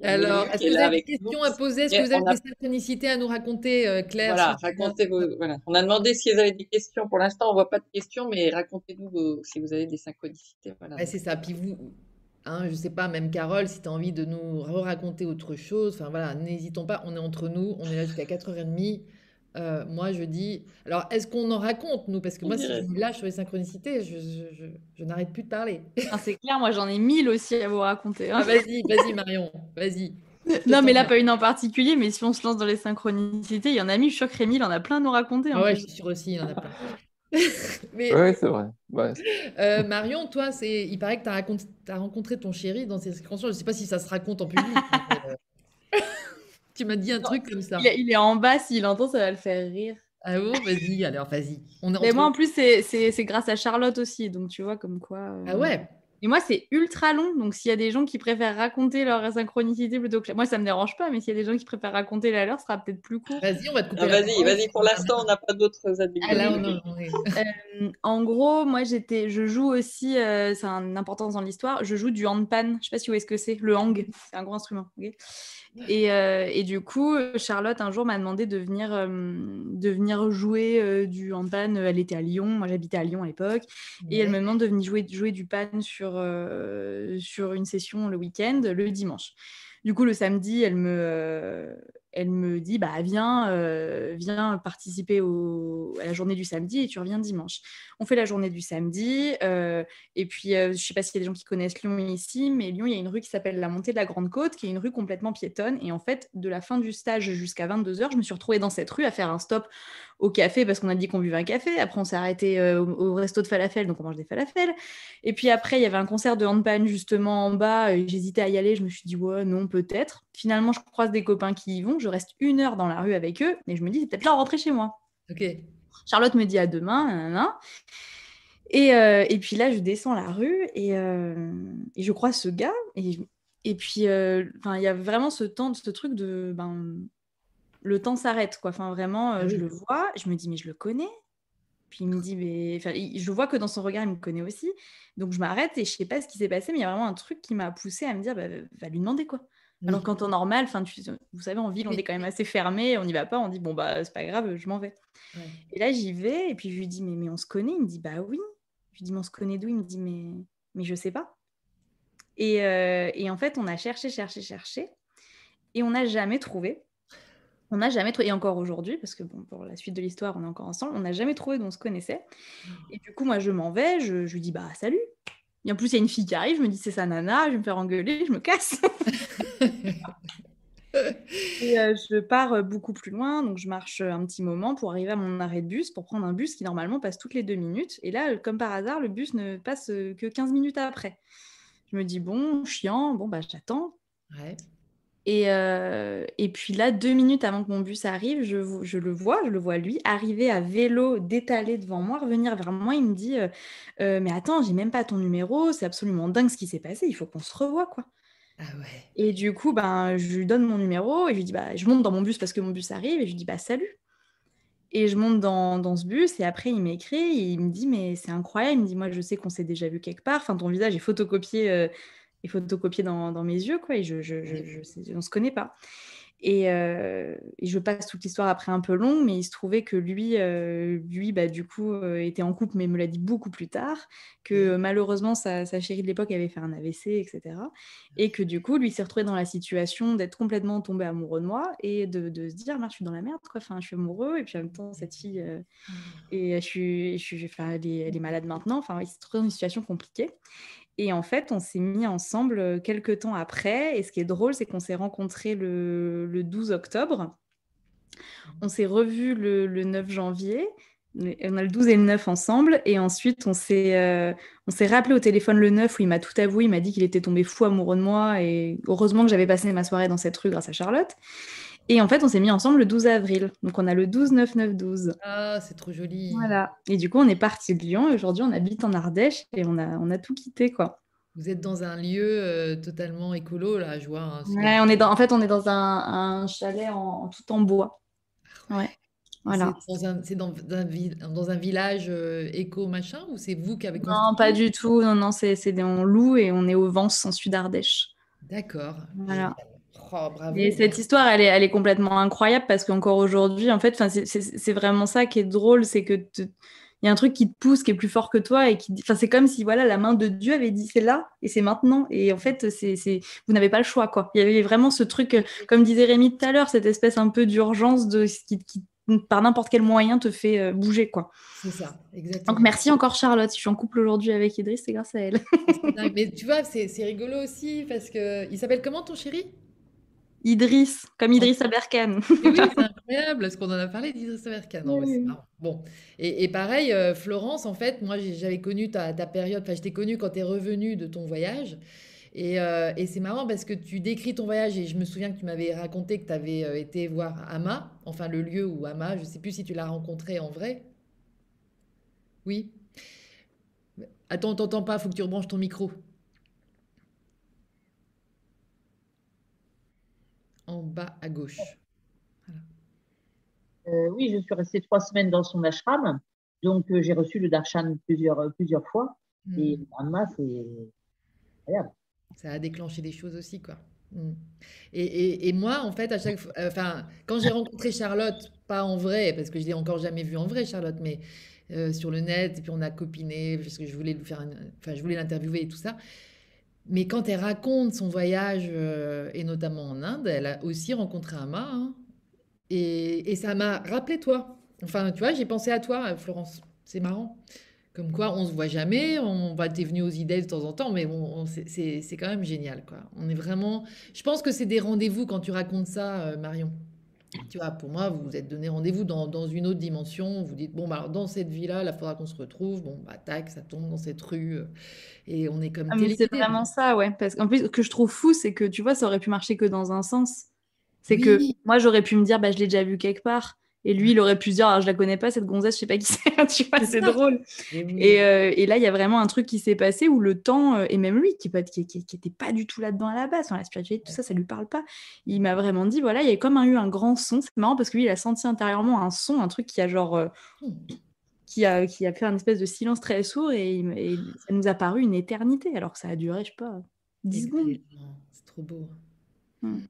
alors, est-ce que vous avez des questions à poser? Est-ce que vous avez des synchronicités à nous raconter, euh, Claire Voilà, racontez-vous. Voilà. On a demandé si vous avez des questions. Pour l'instant, on ne voit pas de questions, mais racontez-nous si vous avez des synchronicités. Voilà. c'est ça. Puis vous, hein, je ne sais pas, même Carole, si tu as envie de nous raconter autre chose, enfin voilà, n'hésitons pas. On est entre nous. On est là jusqu'à 4h30. Euh, moi, je dis. Alors, est-ce qu'on en raconte, nous? Parce que moi, si je me lâche sur les synchronicités, je, n'arrête plus de parler. *laughs* Ah, c'est clair, moi, j'en ai mille aussi à vous raconter. Hein. Ah, vas-y, vas-y, Marion, vas-y. Non, mais là, pas une en particulier, mais si on se lance dans les synchronicités, il y en a mille. Je suis sûre que Rémi, il en a plein à nous raconter. Ah ouais, je suis sûre aussi, il y en a plein. *laughs* mais, oui, c'est vrai. Euh, Marion, toi, c'est, il paraît que tu as, rencontré ton chéri dans ces circonstances. Je ne sais pas si ça se raconte en public. Euh, *laughs* tu m'as dit un truc comme ça. Il, est en bas, s'il entend, ça va le faire rire. Ah bon, vas-y, alors vas-y. Mais moi, en plus, c'est grâce à Charlotte aussi, donc tu vois, comme quoi. Euh, ah ouais et moi, c'est ultra long. Donc, s'il y a des gens qui préfèrent raconter leur synchronicité plutôt que. Moi, ça me dérange pas, mais s'il y a des gens qui préfèrent raconter la leur, ce sera peut-être plus court. Vas-y, on va te couper. Ah, vas-y, vas-y. Pour l'instant, on n'a pas d'autres. Ah, là, on *laughs* euh, en gros, moi, j'étais, je joue aussi, euh, c'est une importance dans l'histoire, je joue du handpan. Je sais pas si vous voyez ce que c'est. Le hang, c'est un gros instrument. Et, euh, et, du coup, Charlotte, un jour, m'a demandé de venir, euh, de venir jouer euh, du handpan. Elle était à Lyon, moi j'habitais à Lyon à l'époque. Et elle me demande de venir jouer, jouer du pan sur, sur une session le week-end, le dimanche. Du coup, le samedi, elle me, elle me dit bah viens, euh, viens participer à la journée du samedi et tu reviens dimanche. On fait la journée du samedi euh, et puis euh, je sais pas s'il y a des gens qui connaissent Lyon ici, mais Lyon il y a une rue qui s'appelle la Montée de la Grande Côte, qui est une rue complètement piétonne et en fait de la fin du stage jusqu'à 22 h je me suis retrouvée dans cette rue à faire un stop au café parce qu'on a dit qu'on buvait un café. Après on s'est arrêté au, resto de falafel donc on mange des falafels. Et puis après il y avait un concert de handpan justement en bas. J'hésitais à y aller, je me suis dit ouais non peut-être. Finalement je croise des copains qui y vont je reste une heure dans la rue avec eux, et je me dis, c'est peut-être là rentrer chez moi. Ok. Charlotte me dit à demain, Et, euh, et, puis là, je descends la rue et, euh, et je crois ce gars. Et, et puis, euh, il y a vraiment ce temps, ce truc de. Ben, le temps s'arrête, quoi. Enfin, vraiment, ah je le vois, je me dis, mais je le connais. Puis il me dit, mais enfin, je vois que dans son regard, il me connaît aussi. Donc je m'arrête et je sais pas ce qui s'est passé, mais il y a vraiment un truc qui m'a poussé à me dire, bah, va lui demander quoi. Alors qu'en temps normal, enfin, vous savez, en ville, on est quand même assez fermé, on n'y va pas, on dit bon bah c'est pas grave, je m'en vais. Et là j'y vais et puis je lui dis mais, mais on se connaît, il me dit bah oui. Je lui dis mais on se connaît d'où? Il me dit mais mais je sais pas. Et, euh, et en fait on a cherché, cherché, cherché et on n'a jamais trouvé. On n'a jamais trouvé, et encore aujourd'hui, parce que bon, pour la suite de l'histoire, on est encore ensemble, on n'a jamais trouvé d'où on se connaissait. Et du coup, moi, je m'en vais, je, je lui dis, bah, salut. Et en plus, il y a une fille qui arrive, je me dis, c'est sa nana, je vais me faire engueuler, je me casse. *laughs* et euh, je pars euh, beaucoup plus loin, donc je marche un petit moment pour arriver à mon arrêt de bus, pour prendre un bus qui normalement passe toutes les deux minutes. Et là, comme par hasard, le bus ne passe euh, que 15 minutes après. Je me dis, bon, chiant, bon, bah j'attends. Ouais. Et, et, puis là, deux minutes avant que mon bus arrive, je, je, le vois, je le vois lui, arriver à vélo, détalé devant moi, revenir vers moi. Il me dit Mais attends, j'ai même pas ton numéro, c'est absolument dingue ce qui s'est passé, il faut qu'on se revoie, quoi. Ah ouais. Et du coup, ben, je lui donne mon numéro et je lui dis bah, Je monte dans mon bus parce que mon bus arrive et je lui dis bah, Salut. Et je monte dans, dans ce bus et après, il m'écrit et il me dit Mais c'est incroyable. Il me dit Moi, je sais qu'on s'est déjà vu quelque part. Enfin, ton visage est photocopié et photocopié dans, dans, mes yeux, quoi, et je, je, je, je on ne se connaît pas. Et, euh, et, je passe toute l'histoire après un peu longue, mais il se trouvait que lui, euh, lui bah, du coup, euh, était en couple, mais me l'a dit beaucoup plus tard, que malheureusement, sa, sa, chérie de l'époque avait fait un AVC, etc. Et que du coup, lui s'est retrouvé dans la situation d'être complètement tombé amoureux de moi et de, de se dire, je suis dans la merde, quoi. Enfin, je suis amoureux, et puis en même temps, cette fille, et je suis, je suis, enfin, elle, est, elle est malade maintenant. Enfin, il s'est trouvé dans une situation compliquée. Et en fait, on s'est mis ensemble euh, quelques temps après. Et ce qui est drôle, c'est qu'on s'est rencontrés le, le, 12 octobre. On s'est revus le, le, 9 janvier. On a le 12 et le 9 ensemble. Et ensuite, on s'est euh, rappelé au téléphone le 9 où il m'a tout avoué. Il m'a dit qu'il était tombé fou amoureux de moi. Et heureusement que j'avais passé ma soirée dans cette rue grâce à Charlotte. Et en fait, on s'est mis ensemble le 12 avril. Donc, on a le 12-9-9-12. Ah, c'est trop joli. Voilà. Et du coup, on est parti de Lyon. Et aujourd'hui, on habite en Ardèche et on a, on a tout quitté, quoi. Vous êtes dans un lieu euh, totalement écolo, là, je vois. Hein, ouais, on est dans, en fait, on est dans un, un chalet en, tout en bois. Ah ouais. Voilà. C'est dans, un, dans un village euh, éco machin ou c'est vous qui avez construit? Non, pas du tout. Non, non, c'est on loue et on est au Vence en Sud Ardèche. D'accord. Voilà. Oh, et cette histoire, elle est, elle est complètement incroyable parce qu'encore aujourd'hui, en fait, c'est vraiment ça qui est drôle, c'est que il y a un truc qui te pousse, qui est plus fort que toi et qui, enfin, c'est comme si voilà, la main de Dieu avait dit c'est là et c'est maintenant. Et en fait, c'est, vous n'avez pas le choix, quoi. Il y avait vraiment ce truc, comme disait Rémi tout à l'heure, cette espèce un peu d'urgence de qui, qui par n'importe quel moyen te fait euh, bouger quoi. C'est ça, exactement. Donc merci encore Charlotte. Si je suis en couple aujourd'hui avec Idriss, c'est grâce à elle. Mais tu vois, c'est rigolo aussi parce que il s'appelle comment ton chéri? Idriss, comme Idriss Aberkan. oui, c'est incroyable, parce qu'on en a parlé d'Idriss Aberkan. Bon, et, pareil, euh, Florence, en fait, moi j'avais connu ta, période, enfin je t'ai connu quand tu es revenue de ton voyage. Euh, et, c'est marrant parce que tu décris ton voyage et je me souviens que tu m'avais raconté que tu avais euh, été voir Ama, enfin le lieu où Ama, je ne sais plus si tu l'as rencontré en vrai. Oui. Attends, on t'entend pas, il faut que tu rebranches ton micro. En bas à gauche. Euh, oui, je suis restée trois semaines dans son ashram. Donc, euh, j'ai reçu le darshan plusieurs, euh, plusieurs fois. Hmm. Et Amma, c'est incroyable. Ça a déclenché des choses aussi, quoi. Hmm. Et, et, moi, en fait, à chaque fois, enfin, quand j'ai rencontré Charlotte, pas en vrai, parce que je l'ai encore jamais vue en vrai, Charlotte, mais sur le net, et puis on a copiné, parce que je voulais lui faire, enfin, je voulais l'interviewer et tout ça. Mais quand elle raconte son voyage, euh, et notamment en Inde, elle a aussi rencontré Amma. Hein. et, et, ça m'a rappelé toi. Enfin, tu vois, j'ai pensé à toi, Florence. C'est marrant. Comme quoi, on se voit jamais. On va t'es venu aux idées de temps en temps, mais bon, c'est quand même génial, quoi. On est vraiment. Je pense que c'est des rendez-vous quand tu racontes ça, euh, Marion. Tu vois, pour moi, vous vous êtes donné rendez-vous dans, dans, une autre dimension. Vous dites, bon, bah, dans cette vie-là, il faudra qu'on se retrouve. Bon, bah, tac, ça tombe dans cette rue. Euh, et on est comme ah, C'est vraiment ça, ouais. Parce qu'en plus, ce que je trouve fou, c'est que, tu vois, ça aurait pu marcher que dans un sens. C'est que moi, j'aurais pu me dire, bah, je l'ai déjà vu quelque part. Et lui, il aurait pu dire, alors je la connais pas, cette gonzesse, je sais pas qui *laughs* c'est, tu vois, c'est drôle. Et, euh, et, là, il y a vraiment un truc qui s'est passé où le temps, euh, et même lui, qui, qui, qui, qui était pas du tout là-dedans à la base, la spiritualité, tout ça, ça lui parle pas. Il m'a vraiment dit, voilà, il y a comme un, eu un grand son. C'est marrant parce que lui, il a senti intérieurement un son, un truc qui a genre. Euh, qui a, qui a fait un espèce de silence très sourd et, ça nous a paru une éternité, alors que ça a duré, je sais pas, 10 secondes. C'est trop beau. Hmm.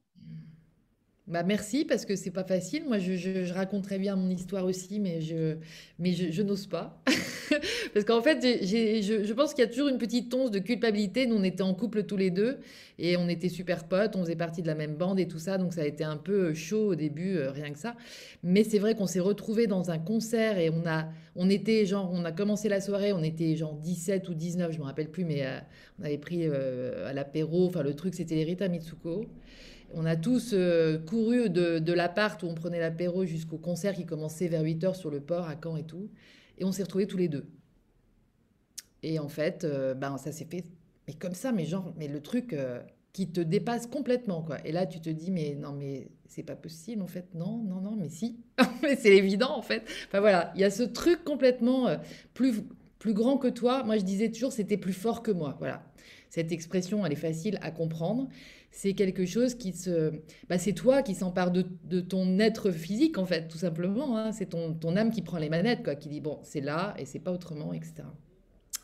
Bah merci parce que c'est pas facile. Moi, je, je, raconterais bien mon histoire aussi, mais je, mais je, n'ose pas. *laughs* parce qu'en fait, je, je, pense qu'il y a toujours une petite once de culpabilité. Nous, on était en couple tous les deux et on était super potes. On faisait partie de la même bande et tout ça. Donc, ça a été un peu chaud au début, euh, rien que ça. Mais c'est vrai qu'on s'est retrouvés dans un concert et on a, on était genre, on a commencé la soirée, on était genre 17 ou 19, je me rappelle plus, mais euh, on avait pris euh, à l'apéro. Enfin, le truc, c'était les Rita Mitsuko. On a tous euh, couru de, l'appart où on prenait l'apéro jusqu'au concert qui commençait vers 8h sur le port à Caen et tout. Et on s'est retrouvés tous les deux. Et en fait, euh, ben, ça s'est fait mais comme ça, mais genre, mais le truc euh, qui te dépasse complètement, quoi. Et là, tu te dis, mais non, mais c'est pas possible, en fait. Non, non, non, mais si. *laughs* mais c'est évident, en fait. Enfin voilà, il y a ce truc complètement plus, plus grand que toi. Moi, je disais toujours, c'était plus fort que moi. Voilà. Cette expression, elle est facile à comprendre c'est quelque chose qui se... Bah, c'est toi qui s'empare de, de, ton être physique, en fait, tout simplement. Hein. C'est ton, ton, âme qui prend les manettes, quoi, qui dit, bon, c'est là et c'est pas autrement, etc.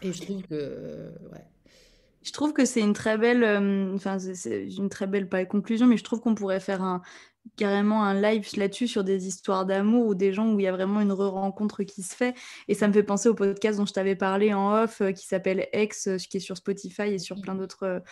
Et je trouve que... ouais. Je trouve que c'est une très belle, euh, enfin c'est une très belle pas conclusion, mais je trouve qu'on pourrait faire un, carrément un live là-dessus sur des histoires d'amour ou des gens où il y a vraiment une re-rencontre qui se fait. Et ça me fait penser au podcast dont je t'avais parlé en off, euh, qui s'appelle Ex, euh, qui est sur Spotify et sur plein d'autres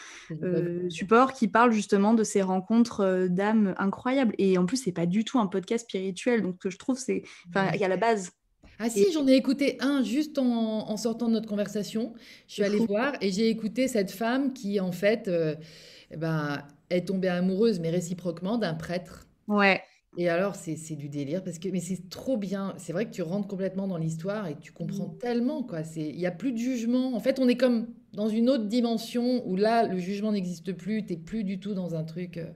euh, supports, qui parle justement de ces rencontres d'âmes incroyables. Et en plus, c'est pas du tout un podcast spirituel. Donc, ce que je trouve, c'est, enfin, à la base, ah si, j'en ai écouté un juste en, sortant de notre conversation. Je suis allée voir et j'ai écouté cette femme qui, en fait, eh ben, est tombée amoureuse, mais réciproquement, d'un prêtre Ouais. Et alors, c'est du délire parce que, mais c'est trop bien. C'est vrai que tu rentres complètement dans l'histoire et tu comprends mmh. tellement, quoi. Il n'y a plus de jugement. En fait, on est comme dans une autre dimension où là, le jugement n'existe plus. Tu n'es plus du tout dans un truc. Euh,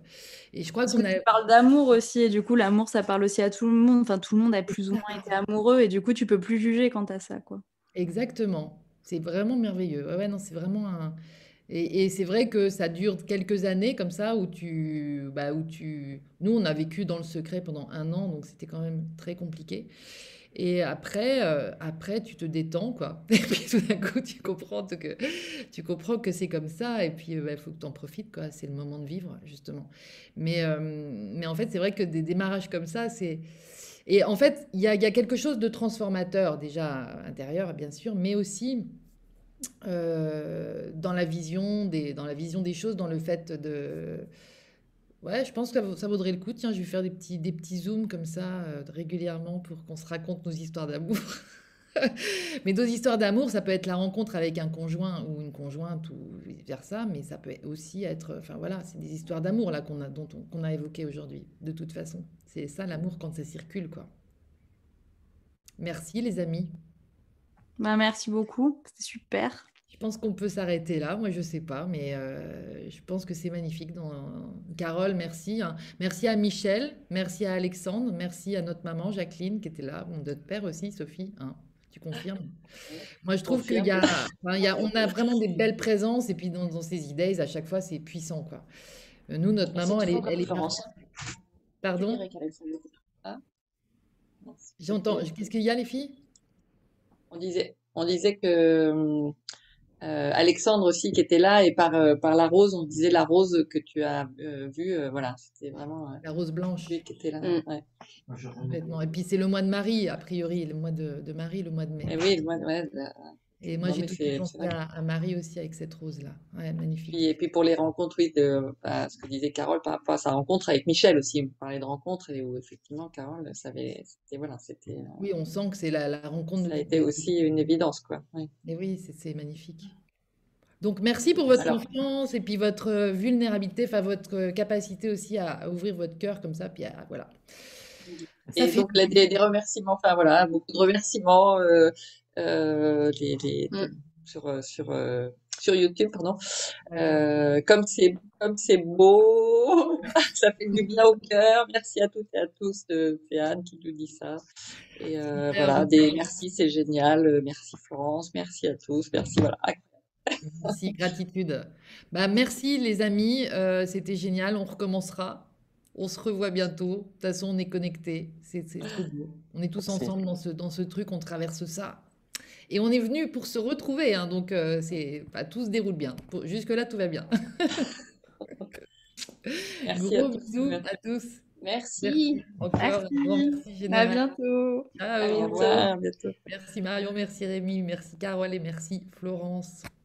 et je crois qu'on a. Tu parles d'amour aussi. Et du coup, l'amour, ça parle aussi à tout le monde. Enfin, tout le monde a plus ou moins été amoureux. Et du coup, tu peux plus juger quant à ça, quoi. Exactement. C'est vraiment merveilleux. Ouais, ouais, non, c'est vraiment un. Et, c'est vrai que ça dure quelques années comme ça où tu, bah, où tu, nous on a vécu dans le secret pendant un an, donc c'était quand même très compliqué. Et après, euh, après tu te détends quoi. *laughs* Et puis tout d'un coup tu comprends que tu comprends que c'est comme ça. Et puis il euh, bah, faut que tu en profites quoi. C'est le moment de vivre justement. Mais euh, mais en fait c'est vrai que des démarrages comme ça c'est et en fait il y a, y a quelque chose de transformateur déjà intérieur bien sûr, mais aussi euh, dans, la vision des, dans la vision des choses, dans le fait de... Ouais, je pense que ça vaudrait le coup. Tiens, je vais faire des petits, des petits zooms comme ça euh, régulièrement pour qu'on se raconte nos histoires d'amour. *laughs* mais nos histoires d'amour, ça peut être la rencontre avec un conjoint ou une conjointe ou vice-versa, mais ça peut aussi être... Enfin voilà, c'est des histoires d'amour là qu'on a, dont qu'on a évoquées aujourd'hui, de toute façon. C'est ça l'amour quand ça circule, quoi. Merci les amis. Bah, merci beaucoup, c'était super. Je pense qu'on peut s'arrêter là. Moi, je sais pas, mais euh, je pense que c'est magnifique. Dans... Carole, merci. Hein. Merci à Michel, merci à Alexandre, merci à notre maman Jacqueline qui était là, notre père aussi, Sophie. Hein. Tu confirmes? Moi, je trouve qu'il y a, y a, on a vraiment des belles présences et puis dans, ces idées, à chaque fois, c'est puissant, quoi. Euh, nous, notre maman, elle est, elle est Pardon? J'entends. Qu'est-ce qu'il y a, les filles? On disait, on disait que euh, Alexandre aussi qui était là et par euh, par la rose, on disait la rose que tu as euh, vue, voilà, c'était vraiment la rose blanche qui était là. Mm. Et puis c'est le mois de Marie, a priori, le mois de, de Marie, le mois de mai. Et oui, le mois de ouais, et moi, j'ai tout pensé à, Marie aussi avec cette rose-là. Ouais, magnifique. Et puis pour les rencontres, oui, de, bah, ce que disait Carole par rapport à sa rencontre avec Michel aussi. On parlait de rencontres et où effectivement, Carole, savait, c'était, voilà, c'était. Euh, oui, on sent que c'est la, la rencontre. Ça a été aussi une évidence, quoi. Et oui, c'est, magnifique. Donc merci pour votre confiance et puis votre euh, vulnérabilité, enfin votre euh, capacité aussi à, ouvrir votre cœur comme ça, puis voilà. et donc des, des, remerciements, enfin voilà, beaucoup de remerciements. Euh, les, mm. sur, euh, sur, euh, sur YouTube, pardon. comme c'est comme c'est beau, *laughs* ça fait du bien au cœur. Merci à toutes et à tous. C'est Anne qui nous dit ça. Et voilà, des merci, c'est génial. Merci Florence, merci à tous, merci voilà. Merci, gratitude. Bah, merci les amis, c'était génial, on recommencera. On se revoit bientôt. De toute façon, on est connectés. C'est trop beau. On est tous ensemble dans ce, dans ce truc, on traverse ça. Et on est venu pour se retrouver, hein, donc euh, c'est pas tout se déroule bien. Jusque-là, tout va bien. *laughs* Merci Gros à bisous à tous. Merci. merci. À bientôt. Ciao. À bientôt. Merci Marion, merci Rémi, merci Carole et merci Florence.